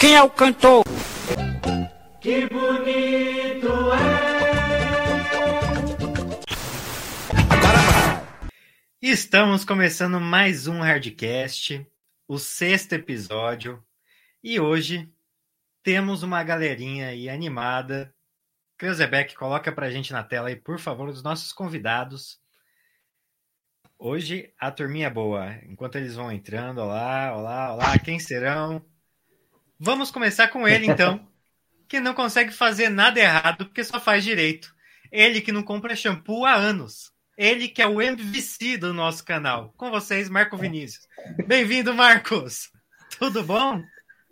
Quem é o cantor? Que bonito é. Estamos começando mais um Hardcast, o sexto episódio, e hoje temos uma galerinha aí animada. Kreuzebeck, coloca pra gente na tela aí, por favor, os nossos convidados. Hoje a turminha é boa. Enquanto eles vão entrando, olá, olá, olá, quem serão? Vamos começar com ele então, que não consegue fazer nada errado porque só faz direito. Ele que não compra shampoo há anos. Ele que é o MVC do nosso canal. Com vocês, Marco Vinícius. Bem-vindo, Marcos. Tudo bom?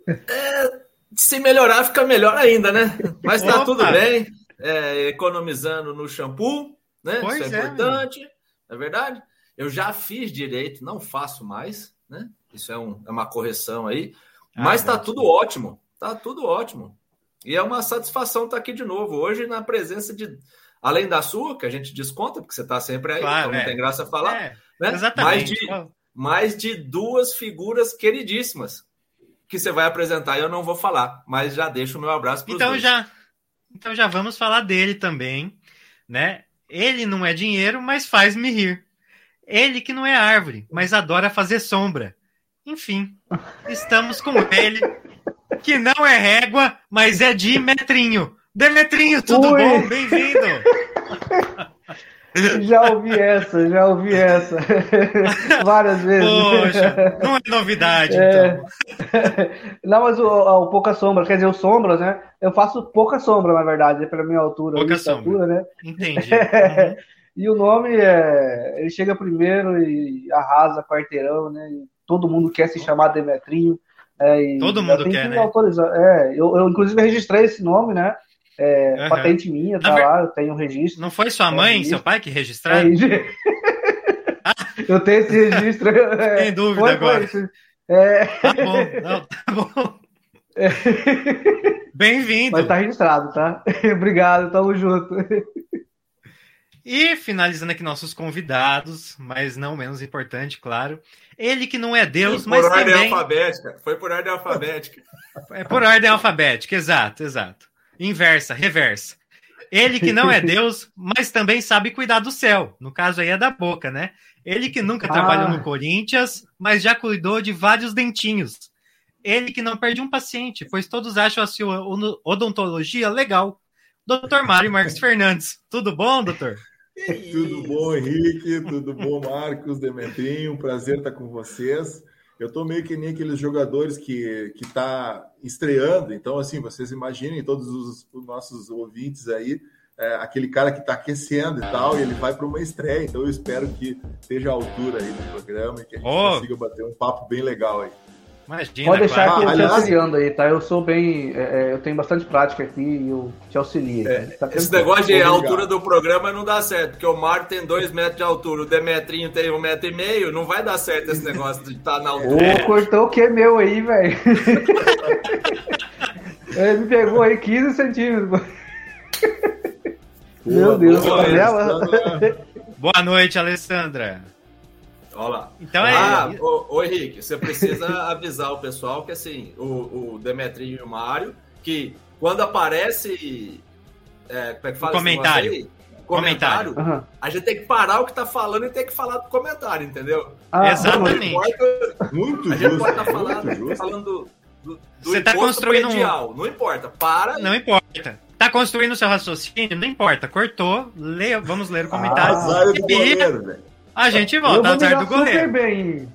É, se melhorar, fica melhor ainda, né? Mas tá Opa. tudo bem. É, economizando no shampoo, né? Pois Isso é, é importante, não é verdade? Eu já fiz direito, não faço mais, né? Isso é, um, é uma correção aí. Ah, mas tá tudo ótimo. Tá tudo ótimo. E é uma satisfação estar aqui de novo. Hoje, na presença de. Além da sua, que a gente desconta, porque você está sempre aí, claro, então não é. tem graça falar. É, né? Exatamente. Mais de, mais de duas figuras queridíssimas que você vai apresentar e eu não vou falar, mas já deixo o meu abraço para Então dois. já, então já vamos falar dele também, né? Ele não é dinheiro, mas faz me rir. Ele que não é árvore, mas adora fazer sombra. Enfim, estamos com ele, que não é régua, mas é de metrinho. Demetrinho, tudo bom? Bem-vindo! Já ouvi essa, já ouvi essa. Várias vezes. Poxa, não é novidade, é... então. Não, mas o, o, Pouca Sombra, quer dizer, o Sombra, né? Eu faço pouca sombra, na verdade, pela minha altura. Pouca sombra. Altura, né? Entendi. Uhum. E o nome é. Ele chega primeiro e arrasa quarteirão, né? E todo mundo quer se chamar Demetrinho. É, todo mundo quer, que né? Autorizar. É, eu, eu, inclusive registrei esse nome, né? É, uhum. Patente minha, tá ver... lá, eu tenho um registro. Não foi sua mãe e seu pai que registraram? É, eu tenho esse registro. É, Sem dúvida foi, agora. Foi, é... Tá bom, não, tá bom. É. Bem-vindo. Mas tá registrado, tá? Obrigado, tamo junto. E finalizando aqui nossos convidados, mas não menos importante, claro. Ele que não é Deus, Foi mas por ordem também... alfabética. Foi por ordem alfabética. É por ordem alfabética, exato, exato. Inversa, reversa. Ele que não é Deus, mas também sabe cuidar do céu. No caso aí é da boca, né? Ele que nunca ah. trabalhou no Corinthians, mas já cuidou de vários dentinhos. Ele que não perde um paciente, pois todos acham a sua odontologia legal. Doutor Mário Marques Fernandes. Tudo bom, doutor? Tudo bom, Henrique? Tudo bom, Marcos, Demetrinho? Um prazer estar com vocês. Eu estou meio que nem aqueles jogadores que que tá estreando. Então, assim, vocês imaginem todos os, os nossos ouvintes aí, é, aquele cara que está aquecendo e tal, e ele vai para uma estreia. Então, eu espero que esteja à altura aí do programa e que a gente oh. consiga bater um papo bem legal aí. Imagina, Pode deixar que eu te auxiliando aí, tá? Eu sou bem. É, é, eu tenho bastante prática aqui e eu te auxilio. É, tá esse negócio de altura do programa não dá certo, porque o Mário tem dois metros de altura, o Demetrinho tem um metro e meio, não vai dar certo esse negócio de estar tá na altura. Ô, cortou o que é meu aí, velho. Ele me pegou aí 15 centímetros. Meu Deus, boa, boa noite, Alessandra. Olha lá. Então é. Ah, ô, ô, Henrique, você precisa avisar o pessoal que assim, o, o Demetrinho e o Mário, que quando aparece. É, como é que fala comentário. Aí, comentário, comentário. a gente tem que parar o que tá falando e tem que falar do comentário, entendeu? Ah, Exatamente. Importa, muito a gente justo, pode estar tá falando, falando do, do, do Você tá construindo predial. Um... Não importa, para. Não importa. Tá construindo seu raciocínio? Não importa. Cortou, leia, vamos ler o comentário. Ah, do goleiro, velho. A gente volta azar do goleiro. Super bem.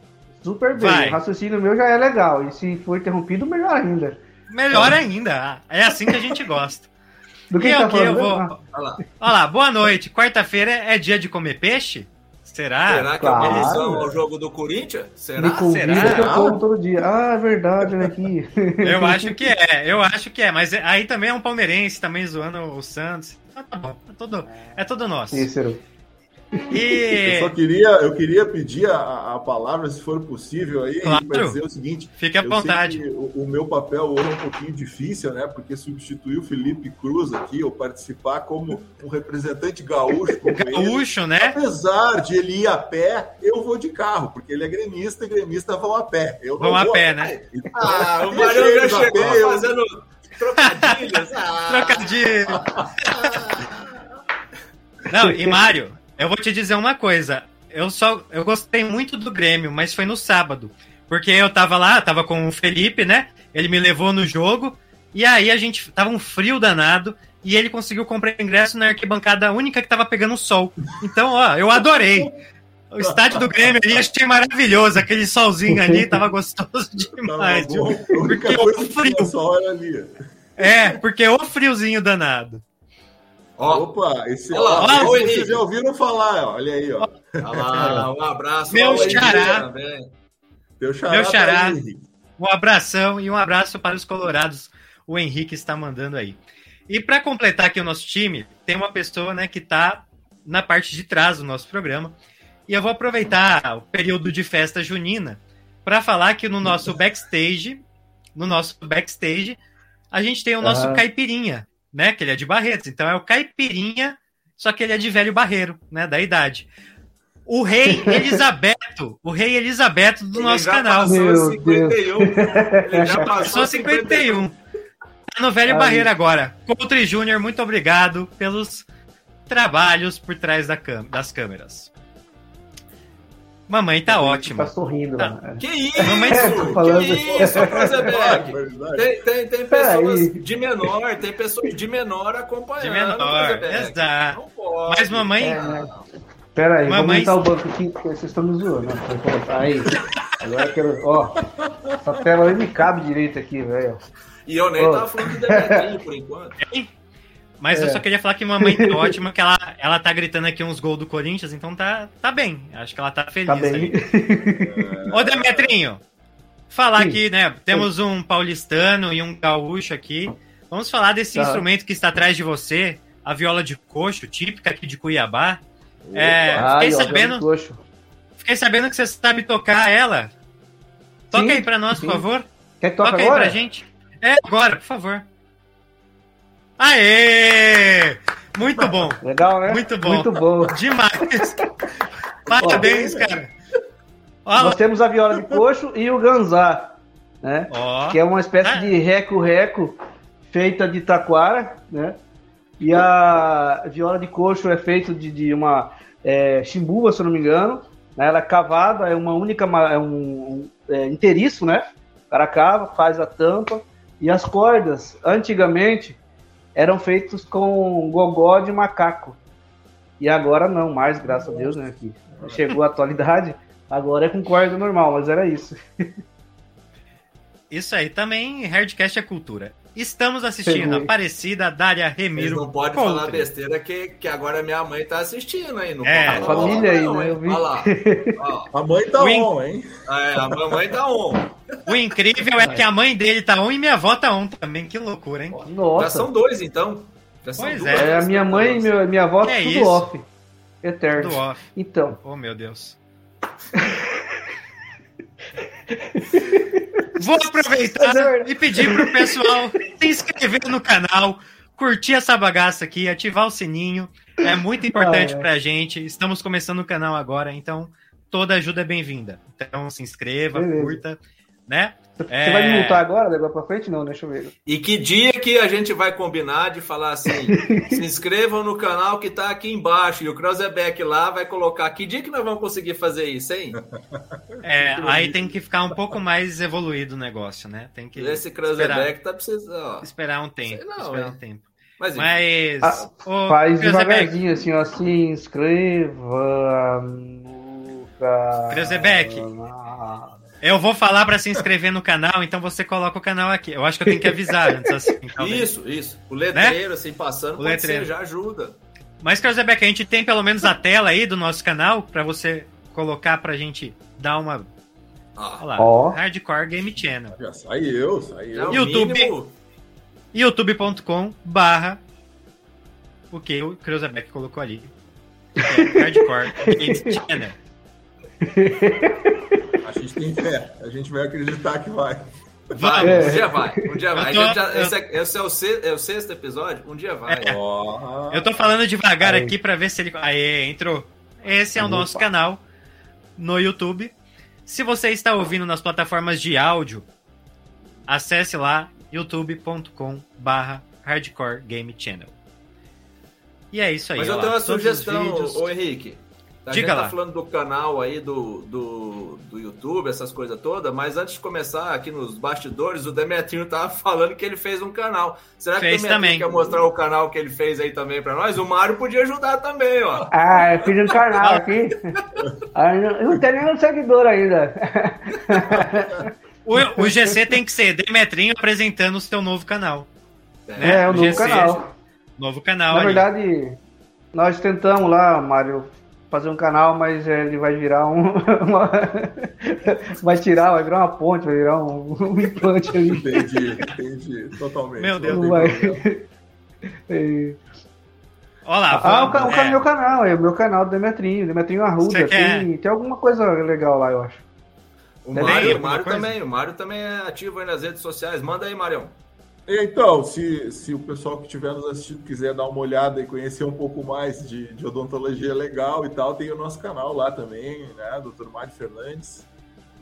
Super bem. Vai. O raciocínio meu já é legal. E se for interrompido, melhor ainda. Melhor é. ainda. É assim que a gente gosta. Do que, e tá falando? Eu vou... Olha lá. Olha lá, boa noite. Quarta-feira é dia de comer peixe? Será? Será que claro. é o jogo do Corinthians? Será? Me Será? que eu como todo dia. Ah, é verdade, olha aqui. Eu acho que é, eu acho que é. Mas aí também é um palmeirense, também zoando o Santos. Ah, tá bom, é tudo, é tudo nosso. Cícero. E... Eu só queria, eu queria pedir a, a palavra, se for possível, aí, claro. para dizer o seguinte. Fique à vontade. O, o, meu papel hoje é um pouquinho difícil, né? Porque substituir o Felipe Cruz aqui, ou participar como um representante gaúcho. gaúcho, ele. né? Apesar de ele ir a pé, eu vou de carro, porque ele é gremista e gremista vão a pé. Eu vão a pé, né? Ah, o Mariano já chegou pé, fazendo trocadilhos. Ah. Trocadilhos. Não, e Mário, eu vou te dizer uma coisa. Eu só eu gostei muito do Grêmio, mas foi no sábado. Porque eu tava lá, tava com o Felipe, né? Ele me levou no jogo. E aí a gente tava um frio danado. E ele conseguiu comprar ingresso na arquibancada única que tava pegando sol. Então, ó, eu adorei. O estádio do Grêmio ali achei maravilhoso. Aquele solzinho ali tava gostoso demais. Tava porque o frio. Sol era ali. É, porque o friozinho danado. Ó, Opa, esse, ó, ó, vocês já ouviram falar, olha aí, ó. Olá, um abraço. Meu xará. Meu xará. Meu xará. Um abração e um abraço para os colorados. O Henrique está mandando aí. E para completar aqui o nosso time, tem uma pessoa, né, que está na parte de trás do nosso programa. E eu vou aproveitar o período de festa junina para falar que no nosso backstage, no nosso backstage, a gente tem o nosso uhum. caipirinha, né? Que ele é de Barretos. Então é o caipirinha, só que ele é de velho barreiro, né? Da idade. O rei Elisabeto, o rei Elisabeto do ele nosso canal. Passou 51. Ele já passou 51. Tá no velho Ai. barreiro agora. Coutre Júnior, muito obrigado pelos trabalhos por trás da das câmeras. Mamãe tá ótima. Tá sorrindo. Tá. Né? Que isso? Mamãe... falando... Que isso, é tem, tem, tem pessoas de menor, tem pessoas de menor acompanhando. De menor, exato. Não pode. Mas mamãe... É, né? Pera aí, mamãe... vou aumentar o banco aqui, porque vocês estão me zoando. Né? Aí, agora quero... Ó, essa tela aí me cabe direito aqui, velho. E eu nem oh. tava falando de Demetrinho por enquanto. Mas é. eu só queria falar que mamãe tá ótima, que ela, ela tá gritando aqui uns gols do Corinthians, então tá, tá bem. Acho que ela tá feliz. Tá bem. Ô, Demetrinho, falar Sim. aqui, né? Temos um paulistano e um gaúcho aqui. Vamos falar desse tá. instrumento que está atrás de você, a viola de coxo, típica aqui de Cuiabá. É, fiquei sabendo. Fiquei sabendo que você sabe tocar ela. Toca sim, aí pra nós, sim. por favor. Quer que toque Toca agora? aí pra gente. É, agora, por favor. Aê! Muito bom. Legal, né? Muito bom. Muito bom. Demais. Parabéns, cara. Nós temos a viola de coxo e o ganzá, né? Oh. Que é uma espécie ah. de reco-reco feita de taquara, né? E a viola de coxo é feita de, de uma é, chimbuva, se eu não me engano. Né? Ela é cavada, é uma única, é um, um é, inteiriço, né? O cara cava, faz a tampa. E as cordas, antigamente, eram feitos com gogó de macaco. E agora não, mais, graças a Deus, né? Que chegou a atualidade, agora é com corda normal, mas era isso. Isso aí também, Hardcast é cultura. Estamos assistindo Aparecida, Dária Remiro. Eles não pode falar besteira que, que agora minha mãe tá assistindo aí. Não é, a família aí, né? Eu vi. Olha lá. a mãe tá on, hein? É, a mamãe tá on. O incrível é que a mãe dele tá on e minha avó tá on também. Que loucura, hein? Nossa. Já são dois, então. Já pois duas, é. é. A minha mãe e minha, minha avó é tudo isso? off. Eterno. Tudo off. Então. Oh, meu Deus. Vou aproveitar e pedir pro pessoal se inscrever no canal, curtir essa bagaça aqui, ativar o sininho. É muito importante ah, é. pra gente. Estamos começando o canal agora, então toda ajuda é bem-vinda. Então se inscreva, Beleza. curta, né? Você é... vai me multar agora, levar pra frente? Não, deixa eu ver. E que dia que a gente vai combinar de falar assim: se inscrevam no canal que tá aqui embaixo. E o Krausebeck lá vai colocar. Que dia que nós vamos conseguir fazer isso, hein? É, aí tem que ficar um pouco mais evoluído o negócio, né? Tem que. Esse Krausebeck tá precisando. Esperar um tempo. Não, esperar um tempo. Mas, Mas ah, faz devagarzinho assim, ó, se inscreva no canal. Eu vou falar para se inscrever no canal, então você coloca o canal aqui. Eu acho que eu tenho que avisar antes. Assim, isso, isso. O letreiro, né? assim, passando, o letreiro. Ser, já ajuda. Mas, Krausebeck, a gente tem pelo menos a tela aí do nosso canal para você colocar pra gente dar uma. Ah. Olha lá, oh. Hardcore Game Channel. Já saiu, saiu. É YouTube. youtube.com barra o que o Krausebeck colocou ali. É, hardcore Game Channel. A gente tem fé. A gente vai acreditar que vai. Vai, é. um dia vai. Um dia vai. Tô, já, esse, é, esse é, o sexto, é, o sexto, episódio? Um dia vai. É. Oh. Eu tô falando devagar Aí. aqui pra ver se ele. Aê, entrou. Esse é o nosso canal no YouTube. Se você está ouvindo nas plataformas de áudio, acesse lá youtube.com barra hardcore game channel. E é isso aí. Mas eu tenho uma sugestão, ô Henrique. A Diga gente lá. tá falando do canal aí do, do, do YouTube, essas coisas todas, mas antes de começar aqui nos bastidores, o Demetrinho tava falando que ele fez um canal. Será que fez o Demetrinho também. quer mostrar o canal que ele fez aí também para nós? O Mário podia ajudar também, ó. Ah, eu fiz um canal aqui. Ah, eu não tem nenhum seguidor ainda. O, o GC tem que ser Demetrinho apresentando o seu novo canal. É, né? é o, novo GC, canal. Novo canal. Na ali. verdade, nós tentamos lá, Mário, fazer um canal, mas ele vai virar um. Uma, vai tirar, vai virar uma ponte, vai virar um, um implante ali. Entendi, entendi. Totalmente. Meu Deus. Não vai. É. Olá, ah, o, o é. meu canal, é o meu canal do Demetrinho, Demetrinho Arruda. Tem, tem alguma coisa legal lá, eu acho. O Mário, o Mário também, o Mário também é ativo aí nas redes sociais. Manda aí, Marião. Então, se, se o pessoal que estiver nos assistindo quiser dar uma olhada e conhecer um pouco mais de, de odontologia legal e tal, tem o nosso canal lá também, né? Dr. Mário Fernandes.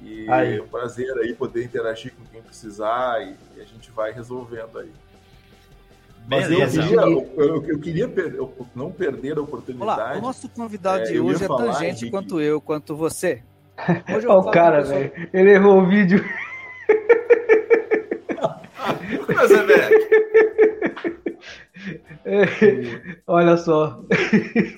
E aí. é um prazer aí poder interagir com quem precisar e, e a gente vai resolvendo aí. Mas Beleza. eu queria, eu, eu queria per, eu não perder a oportunidade. Olá, o nosso convidado é, de hoje é tão gente quanto eu, quanto você. Hoje Olha o cara, velho. Ele errou o vídeo. Olha só.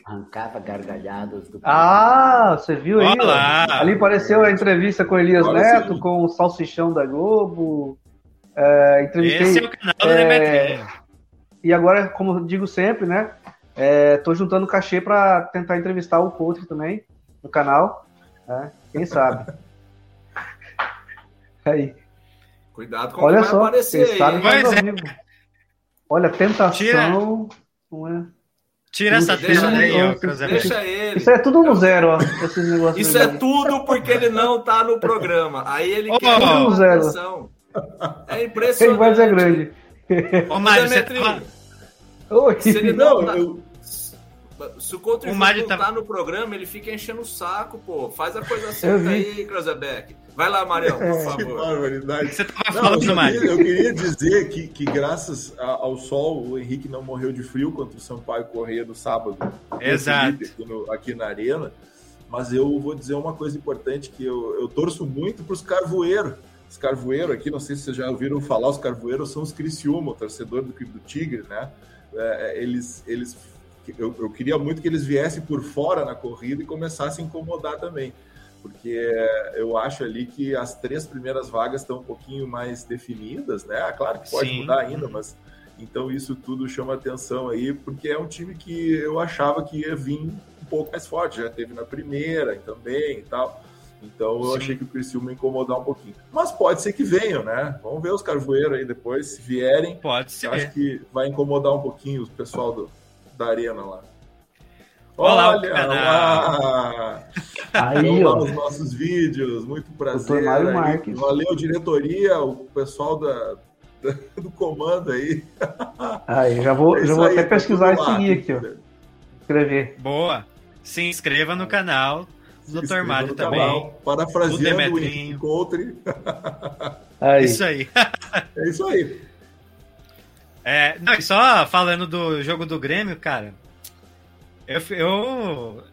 Arrancava gargalhadas do. Ah, você viu aí? Olá. Ali apareceu a entrevista com Elias Olha Neto, com o Salsichão da Globo. É, entrevistei, Esse é o canal do é, E agora, como digo sempre, né? É, tô juntando cachê para tentar entrevistar o Couto também no canal. Né? Quem sabe? Aí. Cuidado com Olha o que só, vai aparecer aí. Sabe é. Olha, tentação. Tira, não é... Tira essa deixa aí, ó. Deixa ele. Isso é tudo no zero, ó. Isso é tudo porque ele não tá no programa. Aí ele oh, quer oh, no zero. É impressionante. Ele vai dizer grande. Ô, Mário, você tá... Oi. Se ele não, não tá... eu se o Couto o não tá... tá... no programa, ele fica enchendo o saco, pô. Faz a coisa certa aí, Krausebeck. Vai lá, Marião, por é. favor. Você tava não, falando, eu, queria, eu queria dizer que, que graças ao sol, o Henrique não morreu de frio contra o Sampaio Correia no sábado. Exato. Aqui, no, aqui, na arena. Mas eu vou dizer uma coisa importante, que eu, eu torço muito para os carvoeiros. Os carvoeiros aqui, não sei se vocês já ouviram falar, os carvoeiros são os Criciúma, o torcedor do, do Tigre, né? É, eles, eles eu, eu queria muito que eles viessem por fora na corrida e começassem a incomodar também porque eu acho ali que as três primeiras vagas estão um pouquinho mais definidas, né? Claro que pode Sim. mudar ainda, mas então isso tudo chama atenção aí, porque é um time que eu achava que ia vir um pouco mais forte, já teve na primeira também e tal. Então eu Sim. achei que o Criciúma ia incomodar um pouquinho. Mas pode ser que venham, né? Vamos ver os carvoeiros aí depois, se vierem. Pode ser. Acho que vai incomodar um pouquinho o pessoal do, da arena lá. Olá, Olha lá. Aí, ó. os nossos vídeos, muito prazer. Mário Marques. Valeu, diretoria, o pessoal da, da, do comando aí. Aí, já vou, é já vou aí, até tá pesquisar e seguir aqui, ó. Escrever. Boa. Se inscreva no canal do Dr. Mário também. Canal, parafraseando o Henrique Coutre. Aí. Isso aí. é isso aí. É, não, e só falando do jogo do Grêmio, cara, eu, eu,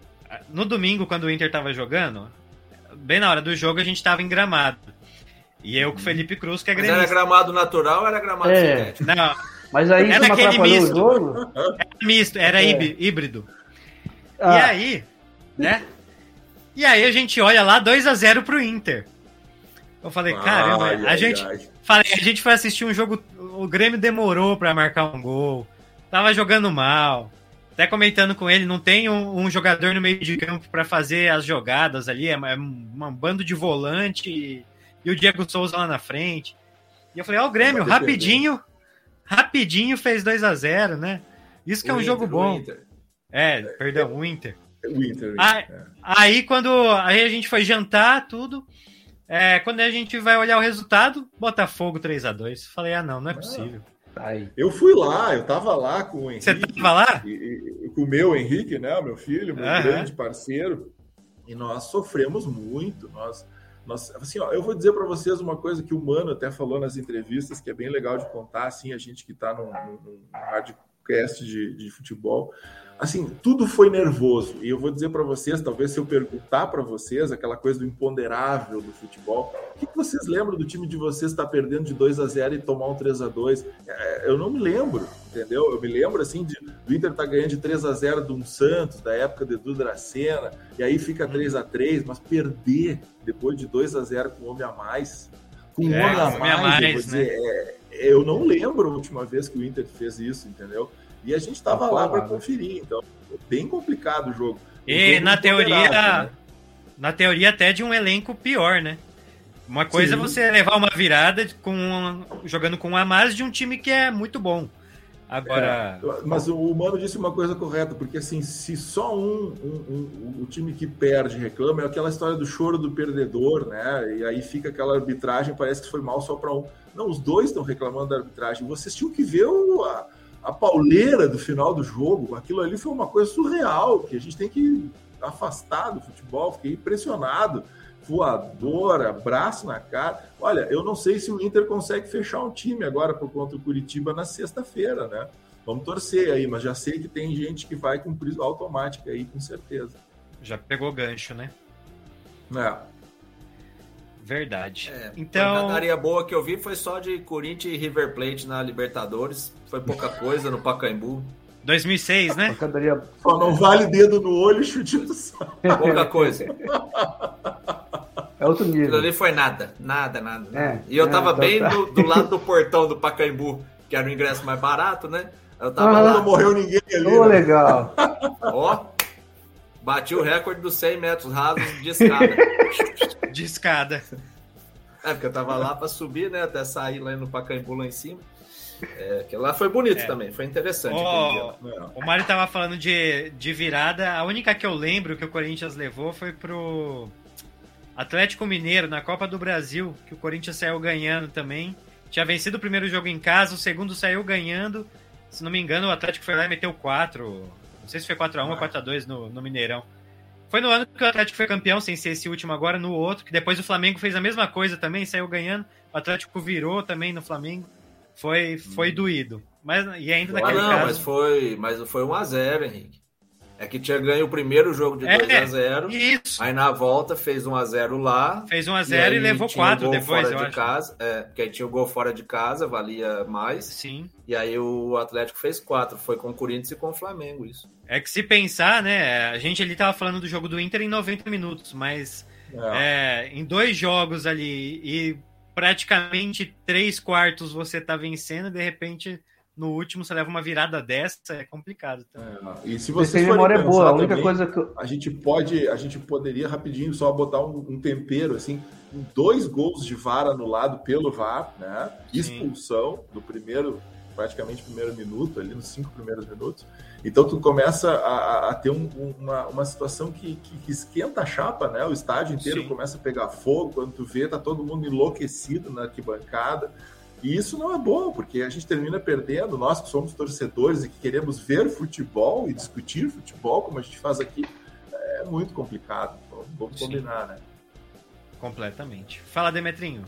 no domingo, quando o Inter tava jogando, bem na hora do jogo, a gente tava em gramado. E eu com o Felipe Cruz, que é gremista. Mas era gramado natural ou era gramado é. sintético? Não. Mas aí era aquele misto. Era misto, era é. híbrido. Ah. E aí, né? E aí a gente olha lá 2 a 0 pro Inter. Eu falei, caramba, ai, a gente. Ai. Falei, a gente foi assistir um jogo. O Grêmio demorou para marcar um gol. Tava jogando mal. Até comentando com ele, não tem um, um jogador no meio de campo para fazer as jogadas ali. É, é um bando de volante e, e, o Diego Souza lá na frente. E eu falei, ó, oh, o Grêmio, rapidinho, rapidinho fez 2 a 0 né? Isso que o é um Inter, jogo bom. É, perdão, o Inter. Winter. Aí, é. aí, quando aí a gente foi jantar, tudo. É, quando a gente vai olhar o resultado, Botafogo 3 a 2 Falei, ah, não, não é possível. Eu fui lá, eu tava lá com o Henrique. Você tava lá? E, e, com o meu Henrique, né? O meu filho, meu uhum. grande parceiro. E nós sofremos muito. Nós, nós assim, ó, eu vou dizer para vocês uma coisa que o Mano até falou nas entrevistas, que é bem legal de contar, assim, a gente que está num, num, num radiocast de, de futebol assim, tudo foi nervoso. E eu vou dizer para vocês, talvez se eu perguntar para vocês, aquela coisa do imponderável do futebol, o que, vocês lembram do time de vocês estar tá perdendo de 2 a 0 e tomar um 3 a 2 é, Eu não me lembro, entendeu? Eu me lembro, assim, de, do Inter estar tá ganhando de 3 a 0 de um Santos, da época de Edu Dracena, e aí fica 3 a 3 mas perder depois de 2 a 0 com um homem a mais, com um é, homem a mais, mais eu, dizer, né? é, eu não lembro a última vez que o Inter fez isso, entendeu? E a gente estava lá para conferir, então é bem complicado o jogo. E jogo na teoria, né? na teoria até de um elenco pior, né? Uma coisa Sim. é você levar uma virada com jogando com a mais de um time que é muito bom. Agora. É, mas o Mano disse uma coisa correta, porque assim, se só um, um, um, o time que perde reclama, é aquela história do choro do perdedor, né? E aí fica aquela arbitragem, parece que foi mal só para um. Não, os dois estão reclamando da arbitragem. Vocês tinham que ver o, a, a pauleira do final do jogo, aquilo ali foi uma coisa surreal, que a gente tem que afastar do futebol, fiquei impressionado. Voadora, braço na cara. Olha, eu não sei se o Inter consegue fechar um time agora por contra o Curitiba na sexta-feira, né? Vamos torcer aí, mas já sei que tem gente que vai com prisão automática aí, com certeza. Já pegou gancho, né? É. Verdade. É, então. A área boa que eu vi foi só de Corinthians e River Plate na Libertadores. Foi pouca coisa no Pacaembu. 2006, né? Só não vale dedo no olho e chute no saco. Pouca coisa. É outro nível. Aquilo ali foi nada, nada, nada. É, e eu tava é, bem tá... do, do, lado do portão do Pacaembu, que era o ingresso mais barato, né? Eu tava ah, lá. Não morreu ninguém ali. Oh, né? legal. Ó, bati o recorde dos 100 metros rasos de escada. de escada. É, porque eu tava lá para subir, né? Até sair lá no Pacaembu lá em cima. É, que lá foi bonito é. também, foi interessante. Oh, o Mário tava falando de, de virada. A única que eu lembro que o Corinthians levou foi pro Atlético Mineiro na Copa do Brasil, que o Corinthians saiu ganhando também. Tinha vencido o primeiro jogo em casa, o segundo saiu ganhando. Se não me engano, o Atlético foi lá e meteu 4. Não sei se foi 4x1 ou 4x2 no, no Mineirão. Foi no ano que o Atlético foi campeão, sem ser esse último agora, no outro, que depois o Flamengo fez a mesma coisa também, saiu ganhando. O Atlético virou também no Flamengo. Foi, foi hum. doído. Mas, e ainda naquele ah, não, caso... mas foi, mas foi 1x0, Henrique. É que tinha ganho o primeiro jogo de 2x0. É, isso. Aí na volta fez 1x0 lá. Fez 1x0 e, e, levou 4 depois, fora de acho. casa. É, porque aí tinha o gol fora de casa, valia mais. Sim. E aí o Atlético fez 4. Foi com o Corinthians e com o Flamengo, isso. É que se pensar, né? A gente ali tava falando do jogo do Inter em 90 minutos, mas é. É, em dois jogos ali e praticamente três quartos você tá vencendo, de repente no último você leva uma virada dessa, é complicado. Tá? É, e se você memória é boa, a única também, coisa que eu... a gente pode, a gente poderia rapidinho só botar um, um tempero assim, dois gols de VAR anulado pelo VAR, né? Expulsão do primeiro, praticamente primeiro minuto ali nos cinco primeiros minutos. Então tu começa a, a ter um, uma, uma situação que, que, que, esquenta a chapa, né? O estádio inteiro Sim. começa a pegar fogo, quando tu vê, tá todo mundo enlouquecido na arquibancada. E isso não é bom, porque a gente termina perdendo, nós que somos torcedores e que queremos ver futebol e discutir futebol, como a gente faz aqui, é muito complicado. Vamos combinar, né? Completamente. Fala, Demetrinho.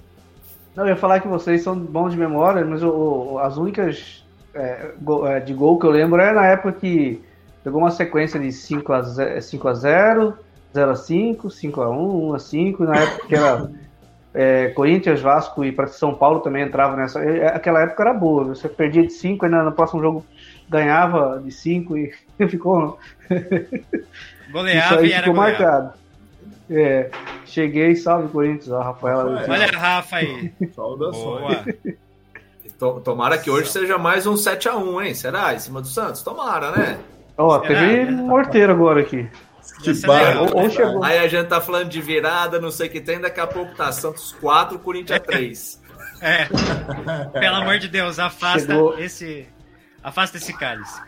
Não, eu ia falar que vocês são bons de memória, mas o, as únicas é, é de gol que eu lembro é na época que pegou uma sequência de 5 a 0, 5 a 0, 0 a 5, 5 a 1, 1 a 5, na época que era é, Corinthians, Vasco e para São Paulo também entrava nessa. É, aquela época era boa, você perdia de 5, ainda no próximo jogo ganhava de 5 e ficou. Goleava Isso aí e ficou marcado. É, cheguei, salve Corinthians, ó, Rafael. Olha a Rafa aí. Saudações. Tomara que hoje seja mais um 7x1, hein? Será? Em cima do Santos? Tomara, né? Ó, teve morteiro agora aqui. Que barra. Ou, chegou... Aí a gente tá falando de virada, não sei o que tem, daqui a pouco tá Santos 4, Corinthians 3. É. Pelo amor de Deus, afasta chegou... esse. Afasta esse cálice.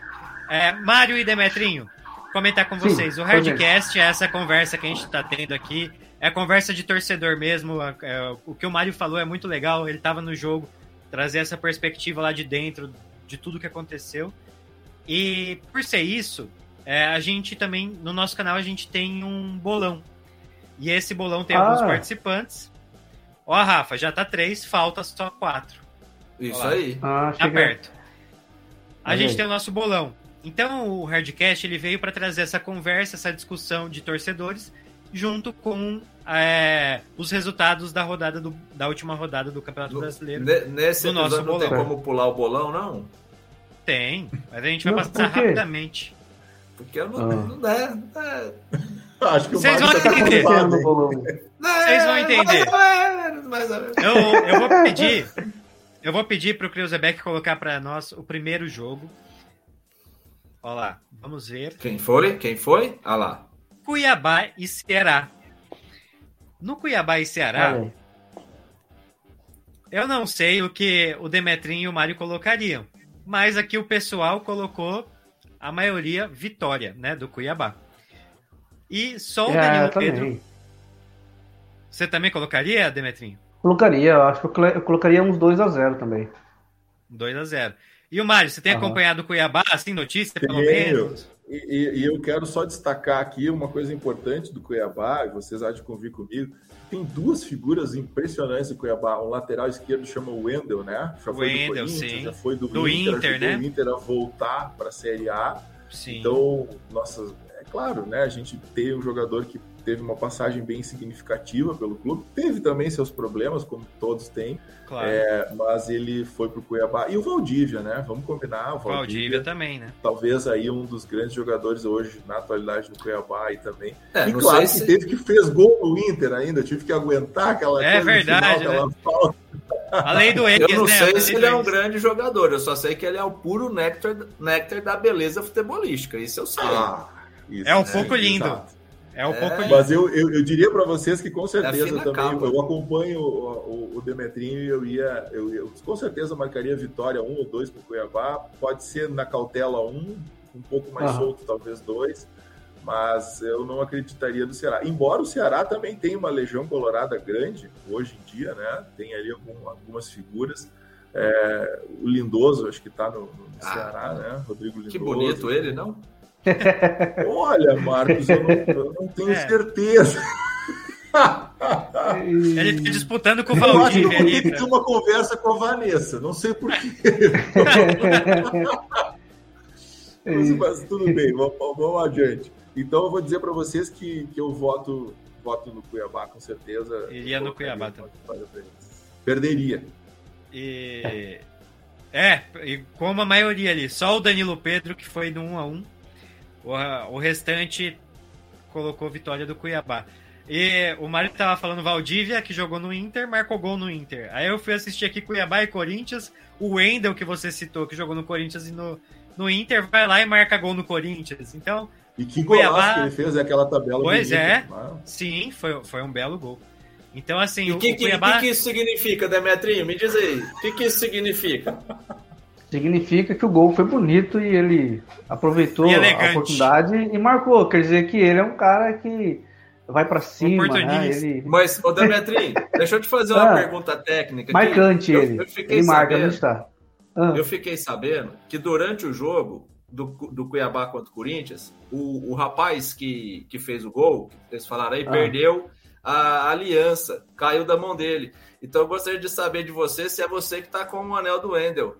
É, Mário e Demetrinho, comentar com vocês. Sim, o Hardcast é essa conversa que a gente está tendo aqui. É conversa de torcedor mesmo. É, o que o Mário falou é muito legal. Ele estava no jogo, trazer essa perspectiva lá de dentro de tudo que aconteceu. E por ser isso, é, a gente também, no nosso canal, a gente tem um bolão. E esse bolão tem ah. alguns participantes. Ó, Rafa, já tá três, falta só quatro. Isso aí. Ah, tá perto. A aí. gente tem o nosso bolão. Então o Hardcast ele veio para trazer essa conversa, essa discussão de torcedores, junto com é, os resultados da rodada do, da última rodada do Campeonato Brasileiro. Nesse do nosso não bolão. tem como pular o bolão, não? Tem, mas a gente vai não, passar rapidamente. Porque eu não, ah. não dá. Não dá. Acho que Vocês vão tá entender. Vocês vão entender. Eu, eu vou pedir. Eu vou pedir para o Kreuzebeck colocar para nós o primeiro jogo. Olha lá, vamos ver. Quem foi? Quem foi? Olha lá. Cuiabá e Ceará. No Cuiabá e Ceará, eu não sei o que o Demetrinho e o Mário colocariam. Mas aqui o pessoal colocou a maioria vitória, né, do Cuiabá. E só o é, Danilo Pedro. Você também colocaria, Demetrinho? Colocaria, eu acho que eu colocaria uns 2 a 0 também. 2 a 0 E o Mário, você tem acompanhado o Cuiabá, assim, notícia, pelo menos? E, e, eu quero só destacar aqui uma coisa importante do Cuiabá, e vocês há de convir comigo. Tem duas figuras impressionantes do Cuiabá. Um lateral esquerdo chama Wendel, né? Já foi Wendel, do sim. já foi do, do Inter, Inter né? o Inter a voltar para a Série A. Sim. Então, nossa, é claro, né? A gente tem um jogador que teve uma passagem bem significativa pelo clube. Teve também seus problemas, como todos têm. Claro. É, mas ele foi para o Cuiabá. E o Valdívia, né? Vamos combinar. O Valdívia, Valdívia, também, né? Talvez aí um dos grandes jogadores hoje na atualidade do Cuiabá e também. É, e claro que se... teve que fez gol no Inter ainda, tive que aguentar aquela É verdade, final, né? falta. Além do ex, Eu não né? sei se ele é um grande jogador, eu só sei que ele é o puro néctar, néctar da beleza futebolística. Isso eu sei. Ah, isso, é um pouco lindo. Exato. É um é, pouco. Mas eu, eu, eu, diria para vocês que com certeza também eu acompanho o, o, o, Demetrinho e eu ia, eu, eu com certeza marcaria vitória um ou dois para o Cuiabá. Pode ser na cautela um, um pouco mais ah. solto, talvez dois. Mas eu não acreditaria do Ceará. Embora o Ceará também tenha uma legião colorada grande hoje em dia, né? Tem ali algum, algumas figuras. É, o Lindoso, acho que está no, no ah, Ceará, né? Rodrigo Lindoso. Que bonito ele, não? Olha, Marcos, eu não, eu não tenho é. certeza. Ele está disputando com o Valdir. Eu acho que eu ter uma conversa com a Vanessa, não sei porquê. mas, mas, tudo bem, vamos, vamos adiante. Então eu vou dizer para vocês que, que eu voto, voto no Cuiabá, com certeza. Iria no Cuiabá também. Perderia. E... É, e como a maioria ali, só o Danilo Pedro que foi no 1 a 1 o, o restante colocou vitória do Cuiabá. E o Mário tava falando Valdívia, que jogou no Inter, marcou gol no Inter. Aí eu fui assistir aqui Cuiabá e Corinthians. O Wendel, que você citou, que jogou no Corinthians e no, no Inter, vai lá e marca gol no Corinthians. Então. E que Cuiabá... que ele fez aquela tabela. Pois bonita, é. Né? Sim, foi, foi um belo gol. Então, assim. E o que, o Cuiabá... que, que isso significa, Demetrinho? Me diz aí. O que, que isso significa? significa que o gol foi bonito e ele aproveitou e a oportunidade e marcou. Quer dizer que ele é um cara que vai para cima. Né? Ele... Mas, ô Demetri, deixa eu te fazer uma ah, pergunta técnica. Marcante eu, ele. Eu ele marca, não está. Ah. Eu fiquei sabendo que durante o jogo do, do Cuiabá contra o Corinthians, o, o rapaz que, que fez o gol, vocês falaram aí, ah. perdeu a aliança, caiu da mão dele. Então eu gostaria de saber de você se é você que está com o anel do Wendel.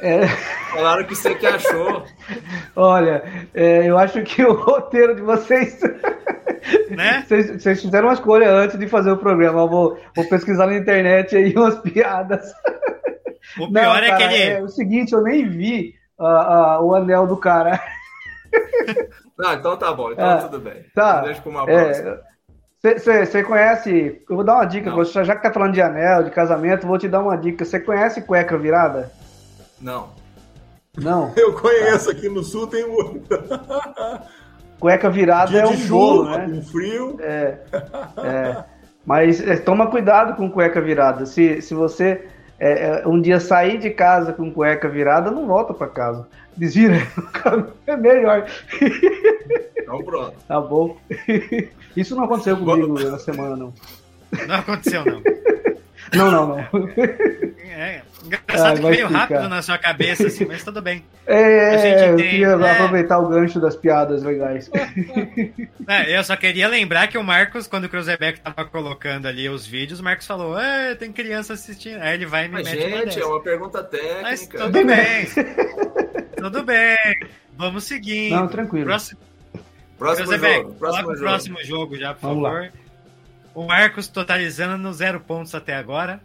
É... Falaram que você que achou. Olha, é, eu acho que o roteiro de vocês. Né? Vocês, vocês, fizeram uma escolha antes de fazer o programa. Eu vou, vou pesquisar na internet aí umas piadas. O pior Não, é cara, que ele. É o seguinte, eu nem vi uh, uh, o anel do cara. Não, então tá bom, então ah, tudo bem. Tá. Deixa com uma Você é, conhece. Eu vou dar uma dica, você, já que tá falando de anel, de casamento, vou te dar uma dica. Você conhece cueca virada? Não. Não? Eu conheço, aqui no sul tem muito. Cueca virada Dia é um bolo, né? Com frio. É, é. Mas é, toma cuidado com cueca virada. Se, se você é, é, um dia sair de casa com cueca virada, não volta para casa. Desvira é melhor. Então pronto. Tá bom. Isso não aconteceu comigo na semana, não. Não aconteceu, não. Não, não, não. É, engraçado ah, que veio ficar. rápido na sua cabeça, assim, mas tudo bem. É, eu tem, queria é... aproveitar o gancho das piadas legais. É, eu só queria lembrar que o Marcos, quando o Cruzebeck tava colocando ali os vídeos, o Marcos falou: ah, tem criança assistindo. Aí ele vai e me mas, mete gente, é uma pergunta técnica. Mas tudo bem. tudo bem. Vamos seguir. Não, tranquilo. Próximo, próximo jogo. Próximo jogo. próximo jogo já, por Vamos favor. Lá. O Marcos totalizando no zero pontos até agora.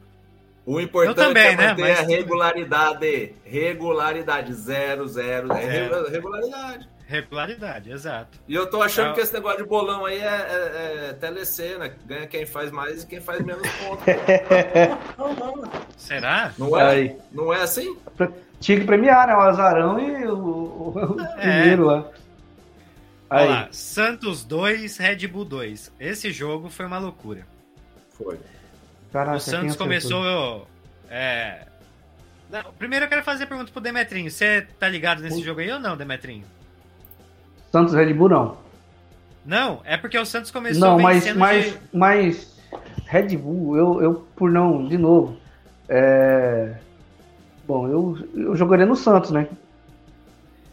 O importante também, é né, manter né? Mas... a regularidade. Regularidade. Zero, zero. É regularidade. Regularidade, exato. E eu tô achando é... que esse negócio de bolão aí é, é, é TLC, né? Ganha quem faz mais e quem faz menos pontos. Será? Não é? Não é assim? Tinha que premiar, né? O azarão e o, o, o é. primeiro lá. Olha lá, Santos 2, Red Bull 2. Esse jogo foi uma loucura. Foi. Caraca, o Santos começou. É... Não, primeiro eu quero fazer a pergunta pro Demetrinho. Você tá ligado nesse o... jogo aí ou não, Demetrinho? Santos Red Bull não. Não, é porque o Santos começou Não, mas, mas, de... mas Red Bull, eu, eu por não, de novo. É... Bom, eu, eu jogaria no Santos, né?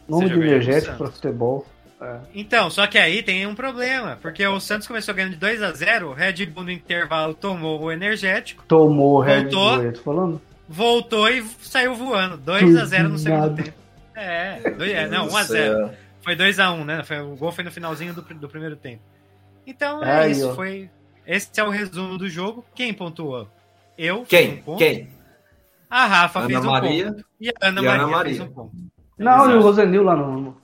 Nome de energético para futebol. É. Então, só que aí tem um problema, porque o Santos começou ganhando de 2 a 0 o Red Bull no intervalo tomou o energético. Tomou o Red voltou, Bull, eu tô falando. Voltou e saiu voando. 2 a 0 no segundo tempo. É, dois, é não, 1 a 0 Foi 2 a 1 né? Foi, o gol foi no finalzinho do, do primeiro tempo. Então, é aí, isso. Foi, esse é o resumo do jogo. Quem pontuou? Eu Quem? Um Quem? A Rafa Ana fez um Maria, ponto. E a Ana, e Maria, Ana Maria, fez um ponto. Não, e o Rosenil lá no,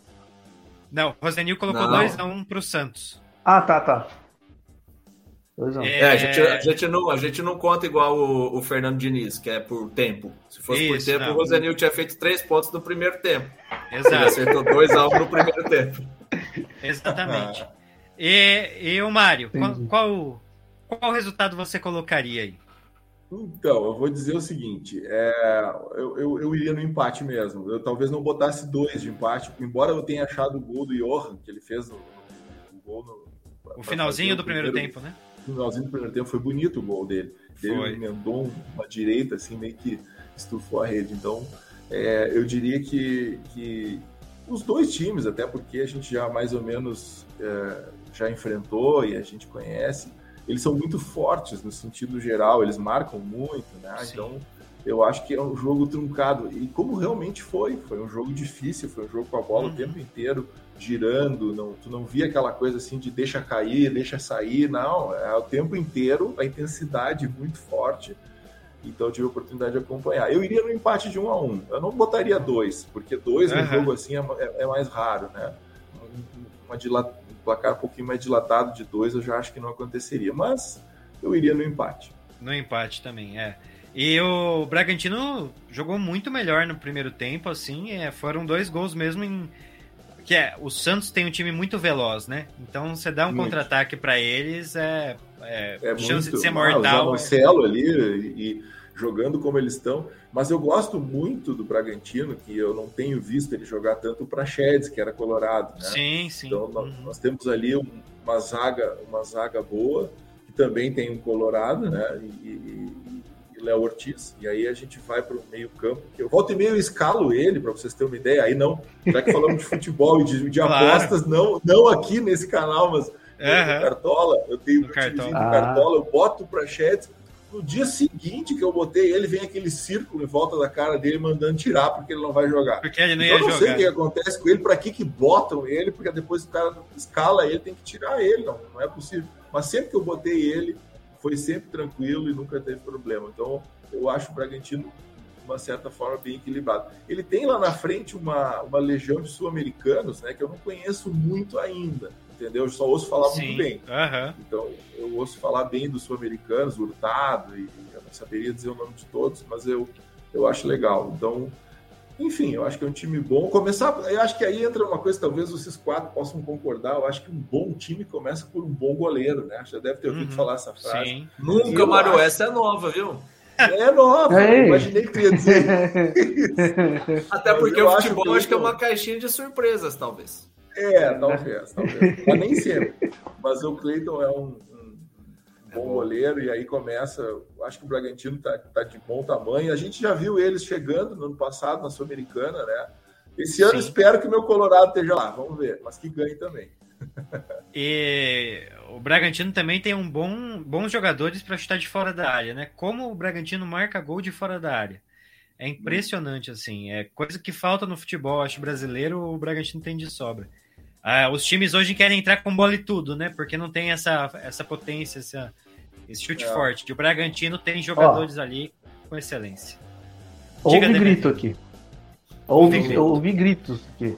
não, o Rosenil colocou 2x1 um pro Santos. Ah, tá, tá. É, é a, gente, a, gente não, a gente não conta igual o, o, Fernando Diniz, que é por tempo. Se fosse Isso, por tempo, não. o Rosenil tinha feito três pontos no primeiro tempo. Exato. Ele acertou 2x1 um no primeiro tempo. Exatamente. Ah. E, e o Mário, qual, qual, qual resultado você colocaria aí? Então, eu vou dizer o seguinte: é, eu, eu, eu, iria no empate mesmo. Eu talvez não botasse dois de empate, embora eu tenha achado o gol do Johan, que ele fez o, o gol no. O finalzinho do primeiro, primeiro, tempo, né? O finalzinho do primeiro tempo foi bonito o gol dele. Ele emendou uma direita, assim, meio que estufou a rede. Então, é, eu diria que, que os dois times, até porque a gente já mais ou menos é, já enfrentou e a gente conhece eles são muito fortes no sentido geral, eles marcam muito, né? Sim. Então, eu acho que é um jogo truncado. E como realmente foi, foi um jogo difícil, foi um jogo com a bola uhum. o tempo inteiro girando, não, tu não via aquela coisa assim de deixa cair, deixa sair, não, é o tempo inteiro, a intensidade muito forte. Então eu tive a oportunidade de acompanhar. Eu iria no empate de um a um. Eu não botaria dois, porque dois uhum. no jogo assim é, é, é mais raro, né? Uma, dilatação placar um pouquinho mais dilatado de dois, eu já acho que não aconteceria. Mas eu iria no empate. No empate também, é. E o Bragantino jogou muito melhor no primeiro tempo, assim, é, foram dois gols mesmo em. Que é, o Santos tem um time muito veloz, né? Então você dá um contra-ataque para eles, é, é, é chance muito, de ser mortal. Ah, o Marcelo ali e, jogando como eles estão. Mas eu gosto muito do Bragantino, que eu não tenho visto ele jogar tanto o Prachedes, que era colorado. Né? Sim, sim. Então uhum. nós, temos ali uma zaga, uma zaga boa, que também tem um colorado, né? E, e, e Léo Ortiz. E aí a gente vai para o meio campo. Que eu volto e meio eu escalo ele, para vocês terem uma ideia. Aí não, já que falamos de futebol e de, de claro. apostas, não, não aqui nesse canal, mas uhum. no Cartola, eu tenho no Cartola. do Cartola, eu boto o Prachedes no dia seguinte que eu botei ele, vem aquele círculo em volta da cara dele mandando tirar porque ele não vai jogar. Porque ele não então, ia eu não jogar. sei o que acontece com ele, para que que botam ele, porque depois o cara escala ele, tem que tirar ele, não, não é possível. Mas sempre que eu botei ele, foi sempre tranquilo e nunca teve problema. Então, eu acho o Bragantino de uma certa forma bem equilibrado. Ele tem lá na frente uma, uma legião de sul-americanos, né, que eu não conheço muito ainda entendeu? Eu só ouço falar Sim. muito bem. Uhum. Então, eu ouço falar bem dos sul-americanos, Hurtado, e eu não saberia dizer o nome de todos, mas eu, eu acho legal. Então, enfim, eu acho que é um time bom. Começar, eu acho que aí entra uma coisa, talvez vocês quatro possam concordar. Eu acho que um bom time começa por um bom goleiro, né? Já deve ter ouvido uhum. falar essa frase. Sim. Nunca, Mário, acho... essa é nova, viu? É nova, é. imaginei que ia dizer. Até porque o futebol acho que é uma caixinha de surpresas, talvez. É, talvez, talvez. Mas nem sempre. Mas o Cleiton é um, um bom goleiro e aí começa. Acho que o Bragantino tá, tá de bom tamanho. A gente já viu eles chegando no ano passado na Sul-Americana, né? Esse ano Sim. espero que o meu Colorado esteja lá. Vamos ver, mas que ganhe também. E o Bragantino também tem um bom, bons jogadores para chutar de fora da área, né? Como o Bragantino marca gol de fora da área. É impressionante, assim. É coisa que falta no futebol, acho, brasileiro, o Bragantino tem de sobra. Ah, os times hoje querem entrar com bola e tudo, né? Porque não tem essa, essa potência, essa, esse chute é. forte. o Bragantino tem jogadores Ó, ali com excelência. Diga, ouve grito aqui. Ouvi, gritos aqui.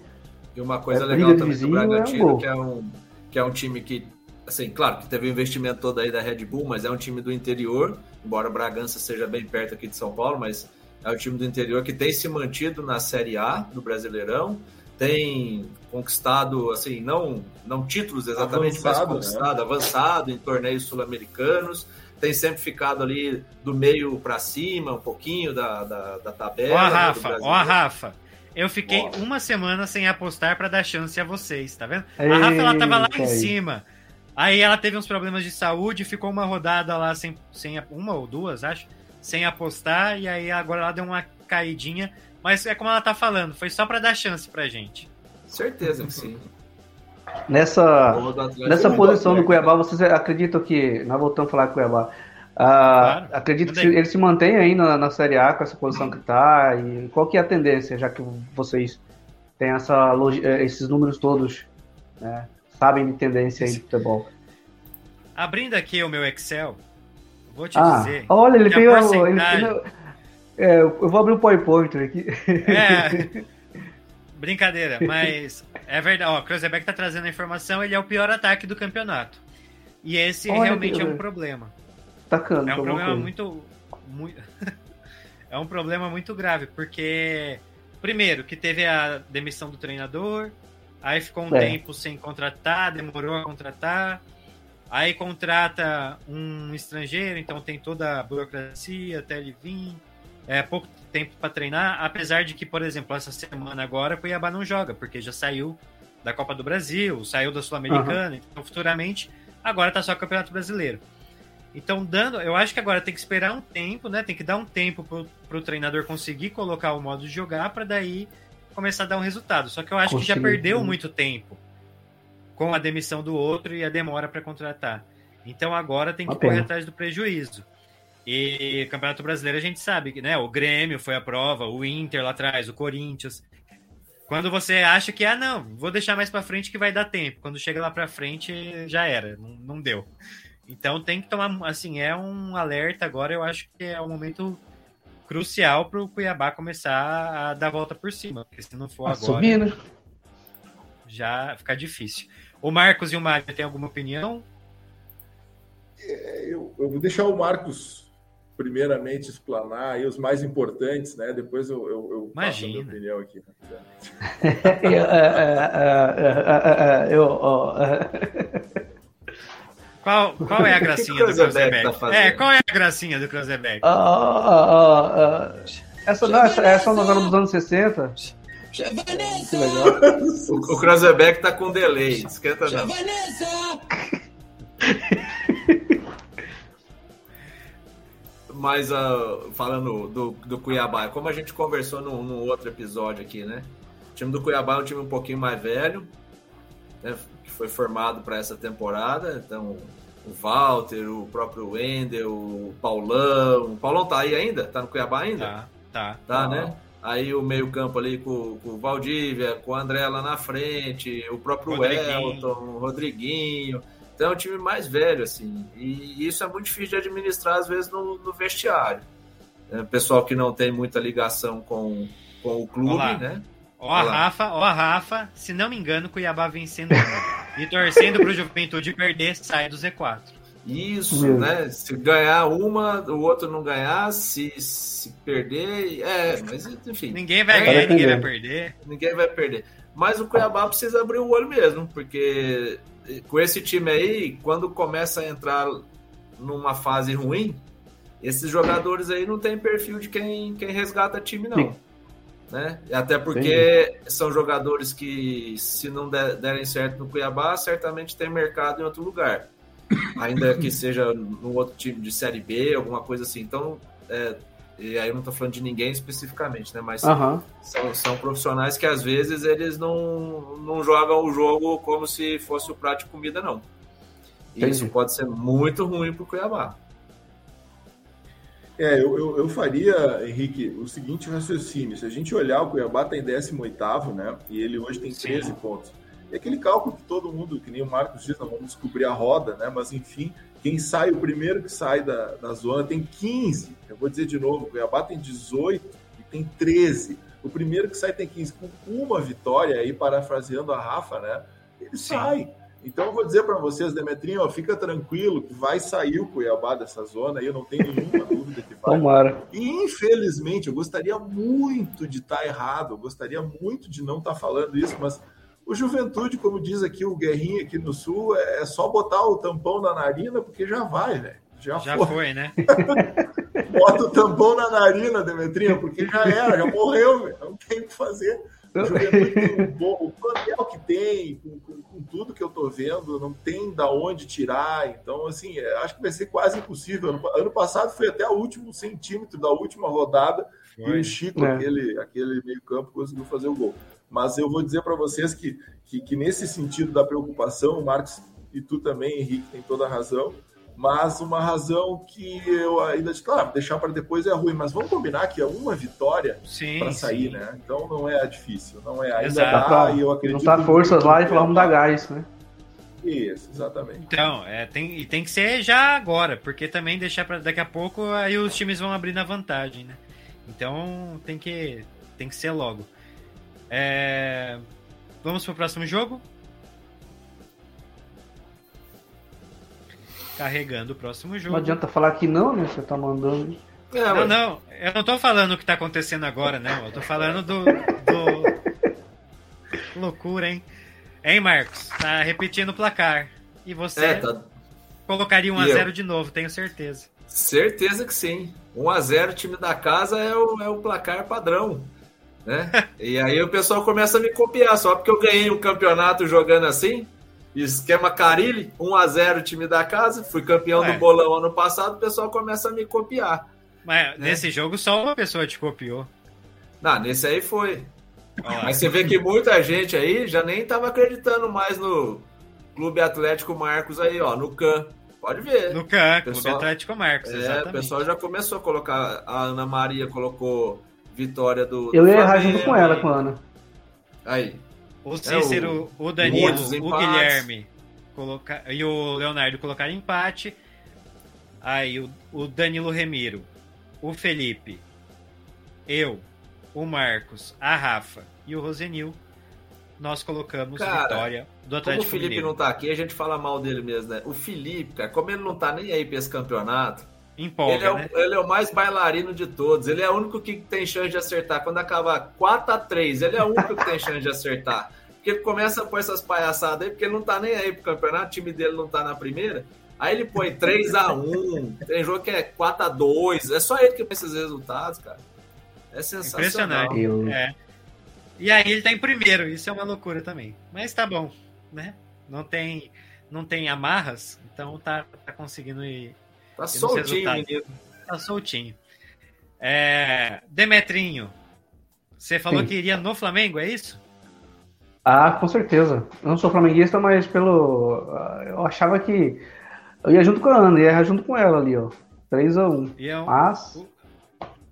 E uma coisa é, legal também do Bragantino, é que, é um, que é um time que, assim, claro que teve o investimento todo aí da Red Bull, mas é um time do interior, embora Bragança seja bem perto aqui de São Paulo, mas é um time do interior que tem se mantido na Série A do Brasileirão, tem conquistado, assim, não, não títulos exatamente, avançado, mas conquistado, né? avançado em torneios sul-americanos, tem sempre ficado ali do meio para cima, um pouquinho da, da, da tabela. Ó a Rafa, ó a Rafa. Eu fiquei Boa. uma semana sem apostar para dar chance a vocês, tá vendo? Ei, a Rafa ela tava lá em cima. Aí ela teve uns problemas de saúde, ficou uma rodada lá sem, sem uma ou duas, acho, sem apostar e aí agora ela deu uma caidinha, mas é como ela tá falando, foi só para dar chance pra gente. Certeza que sim. Nessa, nessa posição do Cuiabá, vocês acreditam que. Nós voltamos a falar Cuiabá. Ah, claro. Acredito que ele se mantém aí na, na Série A com essa posição que está. E qual que é a tendência, já que vocês têm essa, eh, esses números todos, né, sabem de tendência aí de futebol? Abrindo aqui o meu Excel, vou te ah, dizer. Olha, ele tem. Porcentagem... Ele, é, eu vou abrir o PowerPoint aqui. É. Brincadeira, mas é verdade. Ó, o Kreuzebeck tá trazendo a informação, ele é o pior ataque do campeonato. E esse Olha realmente é um problema. Tacando, é um problema muito. muito... é um problema muito grave, porque. Primeiro, que teve a demissão do treinador, aí ficou um é. tempo sem contratar, demorou a contratar. Aí contrata um estrangeiro, então tem toda a burocracia até ele vir. É pouco tempo para treinar, apesar de que, por exemplo, essa semana agora o Cuiabá não joga, porque já saiu da Copa do Brasil, saiu da Sul-Americana, uhum. então futuramente agora tá só o Campeonato Brasileiro. Então, dando, eu acho que agora tem que esperar um tempo, né? Tem que dar um tempo pro, pro treinador conseguir colocar o modo de jogar para daí começar a dar um resultado. Só que eu acho Consegui. que já perdeu muito tempo com a demissão do outro e a demora para contratar. Então agora tem que correr atrás do prejuízo. E Campeonato Brasileiro a gente sabe que, né? O Grêmio foi a prova, o Inter lá atrás, o Corinthians. Quando você acha que, ah, não, vou deixar mais para frente que vai dar tempo. Quando chega lá para frente, já era, não, não deu. Então tem que tomar, assim, é um alerta agora. Eu acho que é um momento crucial para o Cuiabá começar a dar volta por cima, porque se não for tá agora, já fica difícil. O Marcos e o Mário têm alguma opinião? É, eu, eu, vou deixar o Marcos primeiramente explanar aí os mais importantes, né? Depois eu, eu, eu passo a minha opinião aqui. eu, Qual, qual é a gracinha do Cruzebeck? Tá é, qual é a gracinha do Cruzebeck? Uh, uh, uh, essa, não, essa, essa é uma novela dos anos 60. Que legal. O, o Cruzebeck tá com delay, esquenta não. Mas uh, falando do, do Cuiabá, como a gente conversou no, no outro episódio aqui, né? O time do Cuiabá é um time um pouquinho mais velho, né? que foi formado para essa temporada. Então, o Walter, o próprio Wendel, o Paulão. O Paulão tá aí ainda? Tá no Cuiabá ainda? Tá, tá. Tá, né? Aí o meio-campo ali com, com, o Valdívia, com o André lá na frente, o próprio Rodriguinho. Elton, o Rodriguinho. Então é um time mais velho, assim. E isso é muito difícil de administrar, às vezes, no, no vestiário. É, pessoal que não tem muita ligação com, com o clube, Olá. né? Ó a Rafa, ó a Rafa, se não me engano, Cuiabá vencendo e torcendo pro Juventude perder, sai do Z4. Isso, né? Se ganhar uma, o outro não ganhar, se, se perder, é, mas enfim. Ninguém vai ganhar, ninguém vai perder. Ninguém vai perder. Mas o Cuiabá precisa abrir o olho mesmo, porque com esse time aí, quando começa a entrar numa fase ruim, esses jogadores aí não tem perfil de quem, quem resgata time, não. Né? Até porque Sim. são jogadores que, se não derem certo no Cuiabá, certamente tem mercado em outro lugar. Ainda que seja no outro time de Série B, alguma coisa assim. Então, é, e aí eu não estou falando de ninguém especificamente, né? Mas uhum. são, são, profissionais que às vezes eles não, não jogam o jogo como se fosse o prato de comida, não. E Entendi. isso pode ser muito ruim para o Cuiabá. É, eu, eu, eu, faria, Henrique, o seguinte raciocínio. Se a gente olhar, o Cuiabá está em 18, né? E ele hoje tem 13 Sim. pontos. É aquele cálculo que todo mundo, que nem o Marcos diz, nós vamos descobrir a roda, né? Mas enfim, quem sai, o primeiro que sai da, da zona tem 15. Eu vou dizer de novo, o Cuiabá tem 18 e tem 13. O primeiro que sai tem 15. Com uma vitória aí, parafraseando a Rafa, né? Ele Sim. sai. Então eu vou dizer para vocês, Demetrinho, ó, fica tranquilo que vai sair o Cuiabá dessa zona, aí eu não tenho nenhuma dúvida que vai. Tomara. E infelizmente, eu gostaria muito de estar tá errado, eu gostaria muito de não estar tá falando isso, mas o Juventude, como diz aqui o Guerrinha aqui no Sul, é só botar o tampão na narina, porque já vai, velho. Já, já foi. foi. né? Bota o tampão na narina, Demetrinha, porque já era, já morreu, velho. Não tem o que fazer. O Juventude tem um bom, o plantel que tem, com, com, com, tudo que eu tô vendo, não tem da onde tirar. Então, assim, é, acho que vai ser quase impossível. Ano, ano passado foi até o último centímetro da última rodada foi. e o Chico, é. aquele, aquele meio-campo, conseguiu fazer o gol. Mas eu vou dizer para vocês que, que, que, nesse sentido da preocupação, o Marcos e tu também, Henrique, tem toda a razão, mas uma razão que eu ainda, claro, deixar para depois é ruim, mas vamos combinar que é uma vitória para sair, sim. né? Então não é difícil, não é ainda Exato. dá, e eu acredito. Juntar forças lá e vamos dar gás, né? Isso, exatamente. Então, é, tem, e tem que ser já agora, porque também deixar para daqui a pouco aí os times vão abrir na vantagem, né? Então tem que, tem que ser logo. É... Vamos pro próximo jogo? Carregando o próximo jogo. Não adianta falar que não, né? Você tá mandando. É, não, mas... não. Eu não tô falando o que tá acontecendo agora, não. Eu tô falando do. do... Loucura, hein? Hein, Marcos? Tá repetindo o placar. E você é, tá... colocaria 1x0 de novo, tenho certeza. Certeza que sim. 1x0, time da casa é o, é o placar padrão. Né? E aí o pessoal começa a me copiar, só porque eu ganhei o campeonato jogando assim, esquema Carilli, 1 a 0 time da casa, fui campeão Ué. do bolão ano passado, o pessoal começa a me copiar. Mas né? nesse jogo só uma pessoa te copiou. Não, nesse aí foi. Olá. Mas você vê que muita gente aí já nem estava acreditando mais no Clube Atlético Marcos aí, ó, no CAN. Pode ver. No CAN, pessoal, Clube Atlético Marcos, É, o pessoal já começou a colocar, a Ana Maria colocou vitória do. Eu ia errar junto com ela, com a Ana. Aí. O Cícero, é, o, o Danilo, o Guilherme coloca, e o Leonardo colocaram empate. Aí o, o Danilo Remiro, o Felipe, eu, o Marcos, a Rafa e o Rosenil, nós colocamos cara, vitória do Atlético Como o Felipe Mineiro. não tá aqui, a gente fala mal dele mesmo, né? O Felipe, cara, como ele não tá nem aí pra esse campeonato, Empolga, ele, é né? o, ele é o mais bailarino de todos. Ele é o único que tem chance de acertar. Quando acabar 4 a 3 ele é o único que tem chance de acertar. Porque ele começa a pôr essas palhaçadas aí, porque ele não tá nem aí pro campeonato, o time dele não tá na primeira. Aí ele põe 3 a 1 tem jogo que é 4 a 2 É só ele que põe esses resultados, cara. É sensacional. Impressionante. É. E aí ele tá em primeiro, isso é uma loucura também. Mas tá bom, né? Não tem, não tem amarras, então tá, tá conseguindo ir Tá soltinho, menino. Tá soltinho. É... Demetrinho, você falou Sim. que iria no Flamengo, é isso? Ah, com certeza. Eu não sou flamenguista, mas pelo. Eu achava que. Eu ia junto com a Ana, ia junto com ela ali, ó. 3x1. Iam... Mas.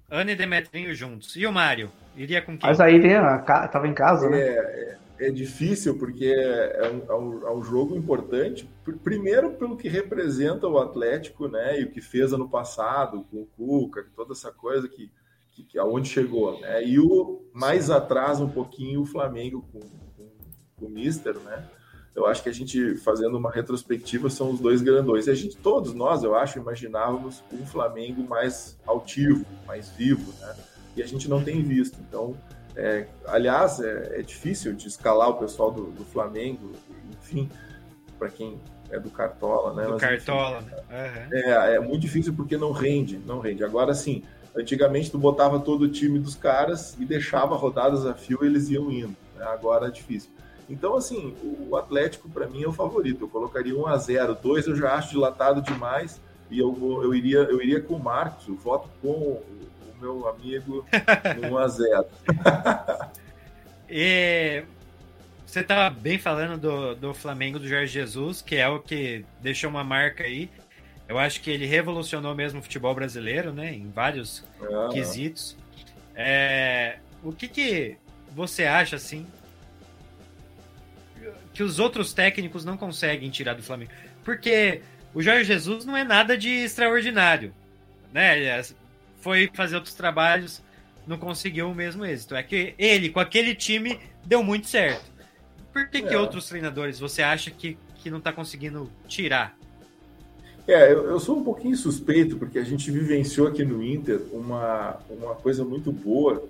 Ana e Demetrinho juntos. E o Mário? Iria com quem? Mas aí tem a... tava em casa, né? É, é é difícil porque é um, é, um, é um, jogo importante. Primeiro pelo que representa o Atlético, né? E o que fez ano passado com o Cuca, toda essa coisa que, que, que aonde chegou, né? E o mais atrás um pouquinho o Flamengo com, com, com o Mister, né? Eu acho que a gente fazendo uma retrospectiva são os dois grandões. E a gente todos nós, eu acho, imaginávamos um Flamengo mais altivo, mais vivo, né? E a gente não tem visto. Então é, aliás, é, é, difícil de escalar o pessoal do, do, Flamengo, enfim. para quem é do Cartola, né? Do Mas, Cartola, enfim, né? Uhum. É, é muito difícil porque não rende, não rende. Agora, sim, antigamente tu botava todo o time dos caras e deixava rodadas a fio e eles iam indo. Né? Agora é difícil. Então, assim, o Atlético para mim é o favorito. Eu colocaria 1 a 0 2 eu já acho dilatado demais e eu, vou, eu, iria, eu iria com o Marcos, eu voto com meu amigo 1 a 0 E você estava bem falando do, do Flamengo do Jorge Jesus, que é o que deixou uma marca aí. Eu acho que ele revolucionou mesmo o futebol brasileiro, né? Em vários ah. quesitos. É, o que, que você acha, assim, que os outros técnicos não conseguem tirar do Flamengo? Porque o Jorge Jesus não é nada de extraordinário, né? Foi fazer outros trabalhos, não conseguiu o mesmo êxito. É que ele, com aquele time, deu muito certo. Por que, é. que outros treinadores você acha que, que não está conseguindo tirar? É, eu, eu, sou um pouquinho suspeito, porque a gente vivenciou aqui no Inter uma, uma coisa muito boa,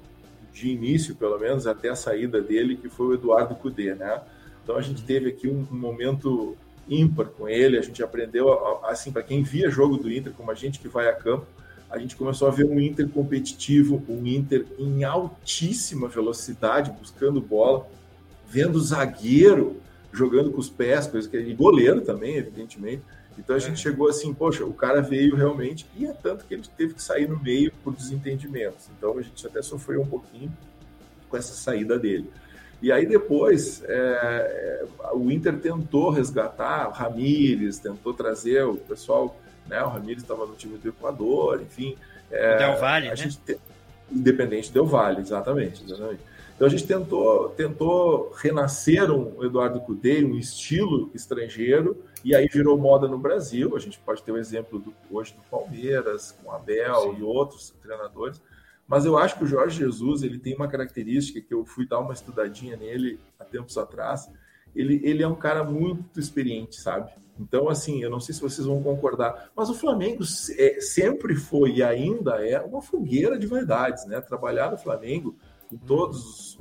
de início, pelo menos, até a saída dele, que foi o Eduardo Cudê, né? Então a gente uhum. teve aqui um, um momento ímpar com ele, a gente aprendeu, assim, para quem via jogo do Inter, como a gente que vai a campo, a gente começou a ver um Inter competitivo, um Inter em altíssima velocidade, buscando bola, vendo zagueiro jogando com os pés, coisa que ele goleiro também, evidentemente. Então a gente é. chegou assim, poxa, o cara veio realmente, e é tanto que ele teve que sair no meio por desentendimentos. Então a gente até sofreu um pouquinho com essa saída dele. E aí depois é, é o Inter tentou resgatar o Ramires, tentou trazer o pessoal, né? O Ramires estava no time do Equador, enfim. É, Del Valle, né? Te... Independente Del Valle, exatamente, exatamente. Então a gente tentou, tentou renascer um Eduardo Cudê, um estilo estrangeiro, e aí virou moda no Brasil. A gente pode ter o exemplo do, hoje do Palmeiras, com Abel Sim. e outros treinadores. Mas eu acho que o Jorge Jesus ele tem uma característica que eu fui dar uma estudadinha nele há tempos atrás. Ele, ele é um cara muito experiente, sabe? Então, assim, eu não sei se vocês vão concordar, mas o Flamengo é, sempre foi e ainda é uma fogueira de verdades, né? Trabalhar no Flamengo com todas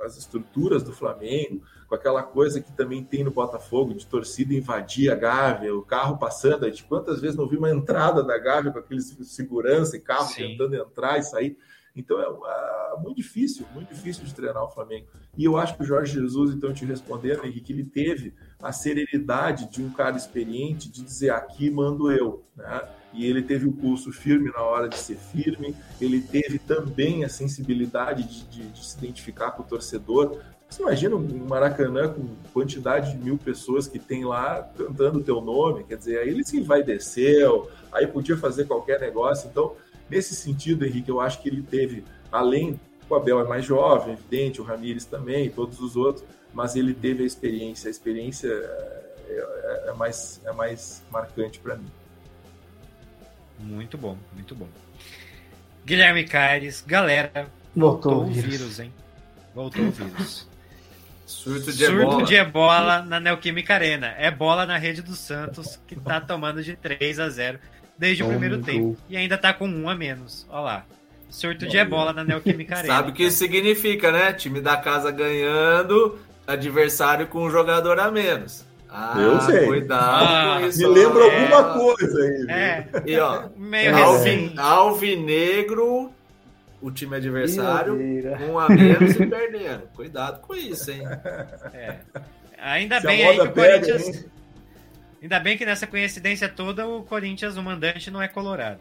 as estruturas do Flamengo, com aquela coisa que também tem no Botafogo, de torcida invadir a Gávea, o carro passando, de quantas vezes não vi uma entrada da Gávea com aqueles segurança e carro Sim. tentando entrar e sair. Então é, é, muito difícil, muito difícil de treinar o Flamengo. E eu acho que o Jorge Jesus, então, te respondendo, Henrique, ele teve a serenidade de um cara experiente de dizer aqui mando eu, né? e ele teve o pulso firme na hora de ser firme, ele teve também a sensibilidade de, de, de se identificar com o torcedor. Você imagina um Maracanã com quantidade de mil pessoas que tem lá cantando o teu nome, quer dizer, aí ele se vai descer, aí podia fazer qualquer negócio. Então, nesse sentido, Henrique, eu acho que ele teve, além, o Abel é mais jovem, evidente, o Ramires também, todos os outros, mas ele teve a experiência, a experiência é, é, é mais, é mais marcante para mim. Muito bom, muito bom. Guilherme Caires, galera, voltou, voltou o vírus. vírus, hein? Voltou o vírus. Surto de Surto ebola. de ebola na Neoquímica Arena. É bola na rede do Santos, que tá tomando de 3 a 0 desde o primeiro tempo. E ainda tá com um a menos. Olha lá. Surto de ebola na Neoquímica Arena. Sabe o que isso significa, né? Time da casa ganhando, adversário com um jogador a menos. Ah, eu sei. Cuidado ah, com isso. Me lembra é... alguma coisa aí. É. E ó, Meio Alvin, Alvinegro, o time adversário, um a menos e perdendo. Cuidado com isso, hein? É. Ainda Se bem aí que o Corinthians. Pega, ainda bem que nessa coincidência toda o Corinthians, o mandante, não é colorado.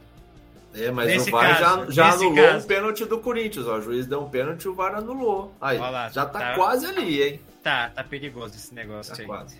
É, mas nesse o VAR caso, já, já anulou caso. um pênalti do Corinthians. Ó. O juiz deu um pênalti e o VAR anulou. Aí, lá, já tá, tá, quase ali, hein? Tá, tá perigoso esse negócio tá aí. Quase.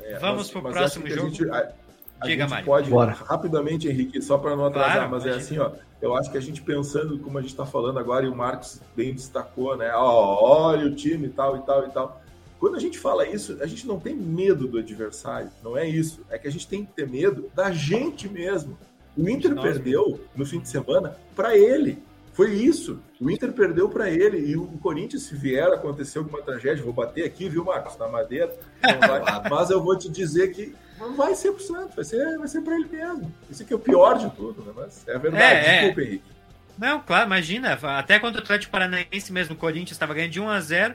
É. Vamos mas, pro mas próximo jogo. A gente, a, a Diga, gente pode, Bora. rapidamente, Henrique, só para não atrasar, claro, mas é imagina. é assim, ó. Eu acho que a gente pensando, como a gente está falando agora, e o Marcos bem destacou, né? Ó, olha o time e tal, e tal, e tal. Quando a gente fala isso, a gente não tem medo do adversário, não é isso. É que a gente tem que ter medo da gente mesmo. O Inter perdeu no fim de semana para ele. Foi isso. O Inter perdeu para ele e o Corinthians, se vier acontecer alguma tragédia, vou bater aqui, viu, Marcos, na madeira, mas eu vou te dizer que não vai ser pro Santos, vai ser, vai ser para ele mesmo. Isso aqui é o pior de tudo, né? Mas é a verdade. É, Desculpa, é. Henrique. Não, claro, imagina. Até contra o Atlético Paranaense mesmo, o Corinthians estava ganhando de 1 a 0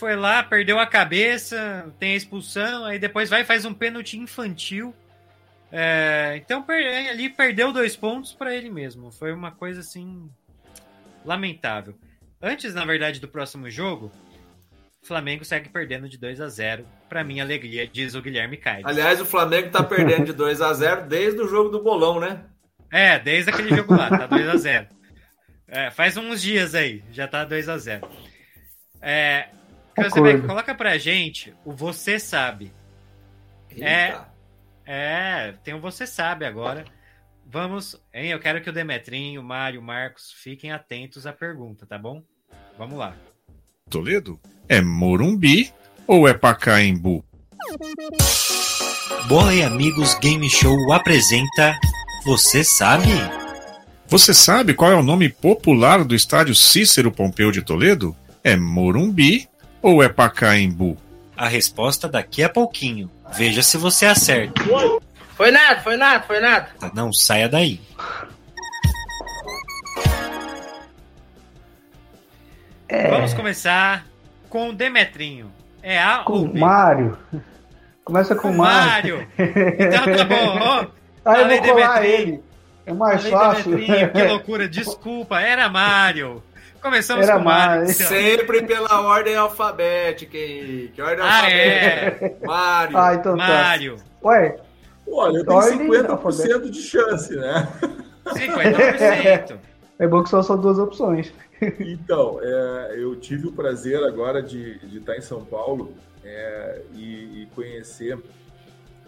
foi lá, perdeu a cabeça, tem a expulsão, aí depois vai e faz um pênalti infantil. É, então ali perdeu dois pontos para ele mesmo. Foi uma coisa assim lamentável. Antes, na verdade, do próximo jogo, o Flamengo segue perdendo de 2 a 0 para minha alegria, diz o Guilherme Caio. Aliás, o Flamengo tá perdendo de 2 a 0 desde o jogo do bolão, né? É, desde aquele jogo lá, tá 2 a 0 é, Faz uns dias aí, já tá 2 a 0 É, Cruzebeck, coloca pra gente o Você Sabe. É, é, tem o Você Sabe agora. Vamos, hein? Eu quero que o Demetrinho, o Mário, o Marcos fiquem atentos à pergunta, tá bom? Vamos lá. Toledo? É Morumbi ou é Pacaembu? Bola e Amigos Game Show apresenta Você Sabe? Você sabe qual é o nome popular do estádio Cícero Pompeu de Toledo? É Morumbi ou é Pacaembu? A resposta daqui a pouquinho. Veja se você acerta. Foi nada, foi nada, foi nada. Não saia daí. É... Vamos começar com o Demetrinho. É A com ou B? Mário. Começa com, o Mário. Então tá bom. Oh, ah, eu vou colar ele. É mais fácil. que loucura. Desculpa, era Mário. Começamos Era com Mário. Sempre pela ordem alfabética, Henrique. Ordem ah, alfabética. É. Mário. Ah, então tá. Mário. Tá. Ué, Olha, eu tenho 50% de chance, né? 50%. É bom que só são duas opções. Então, é, eu tive o prazer agora de, de estar em São Paulo é, e, e, conhecer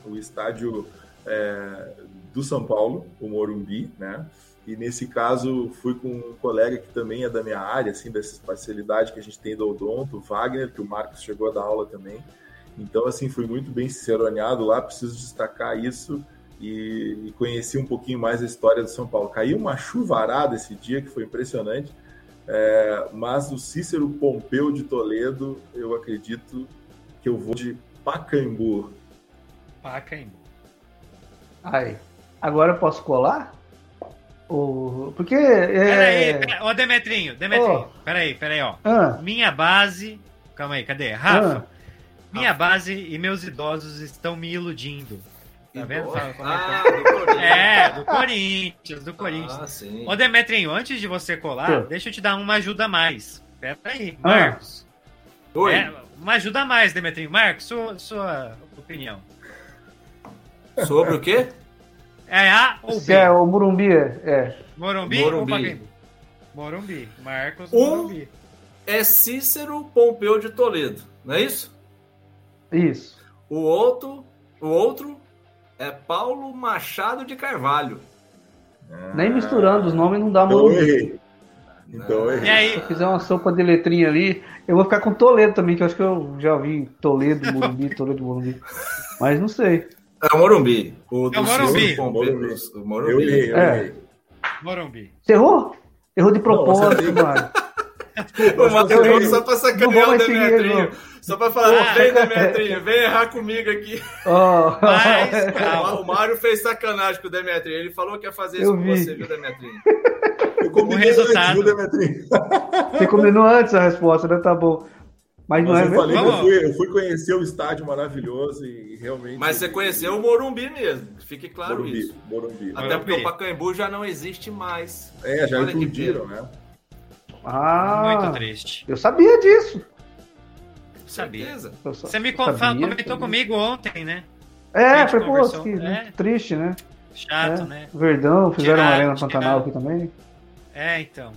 o estádio é, do São Paulo, o Morumbi, né? E nesse caso fui com um colega que também é da minha área, assim, dessa especialidade que a gente tem do odonto, o Wagner, que o Marcos chegou a dar aula também. Então, assim, fui muito bem ciceroneado lá, preciso destacar isso e, e conheci um pouquinho mais a história do São Paulo. Caiu uma chuvarada esse dia que foi impressionante, é, mas o Cícero Pompeu de Toledo, eu acredito que eu vou de Pacaembu. Pacaembu. Ai, agora eu posso colar? Ou... Porque. É... Peraí, pera... ô Demetrinho, Demetrinho, oh. peraí, peraí, ó. Ah. Minha base. Calma aí, cadê? Rafa, ah. Minha base e meus idosos estão me iludindo. Tá vendo? Fala, ah, do é, do Corinthians, do Corinthians. Ah, sim. Ô, Demetrinho, antes de você colar, deixa eu te dar uma ajuda a mais. Pera aí, ah. Marcos. Ah. Oi. É, uma ajuda a mais, Demetrinho. Marcos, sua, sua opinião. Sobre o quê? É A ou B? É, o Morumbi, é. Morumbi, Morumbi. ou Pacaembu? Morumbi. Marcos, um Morumbi. é Cícero Pompeu de Toledo, não é isso? Isso. O outro, o outro é Paulo Machado de Carvalho. Ah, Nem misturando os nomes não dá então errei. Então errei. E aí? Se eu fizer uma sopa de letrinha ali, eu vou ficar com Toledo também, que eu acho que eu já vi Toledo, Morumbi, Toledo, Morumbi. Mas não sei. É o Morumbi. O do é o Morumbi. Morumbi. O Morumbi. Eu errei, eu é. errei. Morumbi. Você errou? Errou de propósito, mano. O Matheus errou só pra sacanear o Demetrinho. Só pra falar, vem Demetrinho, vem errar comigo aqui. Oh. Mas, o Mário fez sacanagem com o Demetrinho. Ele falou que ia fazer isso com você, viu, Demetrinho? Eu combinei o resultado. antes, viu, Demetrinho? Você combinou antes a resposta, né? Tá bom. Mas, Mas não é eu falei que eu fui, eu fui, conhecer o estádio maravilhoso e realmente. Mas você conheceu o Morumbi mesmo, fique claro Morumbi, isso. Morumbi. Até Morumbi. porque o Pacaembu já não existe mais. É, já incluíram, né? Ah, Muito triste. Eu sabia disso. Sabia. Você me sabia, comentou comigo ontem, né? É, foi pô, que é. triste, né? Chato, é. né? Verdão, fizeram tiraram, uma arena Pantanal aqui também. É, então.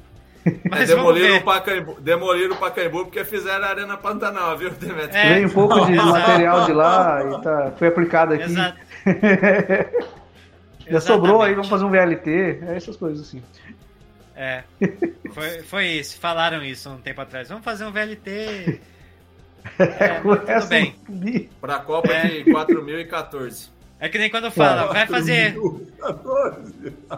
Mas demoliram, o Pacaembu, demoliram o Pacaembu porque fizeram a Arena Pantanal, viu, Demetrio? É, Veio um pouco de material de lá e tá, foi aplicado aqui. Exato. Já sobrou aí, vamos fazer um VLT, é essas coisas assim. É, foi, foi isso, falaram isso um tempo atrás. Vamos fazer um VLT. É, tudo bem. Para a Copa é. de 4014. É que nem quando fala, vai fazer.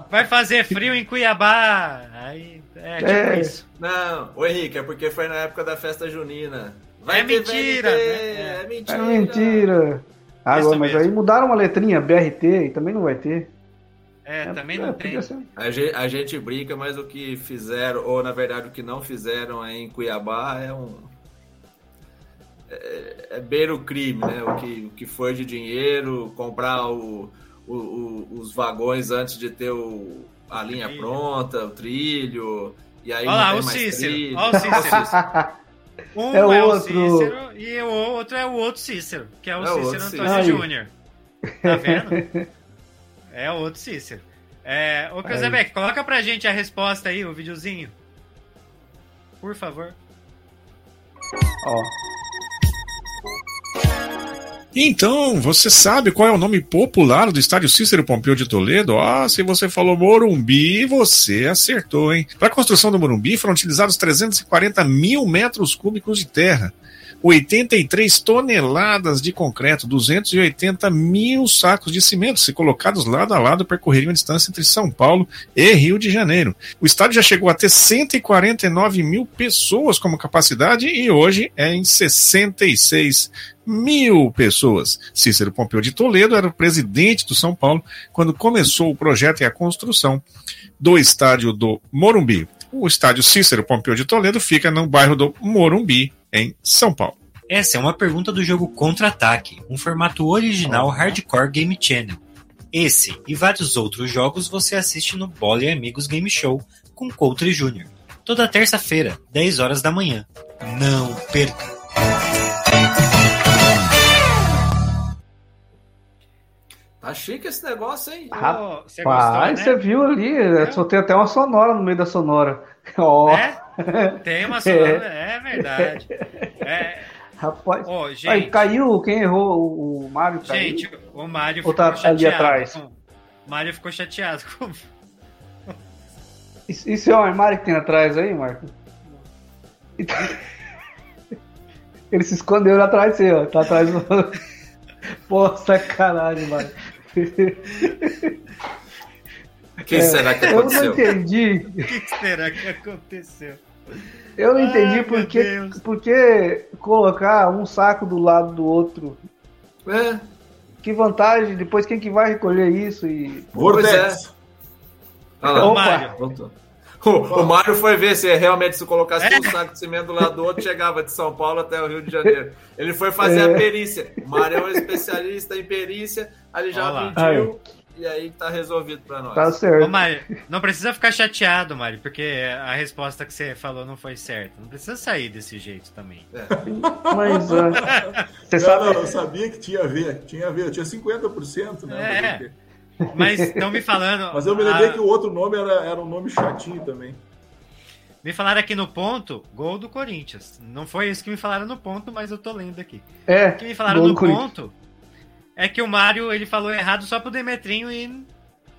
Vai fazer frio em Cuiabá. Aí é tipo é. isso. Não, o Henrique, é porque foi na época da festa junina. Vai é, mentira, né? é. é mentira! É mentira! Agora, mas aí mudaram uma letrinha, BRT, e também não vai ter. É, é também não tem. A gente, a gente brinca, mas o que fizeram, ou na verdade o que não fizeram em Cuiabá é um. é, é beira o crime, né? O que, o que foi de dinheiro, comprar o, o, o, os vagões antes de ter o, a linha pronta, o trilho. E aí Olha lá, o Cícero. Olha o Cícero. Um é, é o Cícero e o outro é o outro Cícero, que é o é Cícero Antônio Júnior. Tá vendo? é o outro Cícero. É, ô, Cruzebeck, coloca pra gente a resposta aí, o videozinho. Por favor. Ó. Então, você sabe qual é o nome popular do estádio Cícero Pompeu de Toledo? Ah, se você falou Morumbi, você acertou, hein? Para a construção do Morumbi foram utilizados 340 mil metros cúbicos de terra. 83 toneladas de concreto, 280 mil sacos de cimento, se colocados lado a lado, percorreriam a distância entre São Paulo e Rio de Janeiro. O estádio já chegou a ter 149 mil pessoas como capacidade e hoje é em 66 mil pessoas. Cícero Pompeu de Toledo era o presidente do São Paulo quando começou o projeto e a construção do estádio do Morumbi. O estádio Cícero Pompeu de Toledo fica no bairro do Morumbi, em São Paulo. Essa é uma pergunta do jogo Contra-Ataque, um formato original Hardcore Game Channel. Esse e vários outros jogos você assiste no Bola e Amigos Game Show com Coutre Jr. Toda terça-feira, 10 horas da manhã. Não perca! Tá chique esse negócio, hein? Rapaz, você, gostou, né? você viu ali, só tem até uma sonora no meio da sonora. Oh. É? Tem uma sonora, é, é verdade. É. Rapaz, oh, gente, aí, caiu, quem errou? O Mário caiu? Gente, o Mário ficou tá chateado. Ali atrás? O Mário ficou chateado com... Isso, isso é o armário que tem atrás aí, Marco? Ele se escondeu lá atrás de você, ó. Tá atrás do... Pô, sacanagem, mano. O que é, será que aconteceu? Eu não entendi. O que será que aconteceu? Eu não entendi por que, por que colocar um saco do lado do outro. É. Que vantagem, depois quem que vai recolher isso e. Vortex. É. Ah, o Mário. O, o Mário foi ver se realmente se colocasse é. um saco de cimento do lado do outro, chegava de São Paulo até o Rio de Janeiro. Ele foi fazer é. a perícia. O Mário é um especialista em perícia, aí ele já Olá. pediu e aí tá resolvido pra nós. Tá certo. Ô, Mário, não precisa ficar chateado, Mário, porque a resposta que você falou não foi certa. Não precisa sair desse jeito também. É. Mas, uh, você sabe... Não, eu sabia que tinha a ver, tinha a ver, eu tinha 50%, né? É. Mas estão me falando. Mas eu me lembrei a... que o outro nome era, era um nome chatinho também. Me falaram aqui no ponto, gol do Corinthians. Não foi isso que me falaram no ponto, mas eu tô lendo aqui. É. O que me falaram no ponto é que o Mário ele falou errado só pro Demetrinho e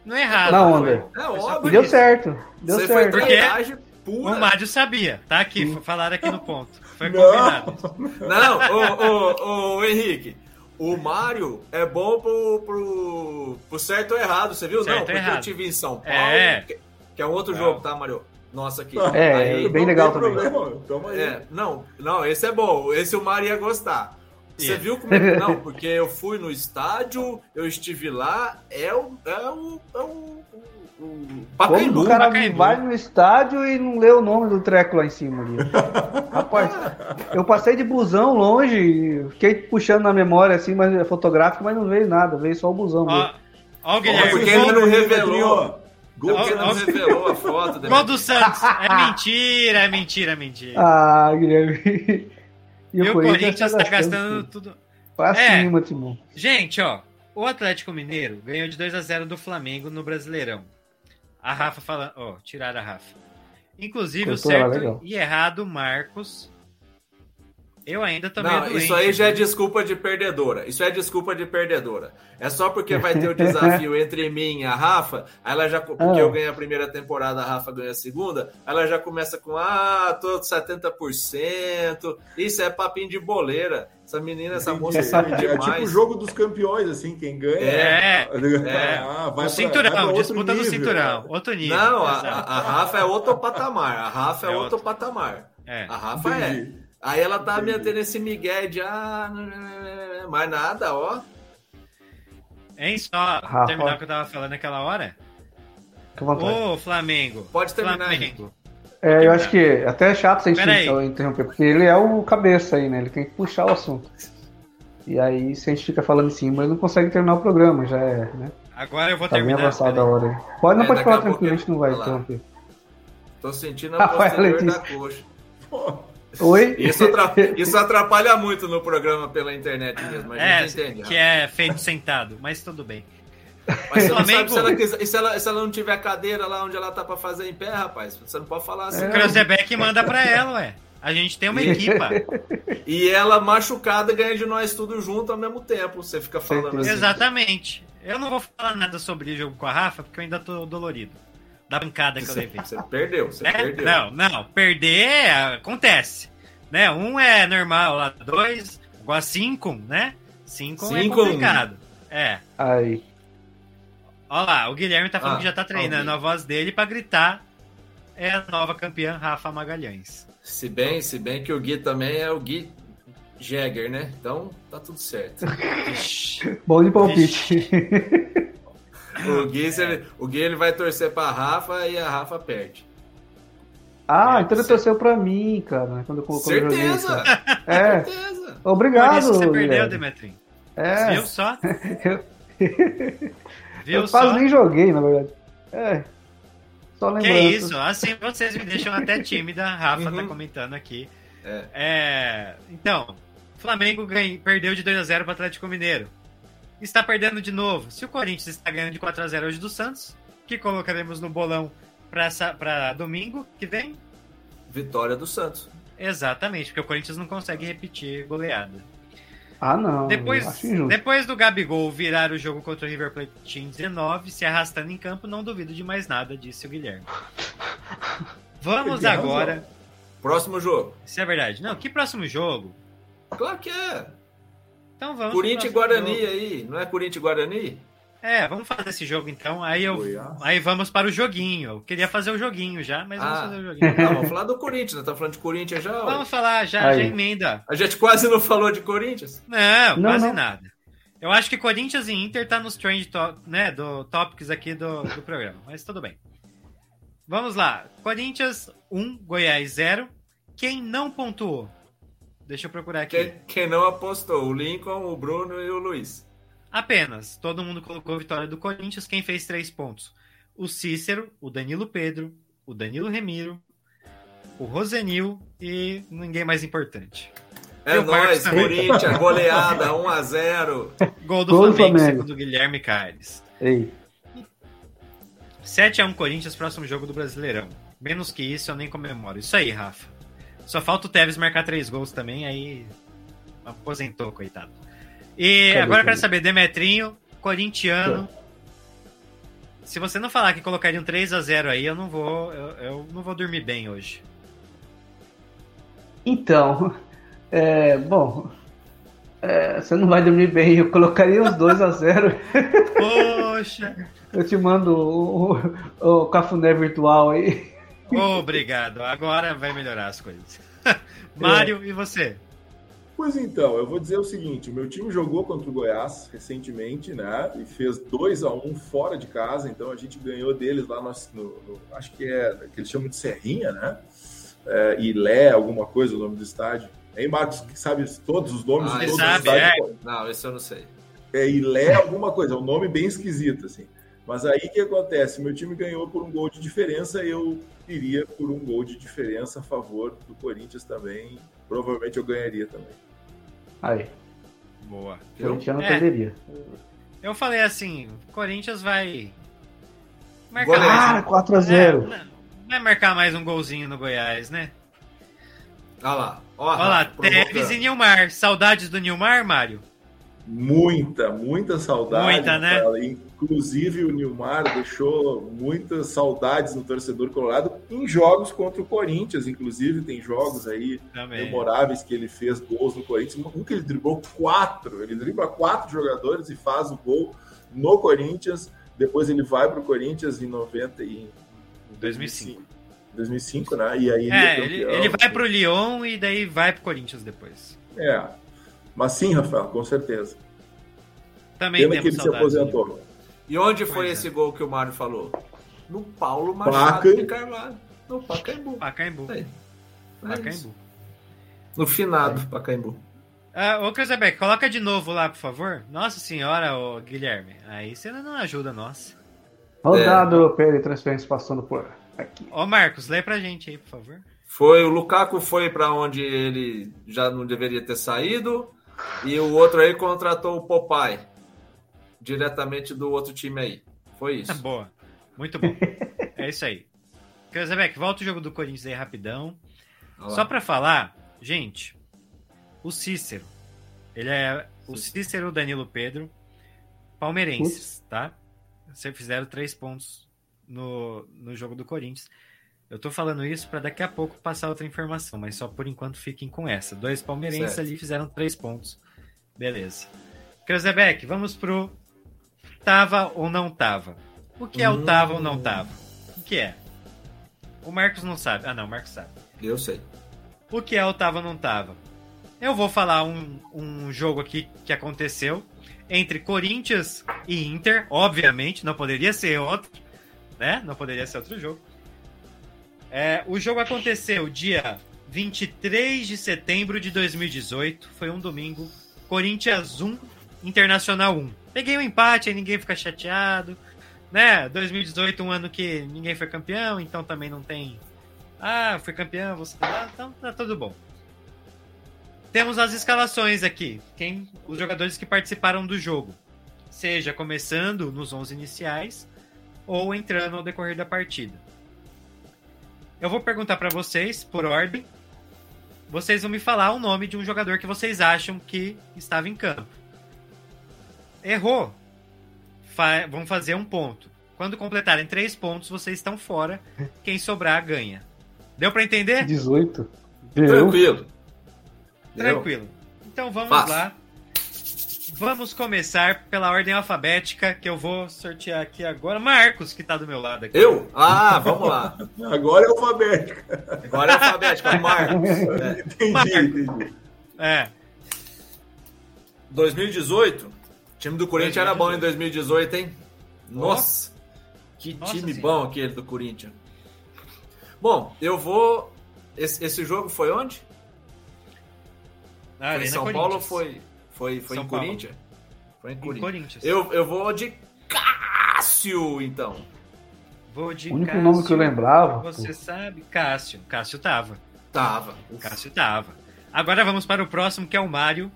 não é errado. Não, André. É óbvio. Deu certo. Deu Você certo. Foi Porque pura. o Mário sabia. Tá aqui, Sim. falaram aqui no ponto. Foi combinado. Não, ô, Henrique. O Mário é bom pro, pro, pro certo ou errado, você viu? Certo não, porque errado. eu tive em São Paulo, é. que, que é um outro é. jogo, tá, Mário? Nossa, aqui. É, aí, bem legal também. Problema, é, não, não, esse é bom. Esse o Mário ia gostar. Você yeah. viu como. É não, porque eu fui no estádio, eu estive lá, é o. É o, é o, o Pacaembu. o cara Pacaembu. vai no estádio e não lê o nome do treco lá em cima ali. Rapaz, eu passei de busão longe, fiquei puxando na memória assim, mas é fotográfico, mas não veio nada, veio só o busão. Ó, ó, Guilherme, porque ele não revelou. Gol que não revelou a foto. Gol do Santos. É mentira, é mentira, é mentira. Ah, Guilherme. E, e o Corinthians está gastando tudo. Pra é, cima, Timão. Gente, ó. O Atlético Mineiro ganhou de 2 a 0 do Flamengo no Brasileirão. A Rafa falando. Ó, tiraram a Rafa. Inclusive, o certo e errado, Marcos eu ainda também. Não, isso aí já é desculpa de perdedora. Isso é desculpa de perdedora. É só porque vai ter o desafio entre mim e a Rafa, ela já porque ah. eu ganhei a primeira temporada, a Rafa ganha a segunda, ela já começa com ah, tô 70%. Isso é papinho de boleira. Essa menina, essa moça sabe demais. É tipo o jogo dos campeões, assim, quem ganha. É. é. Ah, vai o cinturão, pra, vai disputa nível, do cinturão. Outro nível. Não, a, a, Rafa é outro patamar. A Rafa é, é outro, outro patamar. É. A Rafa é. Entendi. é. Aí ela tá me tendo esse migué de ah, mais nada, ó. Hein, só Rafa. terminar o que eu tava falando naquela hora? Ô, Flamengo. Pode terminar. Flamengo. É, eu acho que até é chato se a gente interromper, porque ele é o cabeça aí, né? Ele tem que puxar o assunto. E aí, se a gente fica falando em cima, ele não consegue terminar o programa, já é, né? Agora eu vou tá terminar. Bem avançada a hora aí. Pode, não é, pode falar tranquilo, a gente não vai interromper. Tô sentindo a posterior da coxa. Oi? Isso atrapalha, isso atrapalha, muito no programa pela internet mesmo. A é, entende, que é feito sentado, mas tudo bem. Mas você Flamengo... sabe se ela, se, ela, se ela não tiver cadeira lá onde ela tá pra fazer em pé, rapaz, você não pode falar assim. O Cruzebeck manda pra ela, ué. A gente tem uma equipa. e ela machucada ganha de nós tudo junto ao mesmo tempo. Você fica falando assim. Exatamente. Eu não vou falar nada sobre o jogo com a Rafa, porque eu ainda tô dolorido. Da bancada que você, eu levei. Você perdeu, você é? perdeu. Não, não. Perder acontece. Né? Um é normal, lá dois, igual a cinco, né? Cinco, é cinco é complicado. É. Aí. Olha lá, o Guilherme tá falando ah, que já tá treinando a voz dele para gritar é a nova campeã Rafa Magalhães. Se bem, se bem que o Gui também é o Gui Jagger, né? Então tá tudo certo. Bom de palpite. O Gui, ele, o Gui ele vai torcer pra Rafa e a Rafa perde. Ah, é, então ele torceu pra mim, cara, quando colocou Certeza! É. Certeza! Obrigado! Por isso você perdeu, Demetri. É. Viu só? Viu eu quase nem joguei, na verdade. É. Só Que isso, assim vocês me deixam até tímida. A Rafa tá uhum. tá comentando aqui. É. é então, Flamengo ganha, perdeu de 2 a 0 para o Atlético Mineiro. Está perdendo de novo. Se o Corinthians está ganhando de 4 a 0 hoje do Santos, que colocaremos no bolão para domingo que vem? Vitória do Santos. Exatamente, porque o Corinthians não consegue repetir goleada. Ah, não. Depois, depois do Gabigol virar o jogo contra o River Plate em 19, se arrastando em campo, não duvido de mais nada, disse o Guilherme. Vamos agora. Próximo jogo. Isso é verdade. Não, que próximo jogo? Claro que é. Então vamos. Corinthians e Guarani jogo. aí. Não é Corinthians e Guarani? É, vamos fazer esse jogo então. Aí, eu, aí vamos para o joguinho. Eu queria fazer o joguinho já, mas ah, vamos fazer o joguinho. Não, vamos falar do Corinthians, né? Tá falando de Corinthians já? Vamos ué. falar já, aí. já emenda. A gente quase não falou de Corinthians? Não, não quase não. nada. Eu acho que Corinthians e Inter tá nos trend top, né, do topics aqui do, do programa, mas tudo bem. Vamos lá. Corinthians 1, Goiás 0. Quem não pontuou? Deixa eu procurar aqui. Quem, quem não apostou? O Lincoln, o Bruno e o Luiz. Apenas. Todo mundo colocou vitória do Corinthians. Quem fez três pontos? O Cícero, o Danilo Pedro, o Danilo Remiro, o Rosenil e ninguém mais importante. É nóis, Corinthians, goleada, 1x0. Gol do Gol Flamengo, Flamengo, segundo Guilherme Caires. Ei. 7x1 Corinthians, próximo jogo do Brasileirão. Menos que isso, eu nem comemoro. Isso aí, Rafa. Só falta o Tevez marcar três gols também, aí aposentou, coitado. E cadê, agora eu quero saber, Demetrinho, corintiano. Se você não falar que colocaria um 3 a 0 aí, eu não vou, eu, eu não vou dormir bem hoje. Então, é, bom, é, você não vai dormir bem, eu colocaria uns 2 a 0 Poxa! eu te mando o, o, o cafuné virtual aí. Obrigado, agora vai melhorar as coisas. Mário, é. e você? Pois então, eu vou dizer o seguinte: o meu time jogou contra o Goiás recentemente, né? E fez 2 a 1 um fora de casa, então a gente ganhou deles lá no, no, no acho que é que eles chamam de Serrinha, né? É, Ilé, alguma coisa, o nome do estádio. Aí, Marcos, que sabe todos os nomes ah, de todos sabe, os estádios? É. Não, esse eu não sei. É Ilé, alguma coisa, é um nome bem esquisito, assim. Mas aí o que acontece? Meu time ganhou por um gol de diferença, eu iria por um gol de diferença a favor do Corinthians também. Provavelmente eu ganharia também. Aí. Boa. Corinthians é. perderia. Eu falei assim, Corinthians vai. Marcar ah, 4x0. É, vai marcar mais um golzinho no Goiás, né? Olha lá. Olha lá, Teves e Nilmar. Saudades do Nilmar, Mário? Muita, muita saudade. Muita, né? Inclusive o Nilmar deixou muitas saudades no torcedor colorado em jogos contra o Corinthians. Inclusive, tem jogos aí Também. memoráveis que ele fez gols no Corinthians. Um que ele driblou quatro. Ele dribla quatro jogadores e faz o gol no Corinthians. Depois ele vai para o Corinthians em 90 e em 2005. 2005, né? E aí ele, é, ele, ele vai para o Lyon e daí vai para o Corinthians depois. É, mas sim, Rafael, com certeza. Também Pena que ele se aposentou. E onde foi pois esse é. gol que o Mário falou? No Paulo Machado Placa, de Carvalho. No Pacaembu. Pacaembu. É. Pacaembu. No finado, é. Pacaembu. Ah, ô, Cruzebeck, coloca de novo lá, por favor. Nossa senhora, ô, Guilherme. Aí você não ajuda nós. Rodado é. PL Transferência passando por aqui. Ô, Marcos, lê pra gente aí, por favor. Foi, o Lukaku foi para onde ele já não deveria ter saído. E o outro aí contratou o Popeye. Diretamente do outro time aí. Foi isso. Boa. Muito bom. é isso aí. Cruzebeck, volta o jogo do Corinthians aí rapidão. Olá. Só para falar, gente, o Cícero. Ele é o Cícero Danilo Pedro, palmeirenses, tá? Você fizeram três pontos no, no jogo do Corinthians. Eu tô falando isso para daqui a pouco passar outra informação, mas só por enquanto fiquem com essa. Dois palmeirenses certo. ali fizeram três pontos. Beleza. Kreuzebeck, vamos pro tava ou não tava. O que é o tava ou não hum. tava? O que é? O Marcos não sabe. Ah, não, o Marcos sabe. Eu sei. O que é o tava ou não tava? Eu vou falar um, um jogo aqui que aconteceu entre Corinthians e Inter, obviamente, não poderia ser outro, né? Não poderia ser outro jogo. É, o jogo aconteceu dia 23 de setembro de 2018, foi um domingo. Corinthians 1, Internacional 1. Peguei um empate, aí ninguém fica chateado. Né? 2018, um ano que ninguém foi campeão, então também não tem. Ah, foi campeão, você. Ah, então tá tudo bom. Temos as escalações aqui. Quem, os jogadores que participaram do jogo. Seja começando nos 11 iniciais ou entrando ao decorrer da partida. Eu vou perguntar para vocês, por ordem. Vocês vão me falar o nome de um jogador que vocês acham que estava em campo. Errou. Fa vão fazer um ponto. Quando completarem três pontos, vocês estão fora. Quem sobrar, ganha. Deu para entender? 18. Tranquilo. Tranquilo. Então vamos Fácil. lá. Vamos começar pela ordem alfabética que eu vou sortear aqui agora. Marcos, que está do meu lado aqui. Eu? Ah, vamos lá. Agora é alfabética. Agora é alfabética, Marcos. É. Entendi, Marcos. entendi. É. 2018? O time do Corinthians 2018. era bom em 2018, hein? Nossa! Que Nossa time senhora. bom aquele do Corinthians. Bom, eu vou. Esse, esse jogo foi onde? Ah, foi em São Paulo ou foi, foi, foi em Paulo. Corinthians? Foi em, em Corinthians. Eu, eu vou de Cássio, então. Vou de o único Cássio, nome que eu lembrava. Você pô. sabe? Cássio. Cássio tava. Tava. Cássio tava. Agora vamos para o próximo, que é o Mário.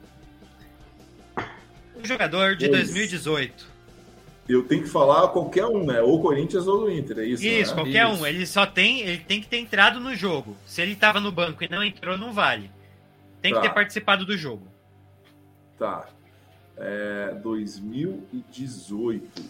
O jogador de 2018. Eu tenho que falar qualquer um, né? Ou Corinthians ou do Inter, é isso? Isso, né? qualquer isso. um. Ele só tem, ele tem que ter entrado no jogo. Se ele estava no banco e não entrou, não vale. Tem tá. que ter participado do jogo. Tá. É, 2018.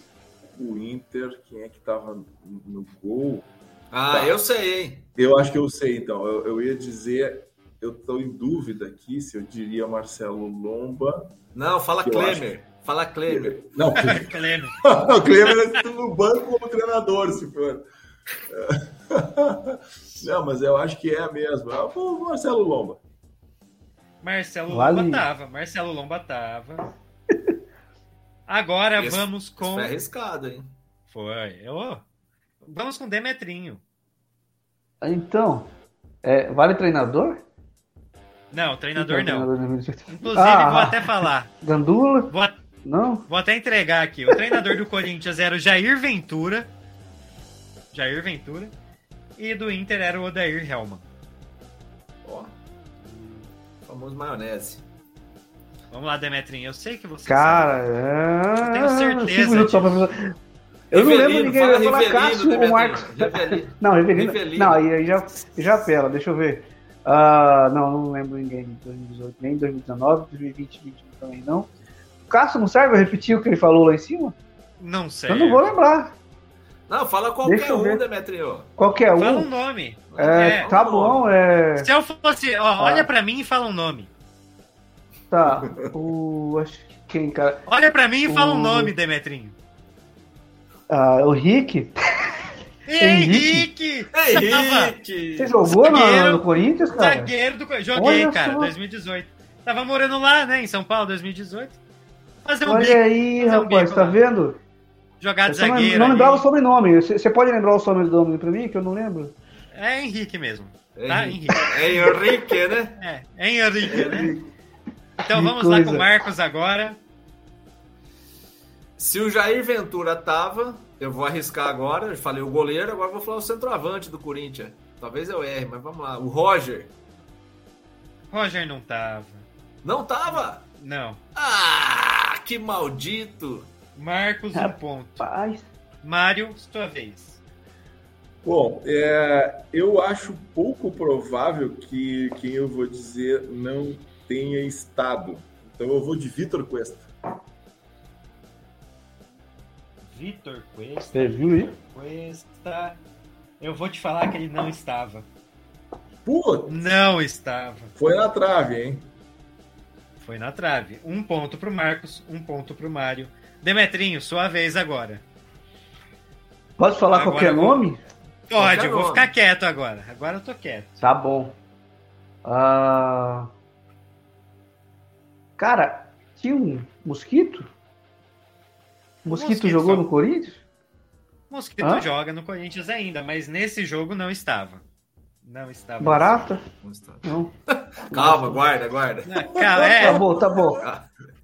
O Inter, quem é que tava no gol? Ah, tá. eu sei, hein? Eu acho que eu sei, então. Eu, eu ia dizer, eu tô em dúvida aqui se eu diria Marcelo Lomba. Não, fala Klemer. Que... Fala Klemer. Não, Klemer. o Klemer é no banco como treinador, se for. Não, mas eu acho que é mesmo. É o Marcelo Lomba. Marcelo vale. Lomba tava. Marcelo Lomba tava. Agora Esse, vamos com. Foi arriscado, hein? Foi. Eu... Vamos com Demetrinho. Então, é, vale treinador? Não, treinador então, não. Treinador Inclusive, ah, vou até falar. Gandula? Vou, não? Vou até entregar aqui. O treinador do Corinthians era o Jair Ventura. Jair Ventura. E do Inter era o Odair Helman famoso maionese. Vamos lá, Demetrinho. Eu sei que você. Cara, sabe. é... eu tenho certeza. Disso. Eu não lembro ninguém. Eu falar Cássio ou Marcos. não, Rivelino. Rivelino. Não, aí já, já pela, deixa eu ver. Uh, não, não lembro ninguém em 2018, nem 2019, 2020, 2021 também não. O Cássio não serve? Eu repetir o que ele falou lá em cima? Não sei. Eu não vou lembrar. Não, fala qualquer um, Demetrio. Qualquer um? Fala um nome. É, é. tá bom, é... Se eu fosse... Ó, ah. Olha pra mim e fala um nome. Tá, o... Acho que quem, cara... Olha pra mim e o... fala um nome, Demetrinho. Ah, o Rick... Henrique! Henrique! Você jogou no, no, Corinthians, cara? Zagueiro do Joguei, Olha cara, só. 2018. Tava morando lá, né, em São Paulo, 2018. Fazer um Olha bico, aí, rapaz, um tá vendo? Jogar de zagueiro. Não, não lembrava o sobrenome. Você pode lembrar o sobrenome pra mim, que eu não lembro? É Henrique mesmo. Tá, Henrique. É Henrique, né? É, é Henrique, né? Então vamos lá com o Marcos agora. Se o Jair Ventura tava, eu vou arriscar agora. Eu falei o goleiro, agora vou falar o centroavante do Corinthians. Talvez eu erre, mas vamos lá. O Roger. Roger não tava. Não tava? Não. Ah, que maldito! Marcos, um ponto. Mário, sua vez. Bom, é, eu acho pouco provável que quem eu vou dizer não tenha estado. Então eu vou de Vitor Cuesta. Vitor Cuesta. Você viu aí? Cuesta. Eu vou te falar que ele não estava. Putz! Não estava. Foi na trave, hein? Foi na trave. Um ponto pro Marcos, um ponto pro Mário. Demetrinho, sua vez agora. Posso falar agora qualquer vou... nome? Pode, qualquer eu vou ficar quieto agora. Agora eu tô quieto. Tá bom. Uh... Cara, tinha um mosquito? O mosquito, mosquito jogou só... no Corinthians? Mosquito Hã? joga no Corinthians ainda, mas nesse jogo não estava. Não estava. Barata? Não. Calma, guarda, guarda. Calma, é. Tá bom, tá bom.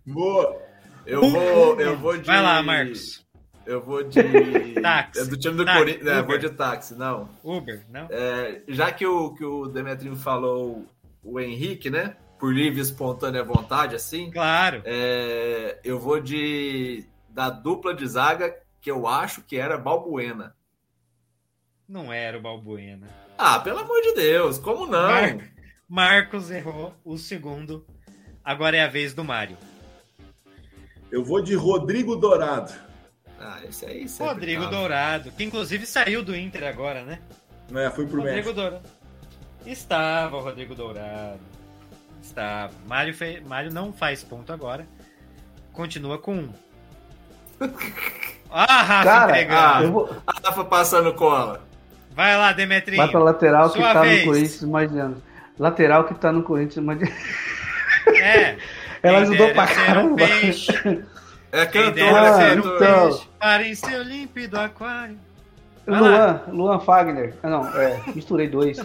Boa. Eu vou, eu vou de. Vai lá, Marcos. Eu vou de. táxi. É do time do Corinthians. É, vou de táxi, não. Uber, não? É, já que o, que o Demetrinho falou o Henrique, né? Por livre e espontânea vontade, assim. Claro. É, eu vou de. Da dupla de zaga que eu acho que era Balbuena. Não era o Balbuena. Ah, pelo amor de Deus, como não? Mar... Marcos errou o segundo. Agora é a vez do Mário. Eu vou de Rodrigo Dourado. Ah, esse aí Rodrigo tava. Dourado, que inclusive saiu do Inter agora, né? É, foi pro Rodrigo México. Dourado. Estava o Rodrigo Dourado. Estava. Mário, fe... Mário não faz ponto agora. Continua com um. Ah, Rafa Cara, entregando. Ah, vou... Rafa passando cola. Vai lá, Demetrinho. Vai pra lateral Sua que tá vez. no Corinthians mais anos. Lateral que tá no Corinthians mais É. Ela ajudou pra caramba. Um é cantora, ah, então. Para em seu límpido aquário. Luan, Luan Fagner. Ah, não, é, misturei dois.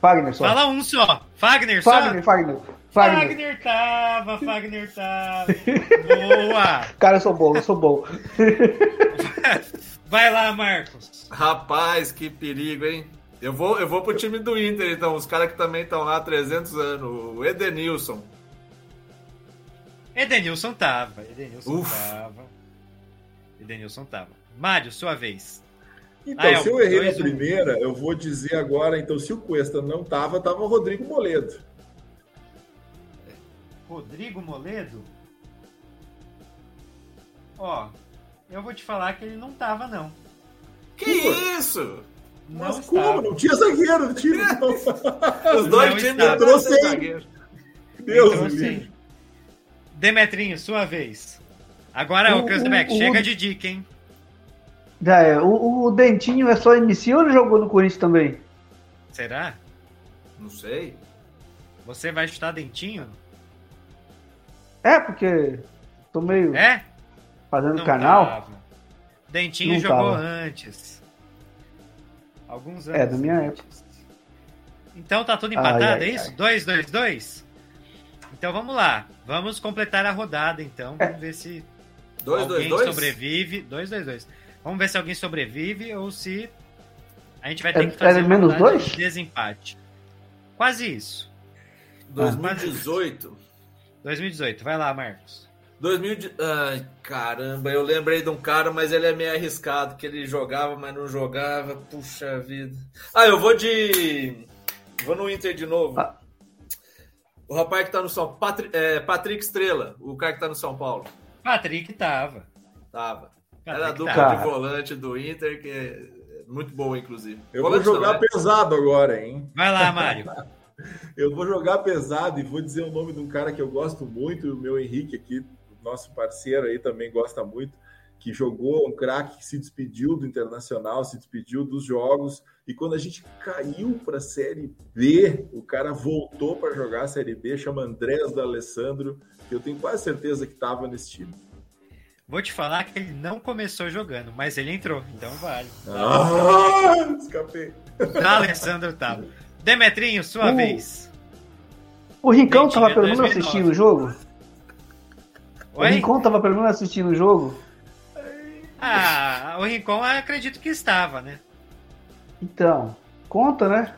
Fagner só. Fala um só. Fagner só? Fagner, Fagner. Fagner. Fagner tava, Fagner tava. Boa! Cara, eu sou bom, eu sou bom. Vai lá, Marcos. Rapaz, que perigo, hein? Eu vou, eu vou pro time do Inter, então. Os caras que também estão lá há 300 anos. O Edenilson. Edenilson tava. Edenilson Uf. tava. Edenilson tava. Mário, sua vez. Então, ah, é, se eu errei na primeira, eu vou dizer agora, então, se o Cuesta não tava, tava o Rodrigo Moledo. Rodrigo Moledo? Ó, eu vou te falar que ele não tava, não. Que isso? Não Mas estava. como? Não tinha zagueiro no time. Os dois times entrou sem. Deus entrou sem. Demetrinho, sua vez. Agora, o, o Cranzebeck, chega de dica, hein? Já é. O, o, Dentinho é só MC ou ele jogou no Corinthians também? Será? Não sei. Você vai chutar Dentinho? É, porque tô meio. É? Fazendo Não canal. Tava. Dentinho Não jogou tava. antes. Alguns anos. É, da minha antes. época. Então tá tudo empatado, ai, ai, é isso? 2, 2, 2? Então vamos lá. Vamos completar a rodada, então. Vamos ver se dois, alguém dois, dois? sobrevive. 2, 2, 2. Vamos ver se alguém sobrevive ou se a gente vai ter é, que fazer é menos dois? De desempate. Quase isso. 2018. 2018, vai lá, Marcos. 2000, ai, caramba, eu lembrei de um cara, mas ele é meio arriscado, que ele jogava, mas não jogava. Puxa vida. Ah, eu vou de. Vou no Inter de novo. Ah. O rapaz que tá no São Patrick, é, Patrick Estrela, o cara que tá no São Paulo. Patrick tava. Tava. Era a dupla tava. de volante do Inter, que é muito boa, inclusive. Eu volante vou jogar né? pesado agora, hein? Vai lá, Mário. Eu vou jogar pesado e vou dizer o nome de um cara que eu gosto muito, o meu Henrique aqui, nosso parceiro aí também gosta muito, que jogou um craque que se despediu do Internacional, se despediu dos jogos, e quando a gente caiu para a Série B, o cara voltou para jogar a Série B, chama Andrés D'Alessandro, que eu tenho quase certeza que estava nesse time. Vou te falar que ele não começou jogando, mas ele entrou, então vale. Ah, escapei. Tá, Alessandro tava. Demetrinho, sua o... vez. O Rincão Gente, tava pelo menos assistindo o jogo? Oi? O Rincon tava pelo menos assistindo o jogo? Ah, o Rincon acredito que estava, né? Então, conta, né?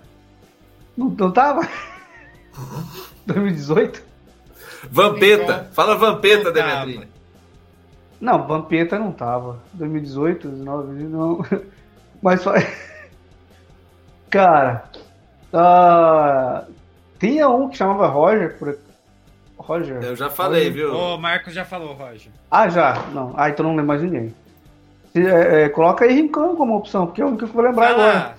Não, não tava? 2018? Vampeta! Fala Vampeta, Demetrinho. Não, Vampeta não tava. 2018, 2019, não. Mas só. Cara. Uh, tinha um que chamava Roger. Por... Roger. Eu já falei, Roger. viu? O Marcos já falou, Roger. Ah, já? Não. Ah, então não lembro mais ninguém. É, é, coloca aí Rincon como opção, porque é o único que eu vou lembrar Fala. agora.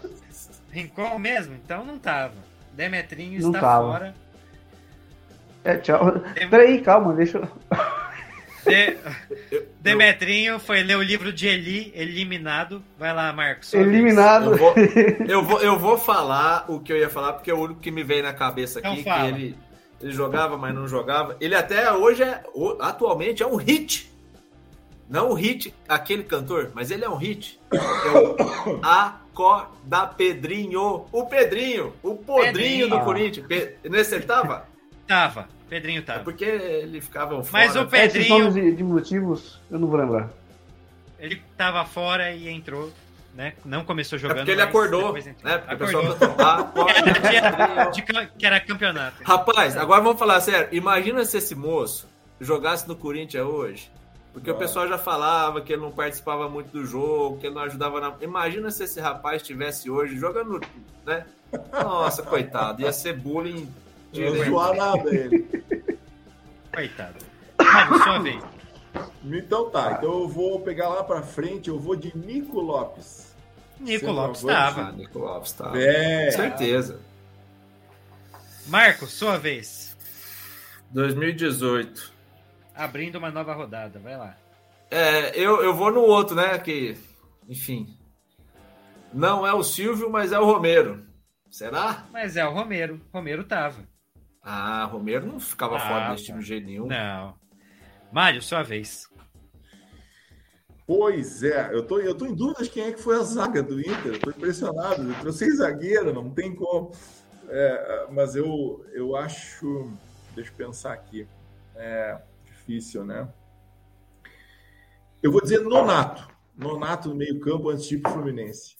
Rincon mesmo? Então não tava. Demetrinho não está tava. fora. É, tchau. Dem... Peraí, calma, deixa eu. De... Demetrinho foi ler o livro de Eli, eliminado. Vai lá, Marcos. Eliminado. Eu vou, eu vou, eu, vou, falar o que eu ia falar, porque é o único que me veio na cabeça aqui, então que ele, ele jogava, mas não jogava. Ele até hoje é, atualmente é um hit. Não o hit, aquele cantor, mas ele é um hit. É o Acorda Pedrinho. O Pedrinho, o podrinho Pedrinho. do Corinthians. Nesse ele tava? Tava. Pedrinho tava. É porque ele ficava fora. Mas o Pedrinho. De, de motivos, eu não vou lembrar. Ele tava fora e entrou, né? Não começou jogando. É porque ele acordou, né? Porque acordou. o pessoal ah, de, que era campeonato. Rapaz, agora vamos falar sério. Imagina se esse moço jogasse no Corinthians hoje. Porque o pessoal já falava que ele não participava muito do jogo, que ele não ajudava na. Imagina se esse rapaz estivesse hoje jogando, né? Nossa, coitado, ia ser bullying não zoar nada ele. Coitado. Mário, sua vez. Então tá, então eu vou pegar lá pra frente, eu vou de Nico Lopes. Nico Lopes estava. Nico Lopes estava. É. Certeza. Marco, sua vez. 2018. Abrindo uma nova rodada, vai lá. É, eu, eu vou no outro, né? Que, enfim. Não é o Silvio, mas é o Romero. Será? Mas é o Romero. Romero tava. Ah, Romero não ficava ah, fora desse time de jeito nenhum. Não. Mário, sua vez. Pois é, eu tô, eu tô em dúvida de quem é que foi a zaga do Inter. Eu tô impressionado. Eu trouxe zagueiro, não tem como. É, mas eu, eu acho. Deixa eu pensar aqui. É difícil, né? Eu vou dizer Nonato. Nonato no meio-campo antes de ir pro Fluminense.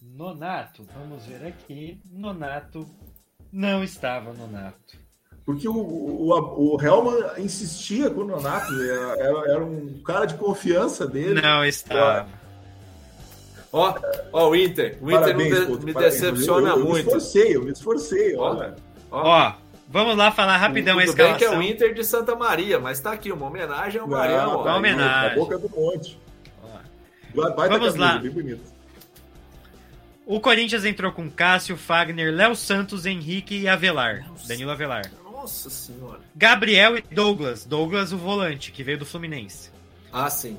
Nonato, vamos ver aqui. Nonato não estava Nonato. Porque o, o, o Helman insistia com o Nonato, era, era, um cara de confiança dele. Não estava. Ó, ó, o Inter. O parabéns, Inter me, me decepciona eu, eu, muito. Eu me esforcei, eu me esforcei, olha. Ó, vamos lá falar rapidão Tudo a escalação. bem que é o Inter de Santa Maria, mas tá aqui uma homenagem ao Marião. Uma homenagem. A boca do monte. Vai, vamos lá. Bem bonito. O Corinthians entrou com Cássio, Fagner, Léo Santos, Henrique e Avelar. Nossa, Danilo Avelar. Nossa senhora. Gabriel e Douglas. Douglas, o volante, que veio do Fluminense. Ah, sim.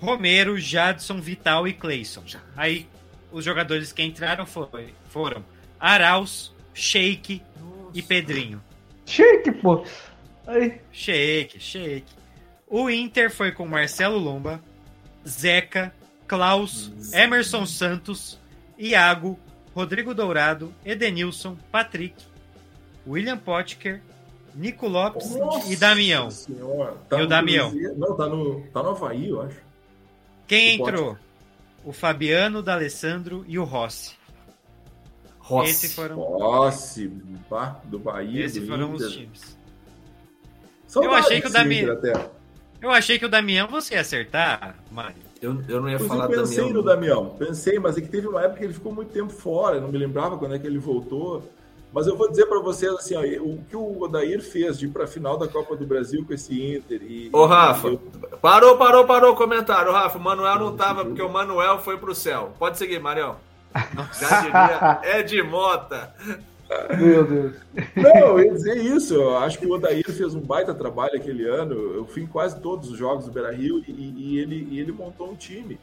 Romero, Jadson, Vital e Cleison. Aí, os jogadores que entraram foi, foram Arauz, Sheik e Pedrinho. Sheik, pô. Aí. Sheik, Sheik. O Inter foi com Marcelo Lomba, Zeca, Klaus, Emerson Santos, Iago, Rodrigo Dourado, Edenilson, Patrick, William Potker, Nico Lopes Nossa e Damião. Senhora, tá e o Damião. Não, tá no, tá no Havaí, eu acho. Quem o entrou? Potker. O Fabiano, o D'Alessandro e o Rossi. Rossi. Esses foram... Rossi, do Bahia. Esses foram Inter. os times. São eu achei que o Damião. Eu achei que o Damião você ia acertar, Mário. Eu, eu não ia pois falar eu pensei Damião. no Damião, pensei, mas é que teve uma época que ele ficou muito tempo fora, eu não me lembrava quando é que ele voltou. Mas eu vou dizer para vocês assim, ó, o que o Odair fez de ir para a final da Copa do Brasil com esse Inter e Ô Rafa, eu... parou, parou, parou o comentário, Rafa, o Manuel não tava porque o Manuel foi pro céu. Pode seguir, Marião. Já diria, é de mota. Meu Deus. Não, eu ia dizer isso. Eu acho que o Odair fez um baita trabalho aquele ano. Eu fui em quase todos os jogos do Beira Rio e, e ele, e ele montou um time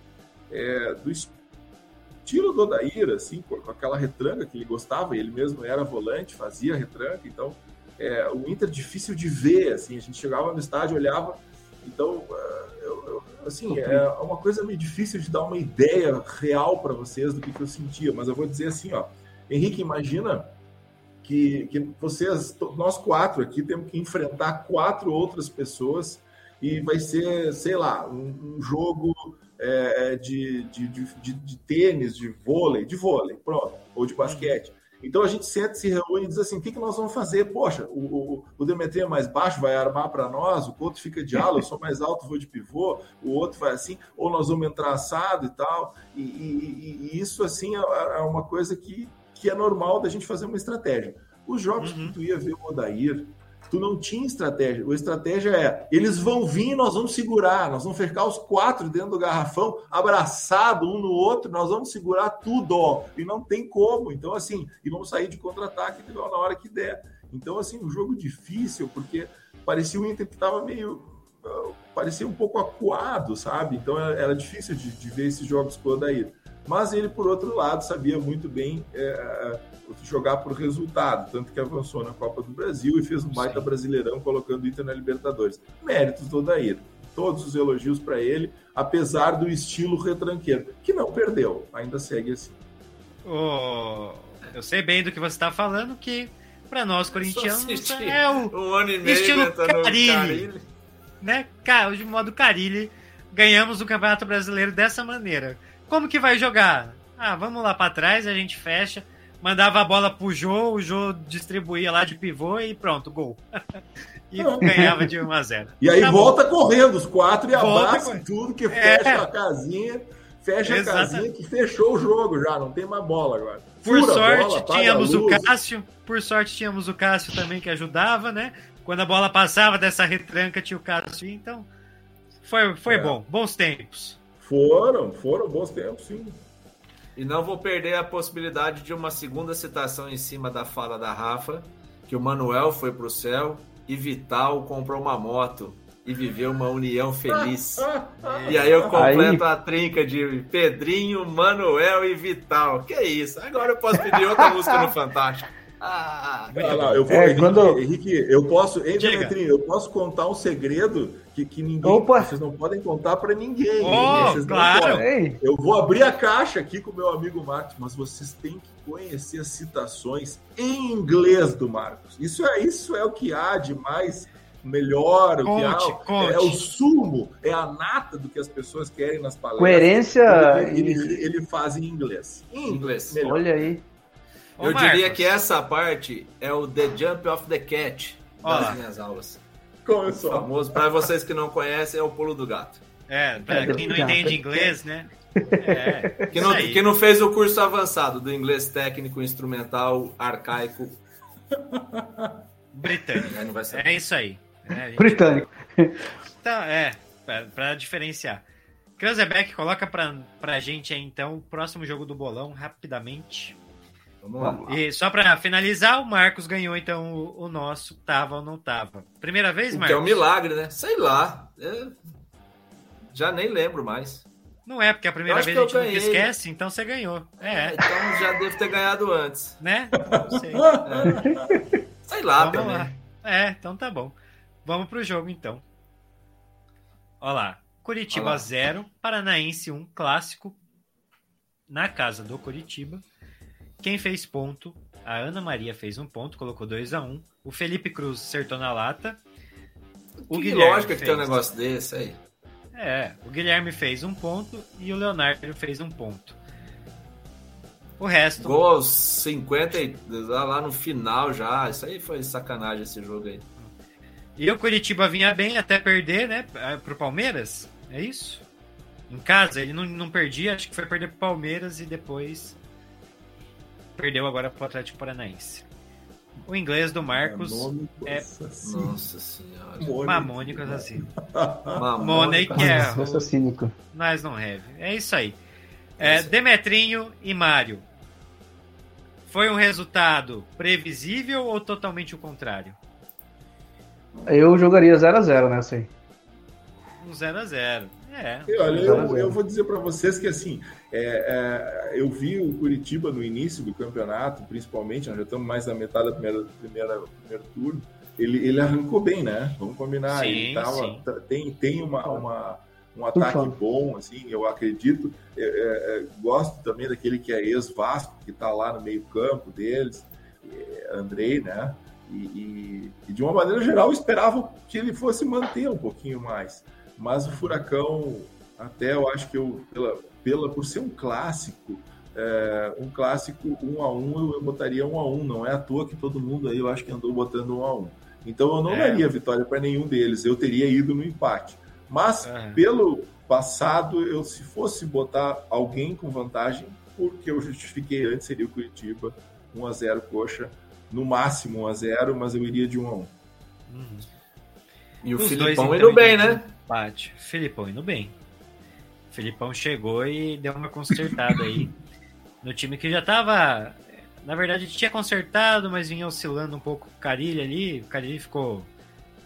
é, do estilo do Odair, assim, com, aquela retranca que ele gostava. Ele mesmo era volante, fazia retranca. Então, é, o Inter difícil de ver. Assim, a gente chegava no estádio, olhava Então, uh, eu, eu, assim, é uma coisa meio difícil de dar uma ideia real para vocês do que, que eu sentia, mas eu vou dizer assim, ó, Henrique, imagina que, que vocês, nós quatro aqui, temos que enfrentar quatro outras pessoas e vai ser, sei lá, um, um jogo é, de, de, de, de, tênis, de vôlei, de vôlei, pronto, ou de basquete. Então a gente senta, se reúne e diz assim: o que, que nós vamos fazer? Poxa, o, o, o Demetrio é mais baixo, vai armar para nós, o outro fica de ala, eu sou mais alto, vou de pivô, o outro vai assim, ou nós vamos entrar assado e tal. E, e, e isso, assim, é, é uma coisa que, que é normal da gente fazer uma estratégia. Os jogos uhum. que tu ia ver o Odair, tu não tinha estratégia. A estratégia é: eles vão vir, nós vamos segurar, nós vamos ficar os quatro dentro do garrafão, abraçado um no outro, nós vamos segurar tudo, ó, e não tem como. Então, assim, e vamos sair de contra-ataque na hora que der. Então, assim, um jogo difícil, porque parecia o Inter que estava meio. parecia um pouco acuado, sabe? Então era difícil de, de ver esses jogos com o Odair. Mas ele, por outro lado, sabia muito bem. É, jogar por resultado, tanto que avançou na Copa do Brasil e fez um baita Sim. brasileirão colocando o Inter na Libertadores. Méritos do Odair. Todos os elogios para ele, apesar do estilo retranqueiro, que não perdeu, ainda segue assim. Oh, eu sei bem do que você está falando, que para nós corintianos é o um ano e meio estilo Carilli, né? De modo Carilli, ganhamos o Campeonato Brasileiro dessa maneira. Como que vai jogar? Ah, vamos lá para trás, a gente fecha mandava a bola pro Jô, o Jô distribuía lá de pivô e pronto, gol. e ganhava de 1 a 0 E aí tá volta correndo os quatro e abraça tudo, que fecha é. a casinha, fecha Exatamente. a casinha que fechou o jogo já, não tem mais bola agora. Por Fura sorte, bola, tínhamos o Cássio, por sorte tínhamos o Cássio também que ajudava, né? Quando a bola passava dessa retranca tinha o Cássio, então foi, foi é. bom, bons tempos. Foram, foram bons tempos, sim. E não vou perder a possibilidade de uma segunda citação em cima da fala da Rafa, que o Manuel foi para o céu e Vital comprou uma moto e viveu uma união feliz. e aí eu completo aí... a trinca de Pedrinho, Manuel e Vital. Que isso? Agora eu posso pedir outra música no Fantástico. Ah, lá, eu vou, é, Henrique, quando... Henrique, eu posso, hein, eu posso contar um segredo que, que ninguém, Opa. vocês não podem contar para ninguém. Oh, claro. Eu vou abrir a caixa aqui com o meu amigo Marcos, mas vocês têm que conhecer as citações em inglês do Marcos. Isso é isso é o que há de mais melhor, o que há, é, é, o sumo, é a nata do que as pessoas querem nas palavras. Coerência. Ele, ele, ele faz em inglês. Em inglês. Melhor. Olha aí. Eu diria que essa parte é o The Jump of the Cat das minhas aulas. Começou. famoso, para vocês que não conhecem, é o pulo do gato. É, para quem não entende inglês, né? É, que, não, que não fez o curso avançado do inglês técnico, instrumental, arcaico. Britânico. É, isso aí. É, gente... Britânico. Então, é, para diferenciar. Kranzebeck, coloca pra, pra gente aí então o próximo jogo do bolão rapidamente. Vamos lá. E só para finalizar, o Marcos ganhou então o, o, nosso, tava ou não tava. Primeira vez, Marcos? Que é um milagre, né? Sei lá. Eu já nem lembro mais. Não é, porque a primeira vez a gente ganhei. nunca esquece, então você ganhou. É. é. Então já devo ter ganhado antes. Né? Não sei. É. Sei lá Vamos também. Lá. É, então tá bom. Vamos pro jogo então. Olha lá. Curitiba 0, Paranaense 1, um, clássico. Na casa do Curitiba. Quem fez ponto? A Ana Maria fez um ponto, colocou 2 a 1 um. O Felipe Cruz acertou na lata. O que Guilherme lógica fez... que tem um negócio desse aí. É, o Guilherme fez um ponto e o Leonardo fez um ponto. O resto. Gol aos 50 lá no final já. Isso aí foi sacanagem esse jogo aí. E o Curitiba vinha bem até perder, né? Pro Palmeiras. É isso? Em casa, ele não, não perdia, acho que foi perder pro Palmeiras e depois perdeu agora para o Atlético Paranaense. O inglês do Marcos é. Nossa senhora. Mamônico assassino. Mamônico é. Assassínico. Nós não have. É isso aí. É, Demetrinho e Mário. Foi um resultado previsível ou totalmente o contrário? Eu jogaria 0x0 nessa aí. Um 0x0. É. E olha, eu, eu vou dizer para vocês que assim, é, é, eu vi o Curitiba no início do campeonato, principalmente, nós já estamos mais da metade da primeira, primeira primeiro turno. ele, ele arrancou bem, né? Vamos combinar. Sim, ele tava, tem, tem uma, uma um ataque bom, assim, eu acredito. É, é, é, gosto também daquele que é ex-Vasco, que está lá no meio-campo deles, é, Andrei, né? E, e, e, de uma maneira geral, esperava que ele fosse manter um pouquinho mais. Mas o Furacão, até eu acho que eu, pela, pela, por ser um clássico, é, um clássico um a um, eu botaria um a um. Não é à toa que todo mundo aí eu acho que andou botando um a um. Então eu não é. daria vitória para nenhum deles. Eu teria ido no empate. Mas é. pelo passado, eu se fosse botar alguém com vantagem, porque eu justifiquei antes seria o Curitiba 1 a 0 coxa, no máximo 1 a 0, mas eu iria de 1 a 1. Uhum. E o Os Filipão dois, então, indo bem, né? Empate. Filipão indo bem. Filipão chegou e deu uma consertada aí no time que já tava. Na verdade, tinha consertado, mas vinha oscilando um pouco o Carilli ali. O Carilli ficou,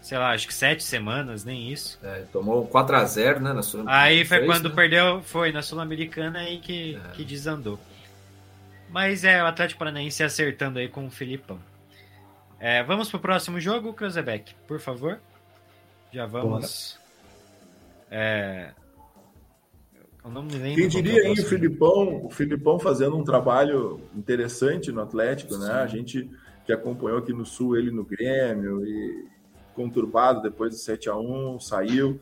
sei lá, acho que sete semanas, nem isso. É, tomou 4 a 0 né, na Sul Aí foi fez, quando né? perdeu, foi na Sul-Americana aí que, é. que desandou. Mas é o Atlético Paranaense acertando aí com o Filipão. É, vamos pro próximo jogo, Cruzebeck, por favor. Já vamos. É, Quem diria aí o Filipão, o Filipão fazendo um trabalho interessante no Atlético, né? A gente que acompanhou aqui no Sul ele no Grêmio e conturbado depois do 7 a 1 saiu.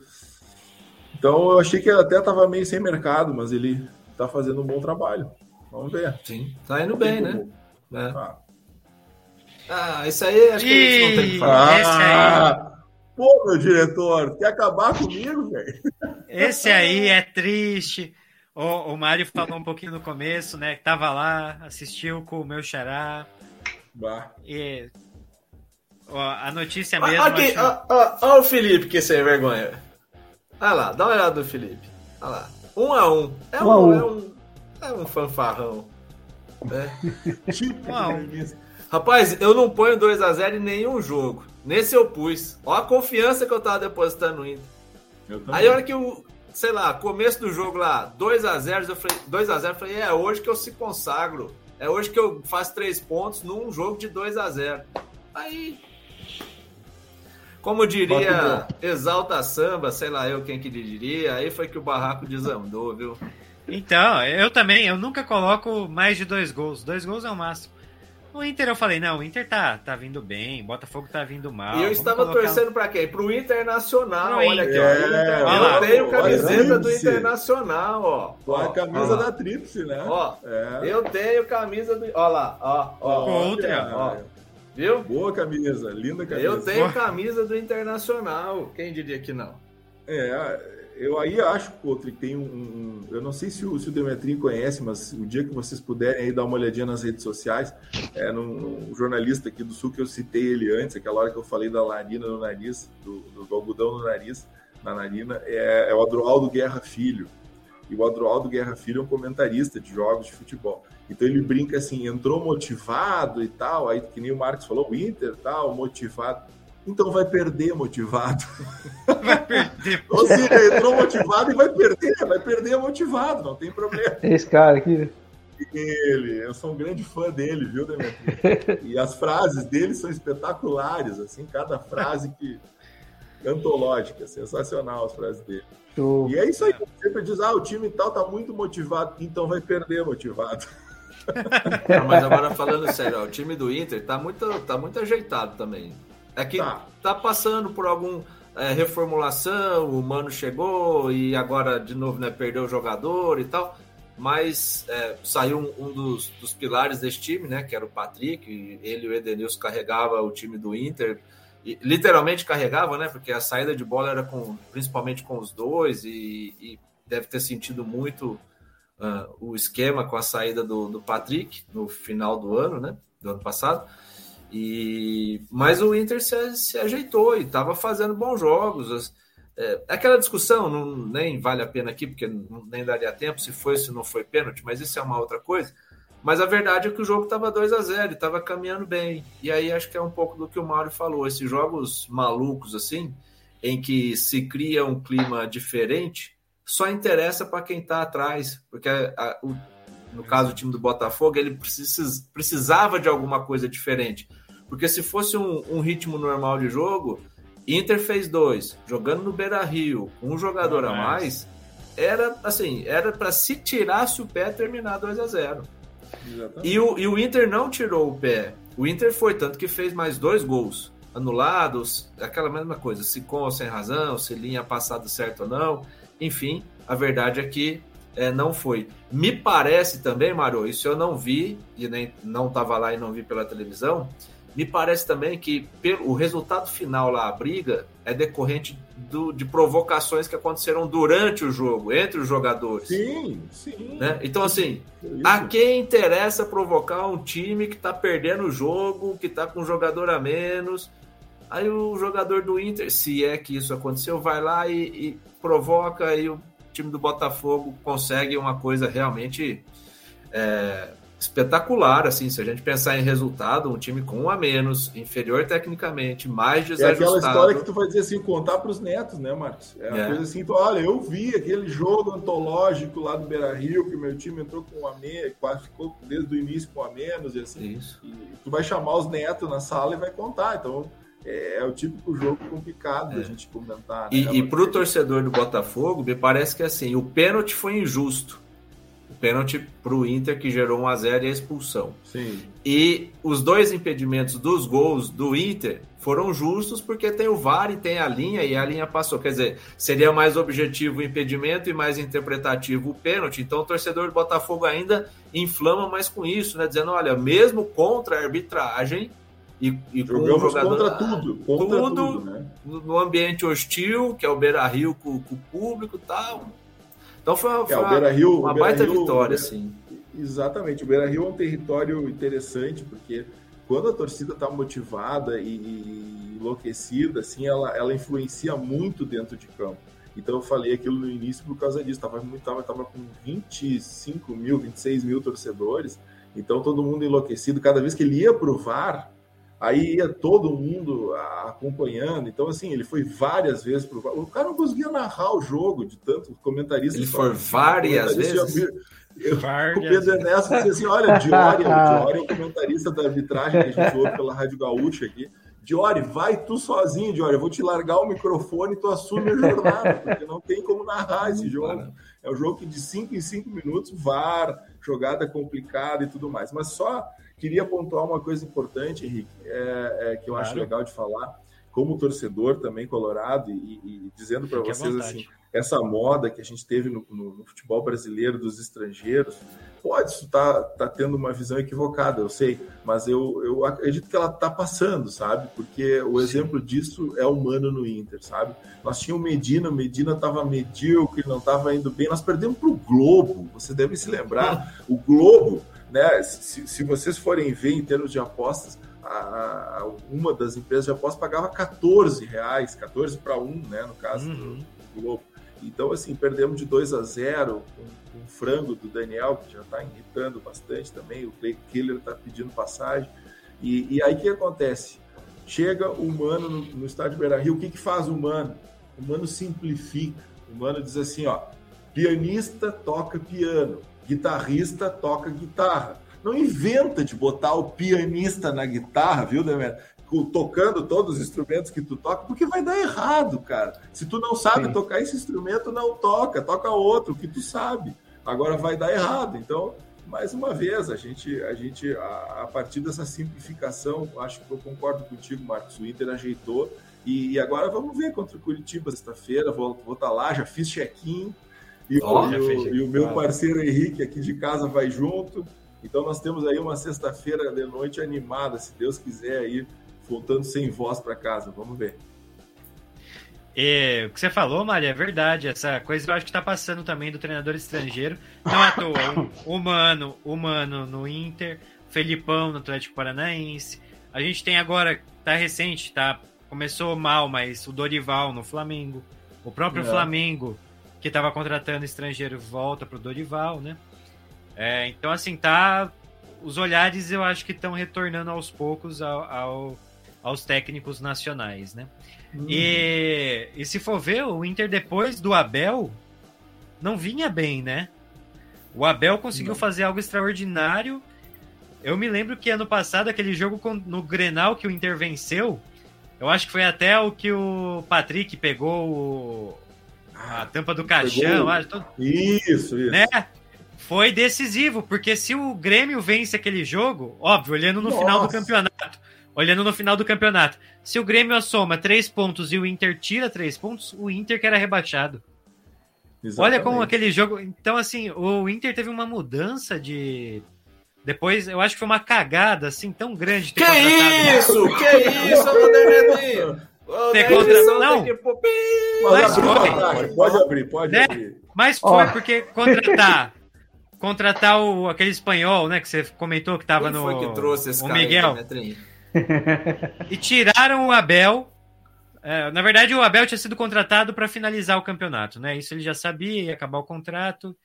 Então eu achei que ele até estava meio sem mercado, mas ele está fazendo um bom trabalho. Vamos ver. Sim, tá indo bem, né? É. Ah. ah, isso aí acho que a gente não tem que falar. Ah, Pô, meu diretor, quer acabar comigo, velho? Esse aí é triste. O, o Mário falou um pouquinho no começo, né? Que tava lá, assistiu com o meu xará. Bah. E ó, a notícia mesmo. Aqui, ó, o Felipe, que sem vergonha. Olha lá, dá uma olhada no Felipe. Olha lá. Um a um. É um, um, um. É, um é um fanfarrão. É. tipo, um a um. Rapaz, eu não ponho 2 a 0 em nenhum jogo. Nesse eu pus. Ó a confiança que eu tava depositando no Inter. Aí a hora que o, sei lá, começo do jogo lá, 2 a 0 eu falei, 2 a 0 eu falei, é hoje que eu se consagro. É hoje que eu faço três pontos num jogo de 2 a 0 Aí. Como diria, exalta samba, sei lá eu quem que diria, aí foi que o barraco desandou, viu? Então, eu também, eu nunca coloco mais de dois gols. Dois gols é o máximo. O Inter eu falei, não, o Inter tá, tá vindo bem, Botafogo tá vindo mal. E eu estava colocar... torcendo para quem? Pro Internacional, Pro olha aqui, ó. É, eu lá, tenho camiseta do Internacional, ó. Com a camisa ó, da Tríplice, né? Ó, é. eu tenho camisa do... Ó lá, ó. ó Outra, ó. Viu? Boa camisa, linda camisa. Eu tenho camisa do Internacional, quem diria que não? É, eu aí acho, Couto, que tem um, um, Eu não sei se o, se o conhece, mas o dia que vocês puderem aí dar uma olhadinha nas redes sociais, é num, num, jornalista aqui do Sul que eu citei ele antes, aquela hora que eu falei da narina no nariz, do, do, do algodão no nariz, na narina, é, é o Adroaldo Guerra Filho. E o Adroaldo Guerra Filho é um comentarista de jogos de futebol. Então ele brinca assim, entrou motivado e tal, aí que nem o Marcos falou, o Inter tal, motivado então vai perder motivado. Vai perder. Ou seja, entrou motivado e vai perder, vai perder motivado, não tem problema. Esse cara aqui. Ele, eu sou um grande fã dele, viu, Demetri? E as frases dele são espetaculares, assim, cada frase que antológica, sensacional as frases dele. Show. E é isso aí, sempre diz, ah, o time tal tá muito motivado, então vai perder motivado. Não, mas agora falando sério, ó, o time do Inter tá muito, tá muito ajeitado também. É que tá, tá passando por algum é, reformulação, o Mano chegou e agora de novo né, perdeu o jogador e tal. Mas é, saiu um, um dos, dos, pilares desse time, né? Que era o Patrick. ele e o Edenilson carregava o time do Inter. E, literalmente carregava, né? Porque a saída de bola era com, principalmente com os dois e, e deve ter sentido muito uh, o esquema com a saída do, do Patrick no final do ano, né? Do ano passado. E, mas o Inter se, se ajeitou e estava fazendo bons jogos. É, aquela discussão não, nem vale a pena aqui, porque nem daria tempo se foi se não foi pênalti, mas isso é uma outra coisa. Mas a verdade é que o jogo estava 2 a 0 estava caminhando bem. E aí acho que é um pouco do que o Mauro falou: esses jogos malucos assim, em que se cria um clima diferente, só interessa para quem está atrás, porque a, a, o, no caso do time do Botafogo, ele precis, precisava de alguma coisa diferente Porque se fosse um, um ritmo normal de jogo, Inter fez dois, jogando no Beira Rio, um jogador a mais, era assim, era para se tirasse o pé terminar 2 a 0 e o, e o Inter não tirou o pé. O Inter foi, tanto que fez mais dois gols anulados, aquela mesma coisa, se com ou sem razão, se linha passado certo ou não. Enfim, a verdade é que é, não foi. Me parece também, Maro, isso eu não vi, e nem não estava lá e não vi pela televisão, me parece também que pelo, o resultado final lá, a briga, é decorrente do, de provocações que aconteceram durante o jogo, entre os jogadores. Sim, sim. Né? Então, assim, a quem interessa provocar um time que está perdendo o jogo, que está com um jogador a menos. Aí o jogador do Inter, se é que isso aconteceu, vai lá e, e provoca e o time do Botafogo consegue uma coisa realmente é, espetacular, assim, se a gente pensar em resultado, um time com um a menos, inferior tecnicamente, mais desajustado. É aquela história que tu vai dizer assim, contar para os netos, né, Marcos? É uma é. coisa assim, tu, olha, eu vi aquele jogo antológico lá do Beira-Rio, que meu time entrou com um a menos, quase ficou desde o início com um a menos, e assim, Isso. E tu vai chamar os netos na sala e vai contar, então... É, é o típico jogo complicado é. da gente comentar. Né? E, e para o torcedor do Botafogo, me parece que assim, o pênalti foi injusto pênalti para o Inter que gerou 1 a 0 e a expulsão. Sim. E os dois impedimentos dos gols do Inter foram justos porque tem o VAR e tem a linha e a linha passou. Quer dizer, seria mais objetivo o impedimento e mais interpretativo o pênalti. Então o torcedor do Botafogo ainda inflama mais com isso, né? Dizendo, olha, mesmo contra a arbitragem e, e jogador contra tudo, contra tudo, tudo né? no ambiente hostil, que é o Beira Rio com, com o público e tal então foi uma, é, o Beira -Rio, uma baita vitória, assim. Exatamente. O Beira Rio é um território interessante, porque quando a torcida está motivada e, e, enlouquecida, assim, ela, ela influencia muito dentro de campo. Então eu falei aquilo no início por causa disso. Tava, tava, tava com 25 mil, 26 mil torcedores. Então todo mundo enlouquecido. Cada vez que ele ia pro VAR, Aí ia todo mundo acompanhando. Então, assim, ele foi várias vezes pro O cara não conseguia narrar o jogo de tanto comentarista. Ele foi várias vezes. Eu, o Pedro Ernesto disse assim: olha, Diori, o Diori é o comentarista da arbitragem que a gente ouve pela Rádio Gaúcha aqui. Diori, vai tu sozinho, Diori. Eu vou te largar o microfone e tu assume a jornada, porque não tem como narrar esse jogo. É um jogo que de 5 em 5 minutos, VAR, jogada complicada e tudo mais. Mas só Queria pontuar uma coisa importante, Henrique, é, é, que eu claro. acho legal de falar, como torcedor também colorado, e, e dizendo para vocês assim, essa moda que a gente teve no, no, no futebol brasileiro dos estrangeiros, pode estar tá, tá tendo uma visão equivocada, eu sei, mas eu, eu acredito que ela está passando, sabe? Porque o exemplo disso é humano no Inter, sabe? Nós tínhamos Medina, Medina estava medíocre, não estava indo bem, nós perdemos para o Globo, você deve se lembrar, o Globo né? Se, se vocês forem ver em termos de apostas, a, a, uma das empresas de apostas pagava 14 reais, 14 para 1, né? No caso uhum. do, Globo. Então, assim, perdemos de 2 a 0 com, o frango do Daniel, que já está irritando bastante também. O Clay Killer está pedindo passagem. E, e aí o que acontece? Chega o Mano no, no estádio Beira Rio, o que, que faz o Mano? O Mano simplifica. O Mano diz assim: ó, pianista toca piano, guitarrista toca guitarra. Não inventa de botar o pianista na guitarra, viu, Demetrio? Tocando todos os instrumentos que tu toca, porque vai dar errado, cara. Se tu não sabe Sim. tocar esse instrumento, não toca, toca outro que tu sabe. Agora vai dar errado. Então, mais uma vez, a gente, a gente, a, a partir dessa simplificação, acho que eu concordo contigo, Marcos. O Inter ajeitou e, e agora vamos ver contra o Curitiba sexta-feira. Vou, vou estar tá lá, já fiz check-in e, oh, o, e o meu parceiro Henrique aqui de casa vai junto. Então nós temos aí uma sexta-feira de noite animada, se Deus quiser aí, voltando sem voz para casa. Vamos ver. É, o que você falou, Maria, é verdade. Essa coisa eu acho que está passando também do treinador estrangeiro. Não à toa, humano, humano no Inter, Felipão no Atlético Paranaense. A gente tem agora, tá recente, tá? Começou mal, mas o Dorival no Flamengo. O próprio é. Flamengo que estava contratando estrangeiro volta para o Dorival, né? É, então, assim, tá. Os olhares eu acho que estão retornando aos poucos ao, ao, aos técnicos nacionais, né? Hum. E, e se for ver, o Inter depois do Abel não vinha bem, né? O Abel conseguiu não. fazer algo extraordinário Eu me lembro que ano passado, aquele jogo no Grenal que o Inter venceu, eu acho que foi até o que o Patrick pegou o, a ah, tampa do caixão. Acho, isso, isso. Né? Foi decisivo, porque se o Grêmio vence aquele jogo, óbvio, olhando no Nossa. final do campeonato, olhando no final do campeonato, se o Grêmio assoma três pontos e o Inter tira três pontos, o Inter que era rebaixado. Exatamente. Olha como aquele jogo. Então, assim, o Inter teve uma mudança de. Depois, eu acho que foi uma cagada, assim, tão grande. Que isso? Que isso, Vanderlei? Ter contra... Não, que... mas foi. Pode abrir, pode né? abrir. Mas foi, oh. porque contratar contratar o, aquele espanhol, né, que você comentou que tava Quem no foi que trouxe esse o Miguel. Aí, e tiraram o Abel é, na verdade, o Abel tinha sido contratado para finalizar o campeonato, né? Isso ele já sabia, ia acabar o contrato.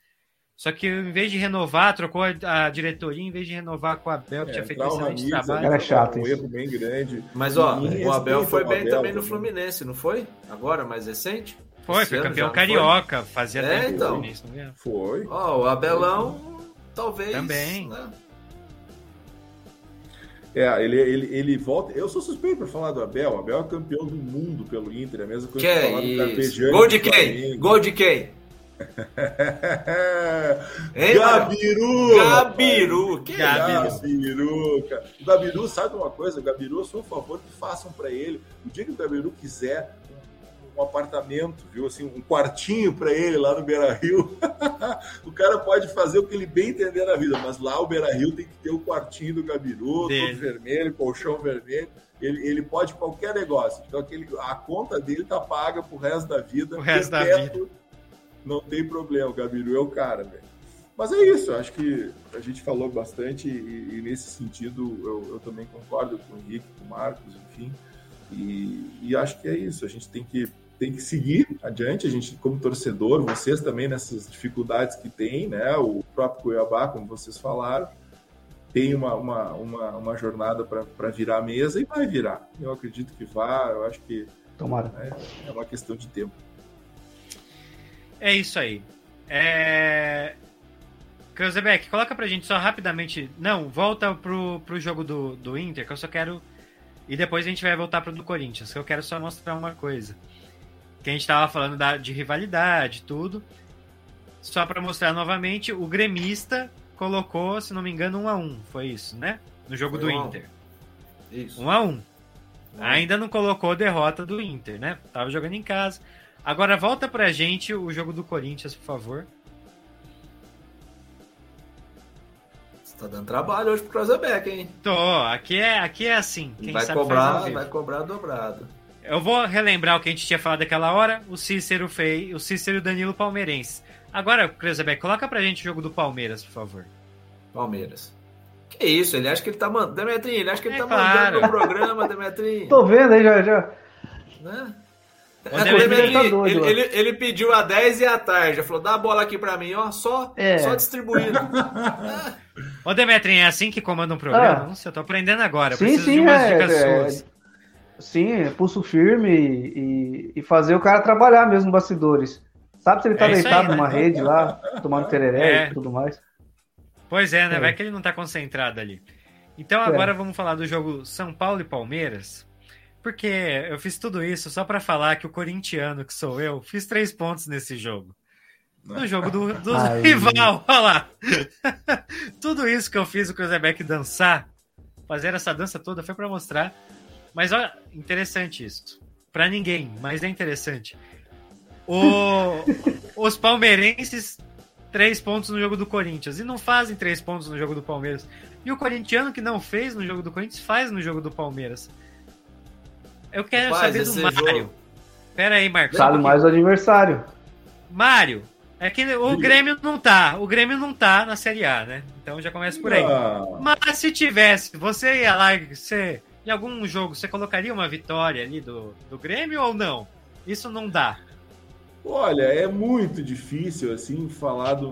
Só que em vez de renovar, trocou a, a diretoria, em vez de renovar com o Abel, que é, tinha feito excelente trabalho. Era chato. Um erro bem grande. Mas, ó, o Abel foi bem Abel, também no Fluminense, não foi? Agora, mais recente? Foi, Esse foi campeão carioca, foi? fazia é, tempo então. Fluminense, não Foi. Ó, o Abelão, talvez. Também. Né? É, ele, ele, ele volta. Eu sou suspeito para falar do Abel. O Abel é campeão do mundo pelo Inter. É a mesma coisa que, que falar do Carpegiani. Gol de quem? Gol de quem? hein, Gabiru! Gabiru! Que Gabiru, cara. O Gabiru, sabe uma coisa? O Gabiru, eu sou a favor que façam para ele. O dia que o Gabiru quiser um apartamento, viu? Assim, um quartinho para ele lá no Beira Rio. o cara pode fazer o que ele bem entender na vida, mas lá o Beira Rio tem que ter o quartinho do Gabiru, todo vermelho, colchão vermelho. Ele, ele pode qualquer negócio. Então aquele, a conta dele tá paga pro resto da vida. O resto da vida. Não tem problema, o Gabiru é o cara, velho. Mas é isso, acho que a gente falou bastante e, e nesse sentido eu, eu, também concordo com o Henrique, com o Marcos, enfim. E, e, acho que é isso, a gente tem que tem que seguir adiante. A gente, como torcedor, vocês também nessas dificuldades que tem, né? O próprio Cuiabá, como vocês falaram, tem uma, uma, uma, uma jornada para virar a mesa e vai virar. Eu acredito que vá, eu acho que Tomara. É, é uma questão de tempo. É isso aí. É... Kreuzebeck, coloca pra gente só rapidamente. Não, volta pro, pro jogo do, do Inter, que eu só quero. E depois a gente vai voltar pro do Corinthians, que eu quero só mostrar uma coisa que a gente estava falando da, de rivalidade tudo. Só para mostrar novamente, o gremista colocou, se não me engano, um a um. Foi isso, né? No jogo foi do um Inter. Isso. Um a um. Ainda não colocou derrota do Inter, né? Tava jogando em casa. Agora volta pra gente o jogo do Corinthians, por favor. Tá dando trabalho hoje pro Cruzebeck, hein? Tô, aqui é, aqui é assim. Quem vai cobrar, vai cobrar dobrado. Eu vou relembrar o que a gente tinha falado daquela hora. O Cícero fez. O Cícero e o Danilo Palmeirense. Agora, Cruzebeck, coloca pra gente o jogo do Palmeiras, por favor. Palmeiras. Que isso, ele acha que ele tá mandando. Demetrinho, ele acha que ele é tá claro. mandando o programa, Demetrinho. Tô vendo aí já. já. Né? Demetrinho, tá ele, ele, ele, pediu a 10 e a tarde. Falou: dá a bola aqui pra mim, ó. Só, é. só distribuindo. Ô, Demetrinho, é assim que comanda um programa? Ah. Não sei, eu tô aprendendo agora. Sim, sim, de umas é, dicas é, suas. Sim, pulso firme e, e, fazer o cara trabalhar mesmo no bastidores. Sabe se ele tá é deitado aí, né? numa rede lá, tomando tereré é. e tudo mais. Pois é, né? É. Vai que ele não tá concentrado ali. Então é. agora vamos falar do jogo São Paulo e Palmeiras. Porque eu fiz tudo isso só para falar que o corintiano, que sou eu, fiz três pontos nesse jogo. No jogo do, do rival, olha lá. tudo isso que eu fiz o Cruzebeck dançar, fazer essa dança toda, foi para mostrar mas olha, interessante isso. Para ninguém, mas é interessante. O, os palmeirenses, três pontos no jogo do Corinthians. E não fazem três pontos no jogo do Palmeiras. E o corintiano que não fez no jogo do Corinthians, faz no jogo do Palmeiras. Eu quero Rapaz, saber do Mário. Jogo... Pera aí, Marcos. Sabe mais o adversário. Mário, é que o Grêmio não tá. O Grêmio não tá na Série A, né? Então já começa por aí. Mas se tivesse, você ia lá, você em algum jogo, você colocaria uma vitória ali do, do Grêmio ou não? Isso não dá. Olha, é muito difícil assim falar do,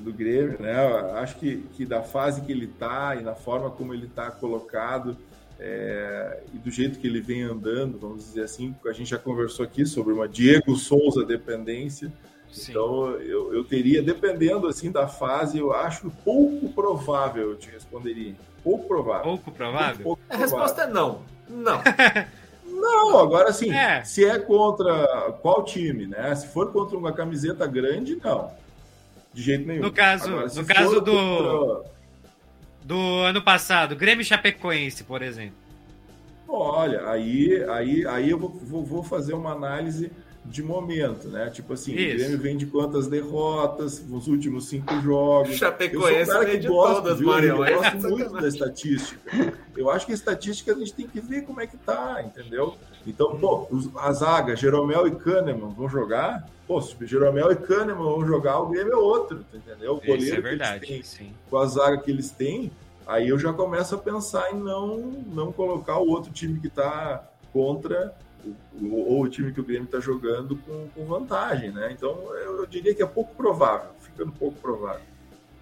do Grêmio, né? Acho que, que da fase que ele está e na forma como ele está colocado é, e do jeito que ele vem andando, vamos dizer assim, a gente já conversou aqui sobre uma Diego Souza dependência. Sim. Então eu, eu teria, dependendo assim da fase, eu acho pouco provável, eu te responderia. Pouco provável. Pouco provável? Pouco, pouco provável. A resposta é não. Não. não, agora sim. É. Se é contra qual time, né? Se for contra uma camiseta grande, não. De jeito nenhum. No caso, agora, no caso do. Contra... Do ano passado, Grêmio Chapecoense, por exemplo. Olha, aí, aí, aí eu vou, vou, vou fazer uma análise de momento, né? Tipo assim, Isso. o Grêmio vem de quantas derrotas nos últimos cinco jogos. Chapecoense eu de gosto, todas, viu? Eu gosto muito da estatística. Eu acho que a estatística a gente tem que ver como é que tá, entendeu? Então, pô, a zaga, Jeromel e Kahneman vão jogar? Pô, se Jeromel e Kahneman vão jogar, o Grêmio é outro, entendeu? O goleiro Isso é verdade, têm, sim. com a zaga que eles têm, aí eu já começo a pensar em não, não colocar o outro time que tá contra ou o time que o Grêmio está jogando com, com, vantagem, né? Então eu, eu, diria que é pouco provável, ficando pouco provável.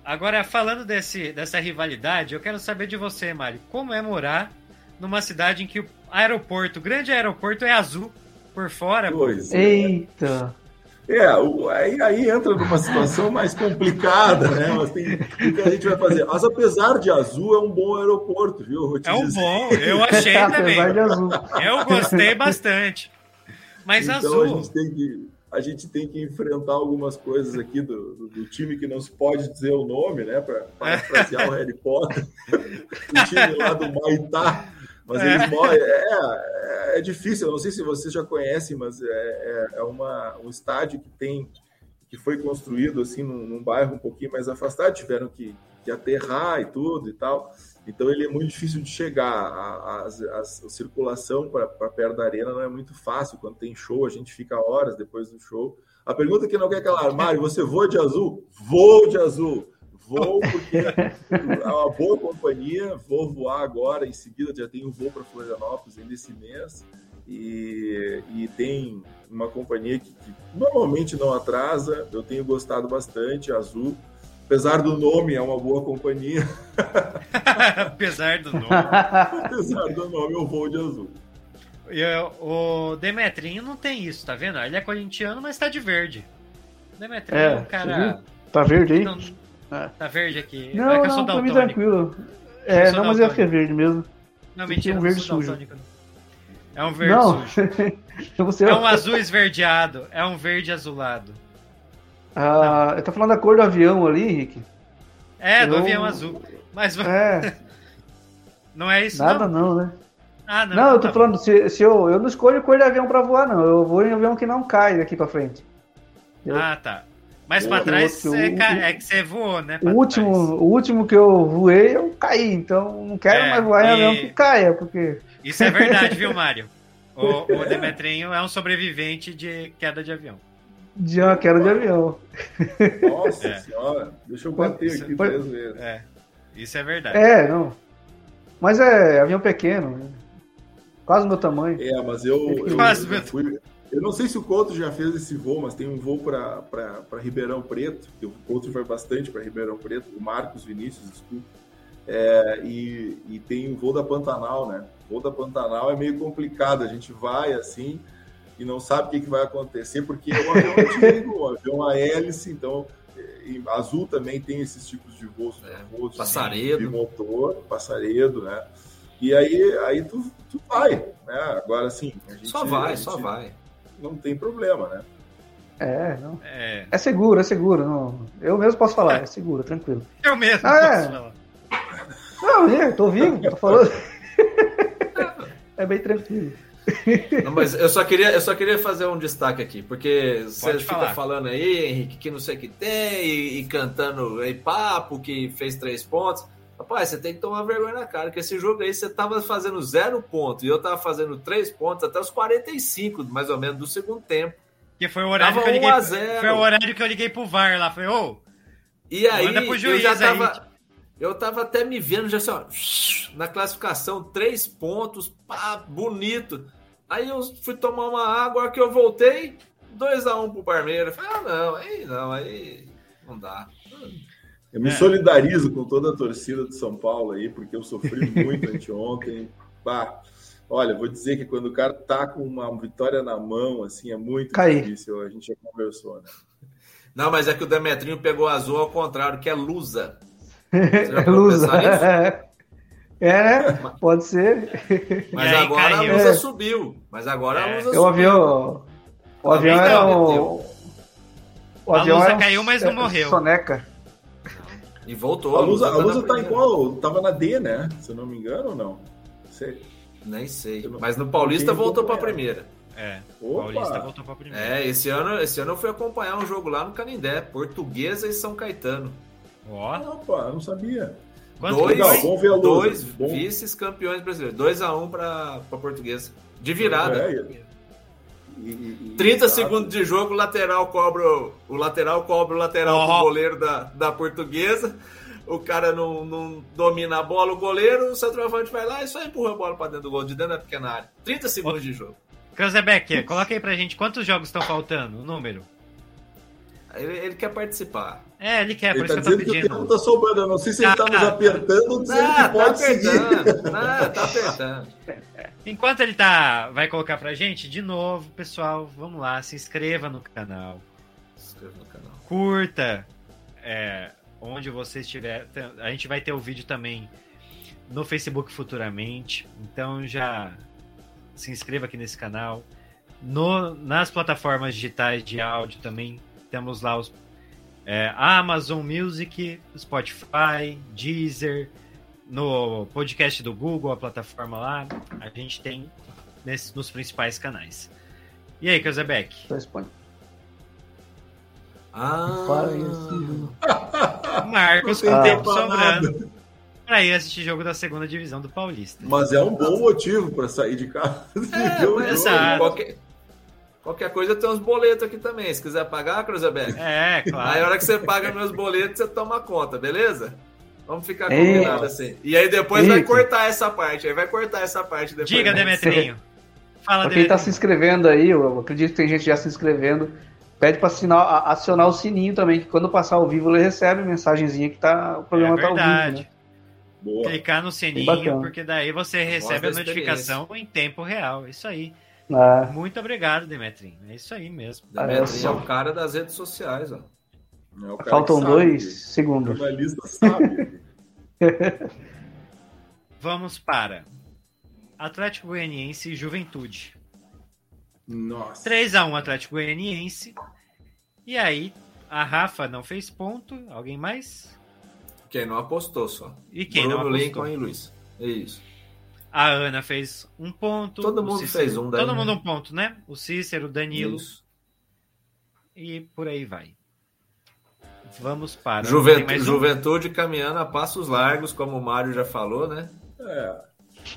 Agora, falando desse, dessa rivalidade, eu quero saber de você, Mário, como é morar numa cidade em que o aeroporto, o grande aeroporto é azul por fora? Pois é. Eita! É, aí, aí entra numa situação mais complicada, né? Mas tem, o que a gente vai fazer? Mas apesar de azul, é um bom aeroporto, viu? É um bom, eu achei também. Eu gostei bastante. Mas então, azul. A gente, tem que, a gente tem que enfrentar algumas coisas aqui do, do, do time que não se pode dizer o nome, né? Para parafrasear o Harry Potter. o time lá do Maitá mas é. eles moram. É, é, é, difícil, eu não sei se vocês já conhecem, mas é, é, é uma, um estádio que tem que foi construído assim num, num bairro um pouquinho mais afastado, tiveram que, que, aterrar e tudo e tal. Então ele é muito difícil de chegar. A, a, a, a circulação para perto da arena não é muito fácil. Quando tem show, a gente fica horas depois do show. A pergunta que não quer calar, Mário, você voa de azul? Vou de azul. Vou porque é uma boa companhia. Vou voar agora, em seguida já tenho um voo para Florianópolis ainda esse mês. E, e tem uma companhia que, que, normalmente não atrasa. Eu tenho gostado bastante, Azul. Apesar do nome, é uma boa companhia. Apesar do nome. Apesar do nome, eu vou de Azul. Eu, o Demetrinho não tem isso, tá vendo? Ele é corintiano, mas tá de verde. O Demetrinho é, é um cara. Tá verde aí? Não, é. Tá verde aqui. Não, é eu sou não, pra mim tranquilo. É, não, mas eu acho que é verde mesmo. Não, mentira, um verde sujo. É um verde não. sujo. é um azul esverdeado. É um verde azulado. Ah, eu tô falando da cor do avião ali, Henrique. É, do eu... avião azul. Mas é. não é isso, Nada não, não né? Ah, não, não, eu tô tá falando, se, se eu, eu não escolho cor de avião pra voar, não. Eu vou em avião que não cai daqui pra frente. Eu... Ah, tá. Mas para trás é, é, que você voou, né? O último, o último que eu voei, eu caí. Então não quero é, mais voar em avião que caia, porque. Isso é verdade, viu, Mário? O, o Demetrinho é um sobrevivente de queda de avião. De uma queda de avião. Nossa é. senhora, deixa eu bater aqui três vezes. É, isso é verdade. É, não. Mas é avião pequeno, né? quase o meu tamanho. É, mas eu, eu, quase eu fui, eu não sei se o Couto já fez esse voo, mas tem um voo para Ribeirão Preto, que o Couto vai bastante para Ribeirão Preto, o Marcos Vinícius, desculpa. É, e, e, tem um voo da Pantanal, né? O voo da Pantanal é meio complicado, a gente vai assim e não sabe o que, que vai acontecer, porque é um avião antigo, um avião a hélice, então Azul também tem esses tipos de voos, é, voos passaredo. de motor, passaredo, né? E aí, aí tu, tu vai, né? Agora sim. só vai, só vai não tem problema, né? É, não. É, é seguro, é seguro. Não. Eu mesmo posso falar, é seguro, tranquilo. Eu mesmo ah, posso é. falar. Não, eu tô vivo, tô falando. é bem tranquilo. Não, mas eu só, queria, eu só queria fazer um destaque aqui, porque você fica falando aí, Henrique, que não sei o que tem, e, e cantando aí papo, que fez três pontos. Rapaz, você tem que tomar vergonha na cara, que esse jogo aí você tava fazendo zero ponto e eu tava fazendo três pontos até os 45, mais ou menos, do segundo tempo. Que foi o horário tava que eu liguei. Foi o horário que eu liguei pro VAR lá. Falei, ô. e aí, eu já tava. Aí. Eu tava até me vendo já assim, ó, na classificação, três pontos, pá, bonito. Aí eu fui tomar uma água, a que eu voltei, 2x1 um pro Parmeira. Falei, ah, não, aí não, aí não dá. Eu me é. solidarizo com toda a torcida de São Paulo aí, porque eu sofri muito anteontem. Bah, olha, vou dizer que quando o cara tá com uma vitória na mão, assim, é muito Caí. difícil. A gente já conversou, né? Não, mas é que o Demetrinho pegou azul ao contrário, que é Lusa. É Lusa. É, pode ser. Mas aí, agora caiu. a Lusa é. subiu. Mas agora é. a Lusa subiu. O avião, o avião era o... o avião a Lusa caiu, mas não morreu. Soneca. E voltou. A Lusa, a Lusa tá em qual? Tava na D, né? Se eu não me engano ou não? Sei. Nem sei. Mas no Paulista voltou para a primeira. É, Opa. Paulista voltou para a primeira. É, esse ano, esse ano eu fui acompanhar um jogo lá no Canindé, Portuguesa e São Caetano. Ó. Opa, não sabia. Quanto dois Legal, dois vices-campeões brasileiros. 2x1 um para a Portuguesa. De virada. É, e, e, 30 segundos de jogo, o lateral cobra o lateral cobra o lateral oh. goleiro da, da portuguesa. O cara não, não domina a bola, o goleiro, o centroavante vai lá e só empurra a bola para dentro do gol, de dentro da pequena área. 30 segundos de jogo. Cranzebeck, coloca aí pra gente quantos jogos estão faltando, o número. Ele, ele, quer participar. É, ele quer, por ele isso tá que eu tô pedindo. Que o tempo tá sobrando, eu não sei se ele tá, nos apertando ou se ele tá pode apertando. Ah, tá apertando. Enquanto ele tá, vai colocar pra gente, de novo, pessoal, vamos lá, se inscreva no canal. Se inscreva no canal. Curta. É, onde você estiver. A gente vai ter o vídeo também no Facebook futuramente. Então já se inscreva aqui nesse canal. No, nas plataformas digitais de áudio também temos lá os é, Amazon Music, Spotify, Deezer, no podcast do Google, a plataforma lá, a gente tem nesse, nos principais canais. E aí, Kazebeck? Ah. Marcos com ah, tempo sobrando para ir assistir jogo da segunda divisão do Paulista. Mas é um bom motivo para sair de casa. É, qualquer, qualquer coisa tem uns boletos aqui também. Se quiser pagar, Cruzebeck. É, claro. Aí a hora que você paga meus boletos, você toma conta, beleza? Vamos ficar combinado assim. E aí depois Eita. vai cortar essa parte. Aí vai cortar essa parte depois. Diga, né? Demetrinho. Fala, pra quem está se inscrevendo aí, eu acredito que tem gente já se inscrevendo. Pede para acionar o sininho também, que quando passar ao vivo ele recebe mensagenzinha que tá, o programa é tá ao vivo. Né? Boa. Clicar no sininho, porque daí você recebe a notificação em tempo real. Isso aí. É. Muito obrigado, Demetrinho. É isso aí mesmo. Demetrinho é o cara das redes sociais, ó. É Faltam dois segundos. O jornalista sabe. Vamos para Atlético Goianiense e Juventude. Nossa. 3x1 Atlético Goianiense. E aí, a Rafa não fez ponto. Alguém mais? Quem não apostou só. E quem Bruno, não apostou? Lincoln e Luiz. É isso. A Ana fez um ponto. Todo mundo Cícero, fez um. Daí, todo mundo um ponto, né? O Cícero, o Danilo. Isso. E por aí vai. Vamos para. Juventude, Juventude caminhando a passos largos, como o Mário já falou, né? É.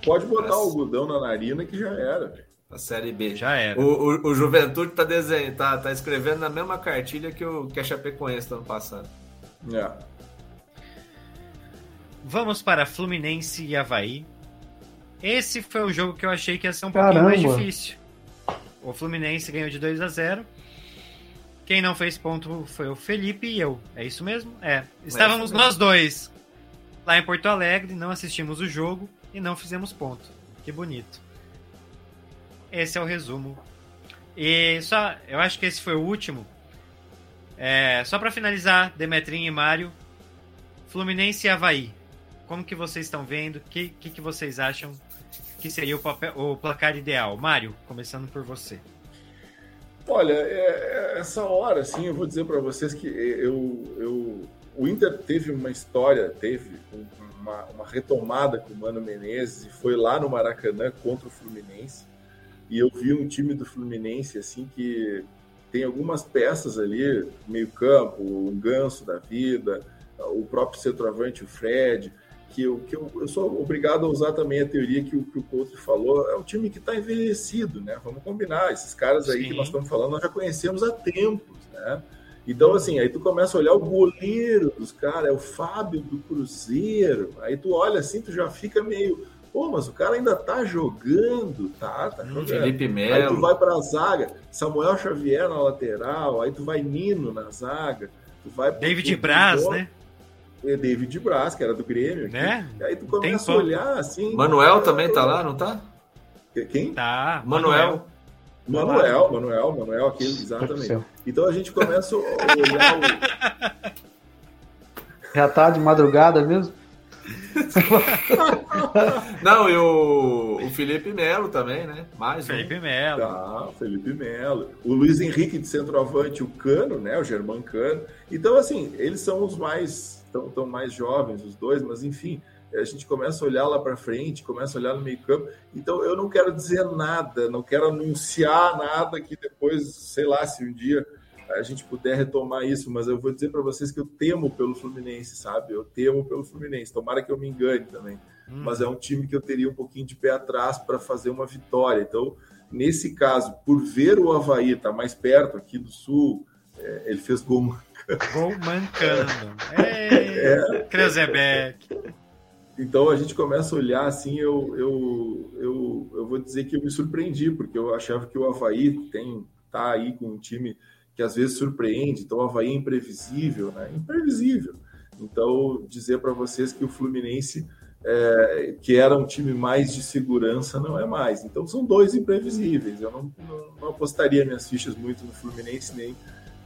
Pode botar o algodão na narina que já era. A Série B. Já era. O, o, o Juventude tá, desenho, tá, tá escrevendo na mesma cartilha que, o, que a Chapecoense ano passado. É. Vamos para Fluminense e Havaí. Esse foi o jogo que eu achei que ia ser um Caramba. pouquinho mais difícil. O Fluminense ganhou de 2 a 0 quem não fez ponto foi o Felipe e eu. É isso mesmo? É. Estávamos nós dois lá em Porto Alegre, não assistimos o jogo e não fizemos ponto. Que bonito. Esse é o resumo. E só, eu acho que esse foi o último. É, só para finalizar, Demetrinho e Mário, Fluminense e Havaí. Como que vocês estão vendo? O que, que, que, vocês acham que seria o, papel, o placar ideal? Mário, começando por você. Olha, é, é, essa hora, assim, eu vou dizer para vocês que eu, eu, o Inter teve uma história, teve uma, uma, retomada com o Mano Menezes e foi lá no Maracanã contra o Fluminense. E eu vi um time do Fluminense, assim, que tem algumas peças ali, meio campo, um ganso da vida, o próprio centroavante, o Fred, que eu, que eu, eu sou obrigado a usar também a teoria que o, que o Couto falou, é um time que está envelhecido, né? Vamos combinar, esses caras aí Sim. que nós estamos falando, nós já conhecemos há tempos, né? Então, assim, aí tu começa a olhar o goleiro dos caras, é o Fábio do Cruzeiro, aí tu olha assim, tu já fica meio, pô, mas o cara ainda tá jogando, tá, tá hum, jogando. Felipe Melo. Aí tu vai pra zaga, Samuel Xavier na lateral, aí tu vai Nino na zaga, tu vai... David Braz, né? É David Braz, que era do Grêmio. Né? E aí tu começa Tem a olhar assim. Manuel também tá lá, não tá? Quem? Tá. Manuel. Manuel, Manuel, Manuel, aquele, exatamente. Então a gente começa a olhar o... Já tá de madrugada mesmo? Não, e o, o Felipe Melo também, né? Mais Felipe um. Melo. Tá, Felipe Melo. O Luiz Henrique de centroavante, o Cano, né? O Germán Cano. Então, assim, eles são os mais, tão, tão mais jovens, os dois, mas enfim, a gente começa a olhar lá para frente, começa a olhar no meio campo. Então, eu não quero dizer nada, não quero anunciar nada que depois, sei lá, se um dia a gente puder retomar isso, mas eu vou dizer para vocês que eu temo pelo Fluminense, sabe? Eu temo pelo Fluminense. Tomara que eu me engane também. Hum. Mas é um time que eu teria um pouquinho de pé atrás para fazer uma vitória. Então, nesse caso, por ver o Havaí estar tá mais perto aqui do Sul, é, ele fez gol Gol mancando. é. Kreuzebeck. Então a gente começa a olhar assim, eu, eu, eu, eu vou dizer que eu me surpreendi, porque eu achava que o Havaí tem, tá aí com um time que às vezes surpreende. Então, o Havaí é imprevisível, né? Imprevisível. Então, dizer para vocês que o Fluminense, é, que era um time mais de segurança, não é mais. Então, são dois imprevisíveis. Eu não, não, não apostaria minhas fichas muito no Fluminense, nem.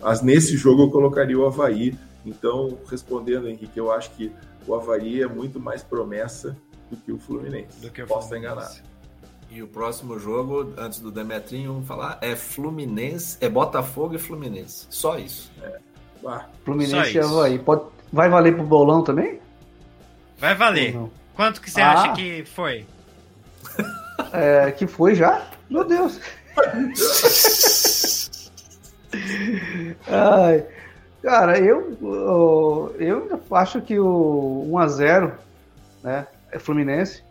Mas nesse jogo eu colocaria o Havaí. Então, respondendo, Henrique, eu acho que o Havaí é muito mais promessa do que o Fluminense. Do que o Posso Fluminense. estar enganado. E o próximo jogo, antes do Demetrinho, vamos falar, é Fluminense, é Botafogo e Fluminense. Só isso. É. Ah, Fluminense e Havaí. Pode, vai valer pro bolão também? Vai valer. Quanto que você ah. acha que foi? É, que foi já? Meu Deus. Ai, cara, eu, eu acho que o 1x0 né, é Fluminense.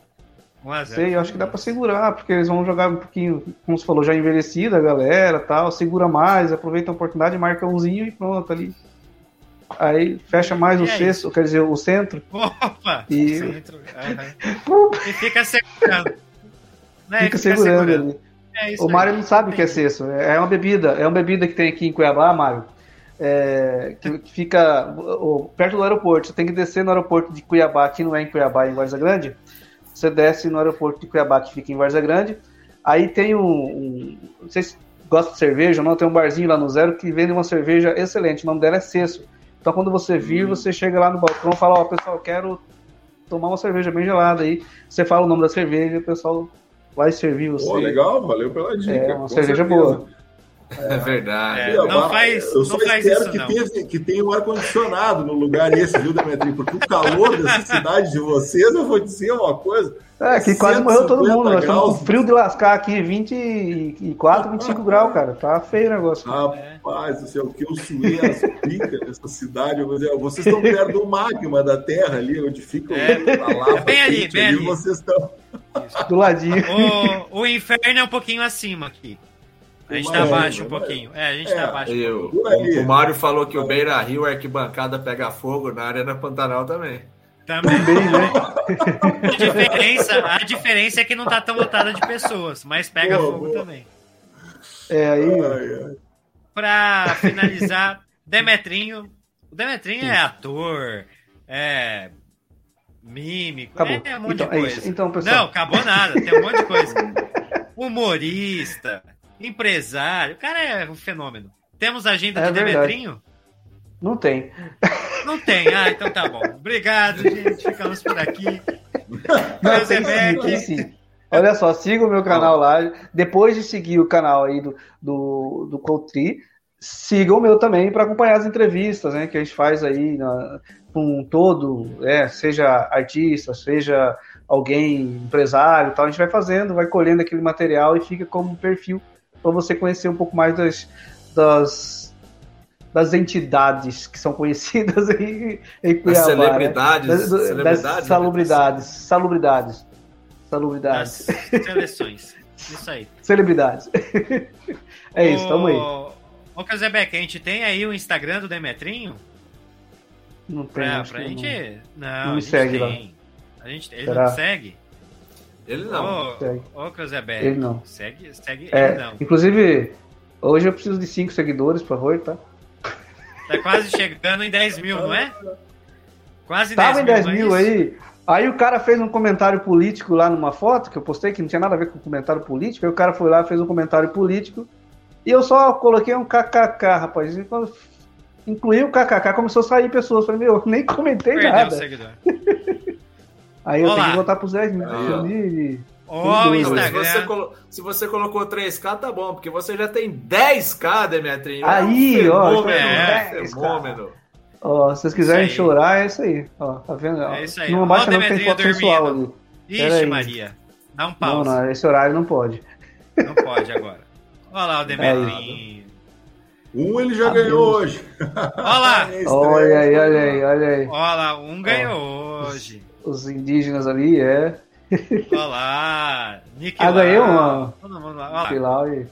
1 Sei, eu acho que dá para segurar, porque eles vão jogar um pouquinho, como você falou, já envelhecida a galera tal, segura mais, aproveita a oportunidade, marca umzinho e pronto ali. Aí fecha mais e o é sexto, quer dizer, o centro. Opa! E, centro. Uhum. e fica segurando. Né? Fica, fica, segurando, segurando. ali. É o Mário não sabe o que é cesso. É uma bebida, é uma bebida que tem aqui em Cuiabá, Mário. É, que fica perto do aeroporto. Você tem que descer no aeroporto de Cuiabá, que não é em Cuiabá, é em Varza Grande. Você desce no aeroporto de Cuiabá, que fica em Varza Grande. Aí tem um, um. Não sei se gosta de cerveja ou não, tem um barzinho lá no Zero que vende uma cerveja excelente. O nome dela é Cesso. Então quando você vir, uhum. você chega lá no balcão e fala: Ó, oh, pessoal, quero tomar uma cerveja bem gelada aí. Você fala o nome da cerveja e o pessoal vai servir você. Pô, legal, valeu pela dica. É uma cerveja certeza. boa. É, verdade. É, não faz, eu só não faz espero isso, que, tenha, que tenha um ar-condicionado no lugar esse, viu, Demetri? Porque o calor dessa cidade de vocês, eu vou dizer uma coisa. É, que quase morreu todo mundo. Nós estamos com frio de lascar aqui, 24, 25 graus, cara. Tá feio o negócio. Rapaz do céu, o que eu suei as picas nessa cidade. Eu vou dizer, vocês estão perto do magma da terra ali, onde fica é, a lava. Bem ali, bem ali. Vocês estão. Do ladinho. O, o inferno é um pouquinho acima aqui. A gente tá abaixo um pouquinho. É, a gente tá é, tá abaixo. Eu, um o Mário falou que o Beira Rio, a arquibancada pega fogo na Arena Pantanal também. Também, também né? A diferença, a diferença é que não tá tão lotada de pessoas, mas pega boa, fogo boa. também. É aí. Pra finalizar, Demetrinho. O Demetrinho é ator, é mímico, acabou. é um monte então, de coisa. É então, pessoal... Não, acabou nada, tem um monte de coisa. Humorista, empresário. O cara é um fenômeno. Temos agenda é de. Demetrinho? Não tem. Não tem. Ah, então tá bom. Obrigado, gente. Ficamos por aqui. Não, tem sim, tem sim. Olha só, siga o meu canal lá. Depois de seguir o canal aí do, do, do Coutri, siga o meu também para acompanhar as entrevistas né, que a gente faz aí na, com todo, é, seja artista, seja alguém empresário tal. A gente vai fazendo, vai colhendo aquele material e fica como perfil para você conhecer um pouco mais das, das, das entidades que são conhecidas em, em Cuiabá. Das celebridades, né? das, celebridades, das salubridades, salubridades, salubridades. Das seleções. Isso aí. Celebridades. é isso, tamo aí. Ô, Casebeck, a gente tem aí o Instagram do Demetrinho? Não tem. Pra, pra gente. Não, não, não me segue tem. lá. A gente, ele Será? não segue? Ele não. Ô, ô Cruzeberg. Ele não. Segue, segue é, ele não. Inclusive, hoje eu preciso de 5 seguidores, por favor, tá? Tá quase chegando em 10 mil, não é? Quase Tava 10 em 10 mil, mil é aí. Aí o cara fez um comentário político lá numa foto que eu postei, que não tinha nada a ver com comentário político. Aí o cara foi lá fez um comentário político. E eu só coloquei um kkk, rapaz. E quando incluí o kkk, começou a sair pessoas. Falei, meu, eu nem comentei Perdeu nada. Aí eu Olá. tenho que voltar pro Zé Smith. Oh, o Instagram. Se você, se você, colocou 3K, tá bom, porque você já tem 10K, Demetrinho. Aí, é um ó. É, fenômeno. Ó, se vocês quiserem chorar, é isso aí. Ó, tá vendo? É isso aí. Não baixa não, tem foto sensual ali. Ixi, Maria. Dá um pause. Não, não, esse horário não pode. Não pode agora. Olha lá o Demetrinho. Um ele já ganhou hoje. Olha lá. olha aí, olha aí, olha aí. Olha lá, um ganhou hoje. Os indígenas ali, é. Olha lá. Nick ah, ganhei uma. Nick Lau e...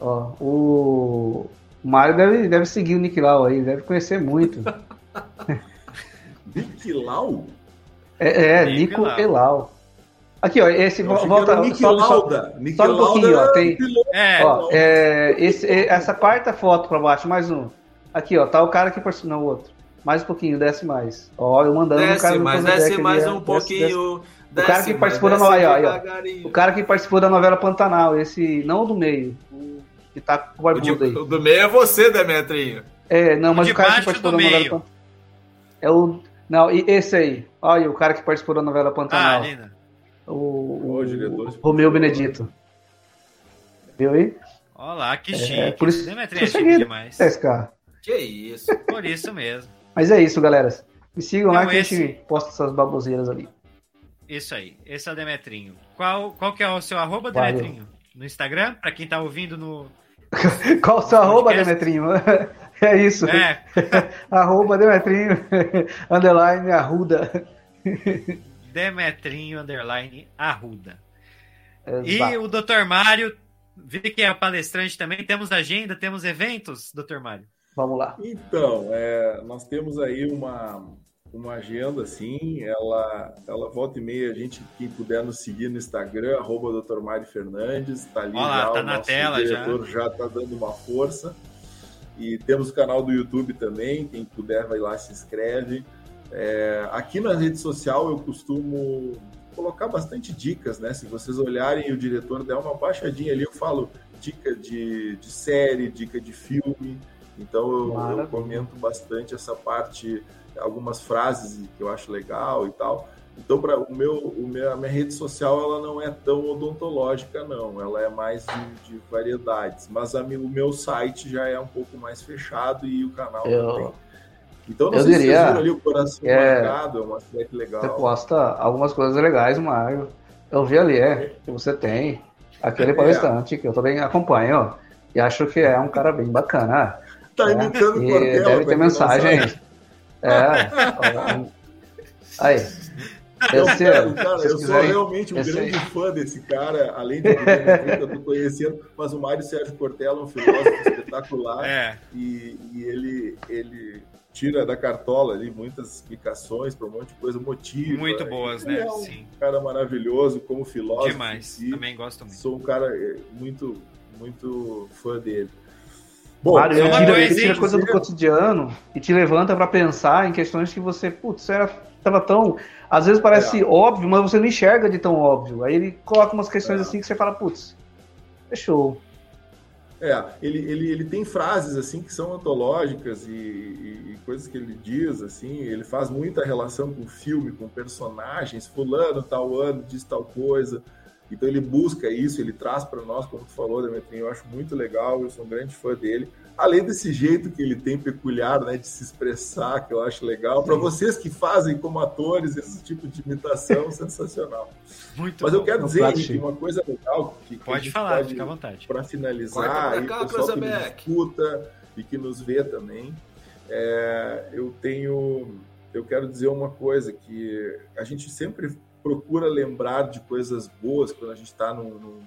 Ó, o... o Mário deve, deve seguir o Nick Lau aí, deve conhecer muito. Nick Lau? É, é Nico Elau. Aqui, ó, esse volta. Nick sobe, Lauda. Sobe, sobe um pouquinho, ó. Tem, é. ó, é, esse, essa quarta foto pra baixo, mais um. Aqui, ó, tá o cara que participou. Não, o outro. Mais um pouquinho, desce mais. Ó, eu mandando desce, o cara mas desce mais um pouquinho. Desce, o cara que participou da novela. Aí, ó, o cara que participou da novela Pantanal, esse. Não do meio. O que tá com o barbudo aí. O do meio é você, Demetrinho. É, não, mas o, o cara que participou da novela Pantanal. É o. Não, e esse aí. Olha, o cara que participou da novela Pantanal. Ah, Lina. O, o, o Romeu Benedito. Viu aí? Olá, que chique. É, por isso, Demetria é chique demais. É, cara. Que isso. Por isso mesmo. Mas é isso, galera. Me sigam então, lá que esse... a gente posta essas baboseiras ali. Isso aí. Esse é o Demetrinho. Qual, qual que é o seu arroba, Demetrinho? No Instagram? Pra quem tá ouvindo no... qual o seu arroba, Demetrinho? É isso. É. arroba Demetrinho, underline, arruda. Demetrinho Underline Arruda. Exato. E o Dr. Mário, vi que é palestrante também. Temos agenda, temos eventos, Dr. Mário? Vamos lá. Então, é, nós temos aí uma, uma agenda, assim, ela, ela volta e meia, a gente, quem puder nos seguir no Instagram, arroba Dr. Mário Fernandes, tá ali Olá, já, tá o na nosso tela diretor já. já tá dando uma força. E temos o canal do YouTube também, quem puder vai lá se inscreve. É, aqui na rede social eu costumo colocar bastante dicas, né? Se vocês olharem e o diretor der uma baixadinha ali, eu falo dica de, de série, dica de filme. Então eu, eu, comento bastante essa parte, algumas frases que eu acho legal e tal. Então para o meu, o meu, a minha rede social ela não é tão odontológica não, ela é mais de, de variedades. Mas a, o meu site já é um pouco mais fechado e o canal eu... também então, não eu sei diria, se ali o coração é, marcado, é uma série legal. Você posta algumas coisas legais, Mário. Eu vi ali, é, que você tem. Aquele é. palestrante que eu também acompanho, e acho que é um cara bem bacana. Tá né? imitando o Cortella. Deve ter mensagem. É. aí. Esse, eu, cara, eu sou realmente um grande aí. fã desse cara, além de que eu tô conhecendo, mas o Mário Sérgio Cortella é um filósofo espetacular é. e, e ele, ele tira da cartola ali muitas explicações para um monte de coisa, motivo. Muito boas, né? É um Sim. cara maravilhoso como filósofo. Demais. Si. Também gosto muito. Sou um cara é, muito, muito fã dele. Bom, Mário, ele tira, ele tira coisa do cotidiano e te levanta para pensar em questões que você, putz, era tava tão. Às vezes parece é. óbvio, mas você não enxerga de tão óbvio. Aí ele coloca umas questões é. assim que você fala, putz, fechou. É, ele, ele, ele tem frases assim que são antológicas e, e, e, coisas que ele diz assim. Ele faz muita relação com filme, com personagens. Fulano, tal ano, diz tal coisa. Então ele busca isso, ele traz para nós, como tu falou, Demetrinho. Eu acho muito legal, eu sou um grande fã dele. Além desse jeito que ele tem peculiar, né, de se expressar, que eu acho legal. Para vocês que fazem como atores esse tipo de imitação, sensacional. Muito Mas eu quero dizer que uma coisa legal que, que pode falar, pode, fica à vontade. Para finalizar, e o pessoal que nos escuta e que nos vê também, é, eu tenho, eu quero dizer uma coisa que a gente sempre procura lembrar de coisas boas quando a gente está num, num,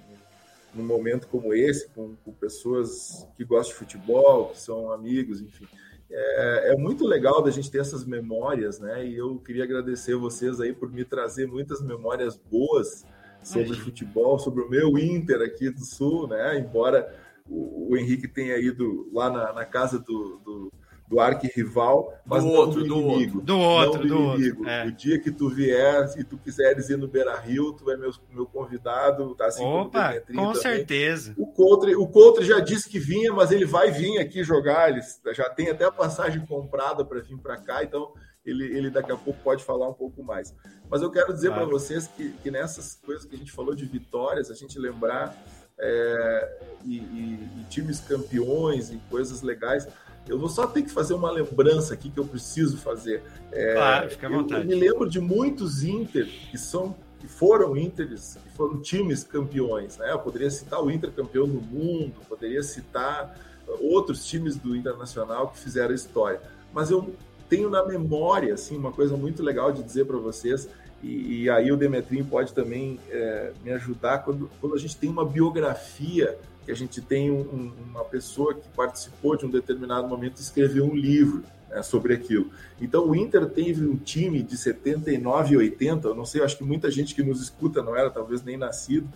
num, momento como esse, com, com pessoas que gostam de futebol, que são amigos, enfim é, é, muito legal da gente ter essas memórias, né? E eu queria agradecer vocês aí por me trazer muitas memórias boas sobre futebol, sobre o meu Inter aqui do Sul, né? Embora o, o Henrique tenha ido lá na, na casa do, do, do arquirrival, mas do não outro, do inimigo. Do outro, do, do inimigo. Outro, é. O dia que tu vier e tu quiseres ir no Beira Rio, tu é meu, meu convidado, tá assim Opa, com também. certeza. O Coutre, o Coutre já disse que vinha, mas ele vai vir aqui jogar, ele já tem até a passagem comprada para vir para cá, então ele, ele daqui a pouco pode falar um pouco mais. Mas eu quero dizer claro. para vocês que, que nessas coisas que a gente falou de vitórias, a gente lembrar é, e, e, e, times campeões e coisas legais. Eu vou só ter que fazer uma lembrança aqui que eu preciso fazer. É, claro, fica à vontade. Eu, eu me lembro de muitos Inter que são que foram Inters, que foram times campeões. Né? Eu poderia citar o Inter campeão do mundo, poderia citar outros times do Internacional que fizeram história. Mas eu tenho na memória assim uma coisa muito legal de dizer para vocês e, e, aí o Demetrinho pode também é, me ajudar quando, quando a gente tem uma biografia que a gente tem um, uma pessoa que participou de um determinado momento e escreveu um livro né, sobre aquilo. Então o Inter teve um time de 79 e 80, eu não sei, acho que muita gente que nos escuta não era talvez nem nascido,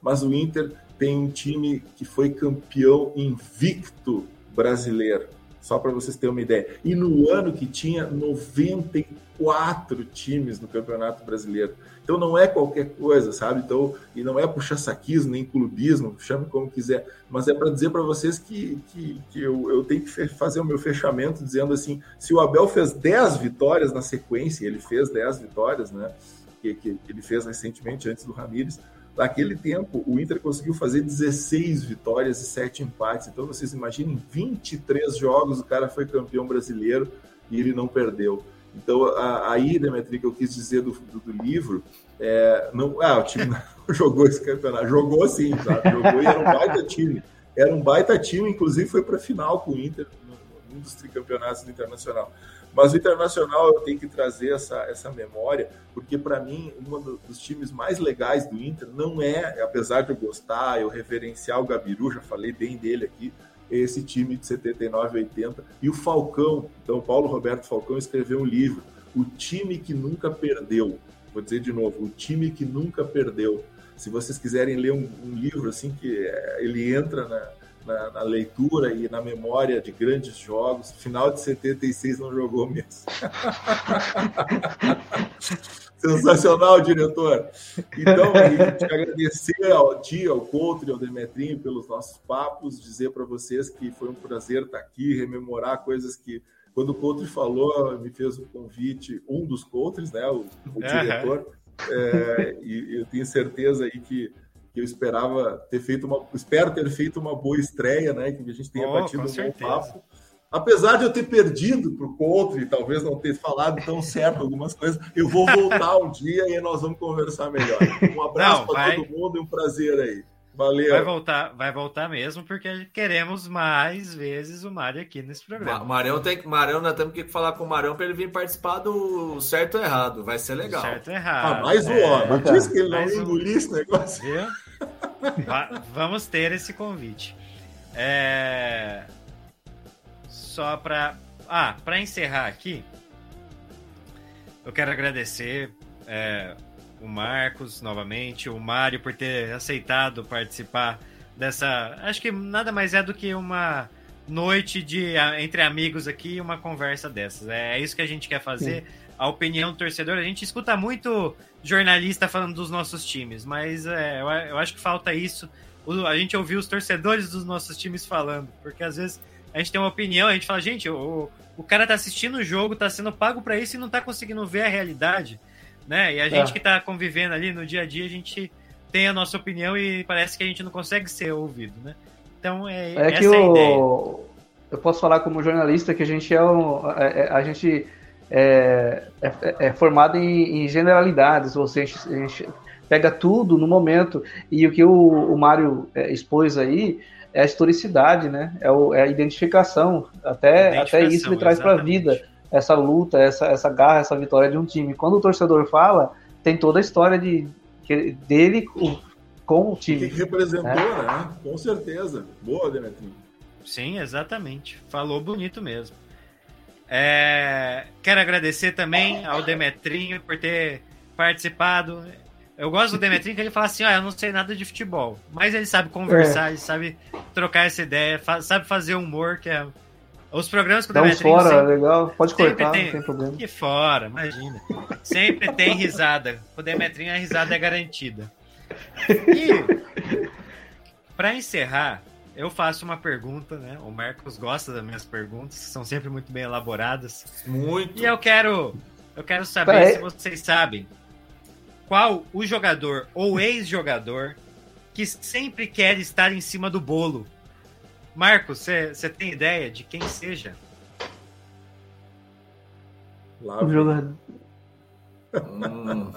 mas o Inter tem um time que foi campeão invicto brasileiro só para vocês terem uma ideia. E no ano que tinha 94 times no Campeonato Brasileiro. Então não é qualquer coisa, sabe? Então, e não é puxar saquismo nem clubismo, chame como quiser, mas é para dizer para vocês que, que, que eu, eu, tenho que fazer o meu fechamento dizendo assim: se o Abel fez 10 vitórias na sequência, ele fez 10 vitórias, né? Que, que ele fez recentemente antes do Ramires Naquele tempo, o Inter conseguiu fazer 16 vitórias e 7 empates. Então, vocês imaginem, 23 jogos, o cara foi campeão brasileiro e ele não perdeu. Então, aí, Demetri, que eu quis dizer do, do, do livro, é, não, ah, o time não jogou esse campeonato. Jogou sim, sabe? Jogou e era um baita time. Era um baita time, inclusive foi para a final com o Inter, num dos tricampeonatos do Internacional. Mas o Internacional eu tenho que trazer essa, essa memória, porque para mim, um dos times mais legais do Inter não é, apesar de eu gostar, eu reverenciar o Gabiru, já falei bem dele aqui, esse time de 79 80 e o Falcão. Então, Paulo Roberto Falcão escreveu um livro, O Time que Nunca Perdeu. Vou dizer de novo, O Time que Nunca Perdeu. Se vocês quiserem ler um, um livro assim que é, ele entra na, na, na, leitura e na memória de grandes jogos. Final de 76 não jogou mesmo. Sensacional, diretor. Então, te agradecer ao Dia, ao Couto e ao Demetrinho pelos nossos papos, dizer para vocês que foi um prazer estar aqui, rememorar coisas que, quando o Couto falou, me fez um convite, um dos Coutres, né, o, o diretor, é, e eu tenho certeza aí que que eu esperava ter feito uma. Espero ter feito uma boa estreia, né? Que a gente tenha oh, batido um bom papo. Apesar de eu ter perdido para o Couto e talvez não ter falado tão certo algumas coisas, eu vou voltar um dia e nós vamos conversar melhor. Um abraço para todo mundo e um prazer aí. Valeu. Vai voltar, vai voltar mesmo, porque queremos mais vezes o Mário aqui nesse programa. Marião tem que. Marião, nós temos que falar com o Marião para ele vir participar do certo ou errado. Vai ser legal. Certo ou errado. Ah, mais um é, homem. Disse que ele não engoliu esse negócio. Viu? Vamos ter esse convite. É... Só para. Ah, para encerrar aqui, eu quero agradecer é, o Marcos novamente, o Mário por ter aceitado participar dessa. Acho que nada mais é do que uma noite de entre amigos aqui, uma conversa dessas. É, é isso que a gente quer fazer. Sim. A opinião do torcedor, a gente escuta muito jornalista falando dos nossos times, mas é, eu, eu acho que falta isso. A gente ouvir os torcedores dos nossos times falando, porque às vezes a gente tem uma opinião, a gente fala, gente, o, o cara tá assistindo o jogo, tá sendo pago para isso e não tá conseguindo ver a realidade né? E a gente é. que está convivendo ali no dia a dia, a gente tem a nossa opinião e parece que a gente não consegue ser ouvido, né? Então é, é que o... ideia. Eu posso falar como jornalista que a gente é, um, é, é a gente é, é, é formado em, em, generalidades, ou seja, a gente pega tudo no momento e o que o, o Mário expôs aí é a historicidade, né? É, o, é a identificação, até, identificação, até isso me traz para a vida essa luta, essa, essa garra, essa vitória de um time. Quando o torcedor fala, tem toda a história de, dele com o time. Que representou, né? né? Com certeza. Boa, Demetrinho. Sim, exatamente. Falou bonito mesmo. É... Quero agradecer também ao Demetrinho por ter participado. Eu gosto do Demetrinho que ele fala assim: ah, eu não sei nada de futebol, mas ele sabe conversar, é. ele sabe trocar essa ideia, sabe fazer humor, que é Os programas com o Demetrinho. fora, sempre, legal. Pode cortar, tem, não tem problema. Que fora, imagina. Sempre tem risada. O Demetrinho, a risada é garantida. E, para encerrar, eu faço uma pergunta, né? O Marcos gosta das minhas perguntas, são sempre muito bem elaboradas. Muito. E eu quero, eu quero saber se vocês sabem qual o jogador ou ex-jogador que sempre quer estar em cima do bolo. Marcos, você tem ideia de quem seja? Lá, o jogador. Hum.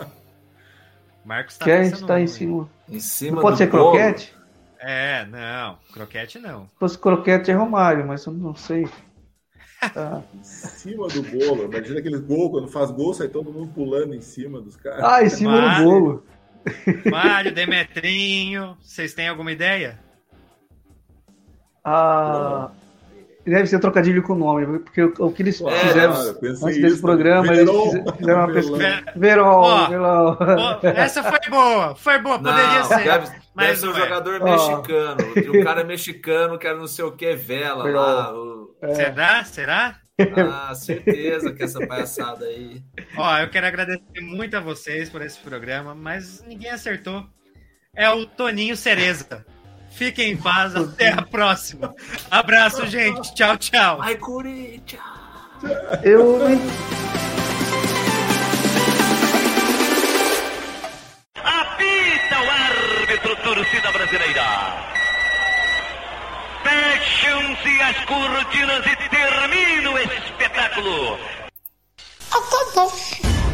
Marcos tá Quer estar em cima. Em cima não pode ser bolo. croquete? É, não. Croquete não. Se fosse croquete é Romário, mas eu não sei. Tá. em cima do bolo. Imagina aqueles gol, quando faz gol, sai todo mundo pulando em cima dos caras. Ah, em cima Mário, do bolo. Mário, Demetrinho, vocês têm alguma ideia? Ah, deve ser trocadilho com o nome, porque o, o que eles é, fizeram antes desse programa, Veron, eles fizeram uma pesquisa. Verão, Verão. Essa foi boa, foi boa, poderia não, ser. Deve, mas deve ser um é. jogador mexicano. Tem um cara mexicano que era não sei o que, vela Verão. lá. O... É. Será? Será? Ah, certeza que essa palhaçada aí. Ó, eu quero agradecer muito a vocês por esse programa, mas ninguém acertou. É o Toninho Cereza. Fiquem em paz, até a próxima. Abraço, gente. Tchau, tchau. Ai, Corinthians. Eu. Apita o árbitro, torcida brasileira. Fecham-se as cortinas e termina o espetáculo. Acabou.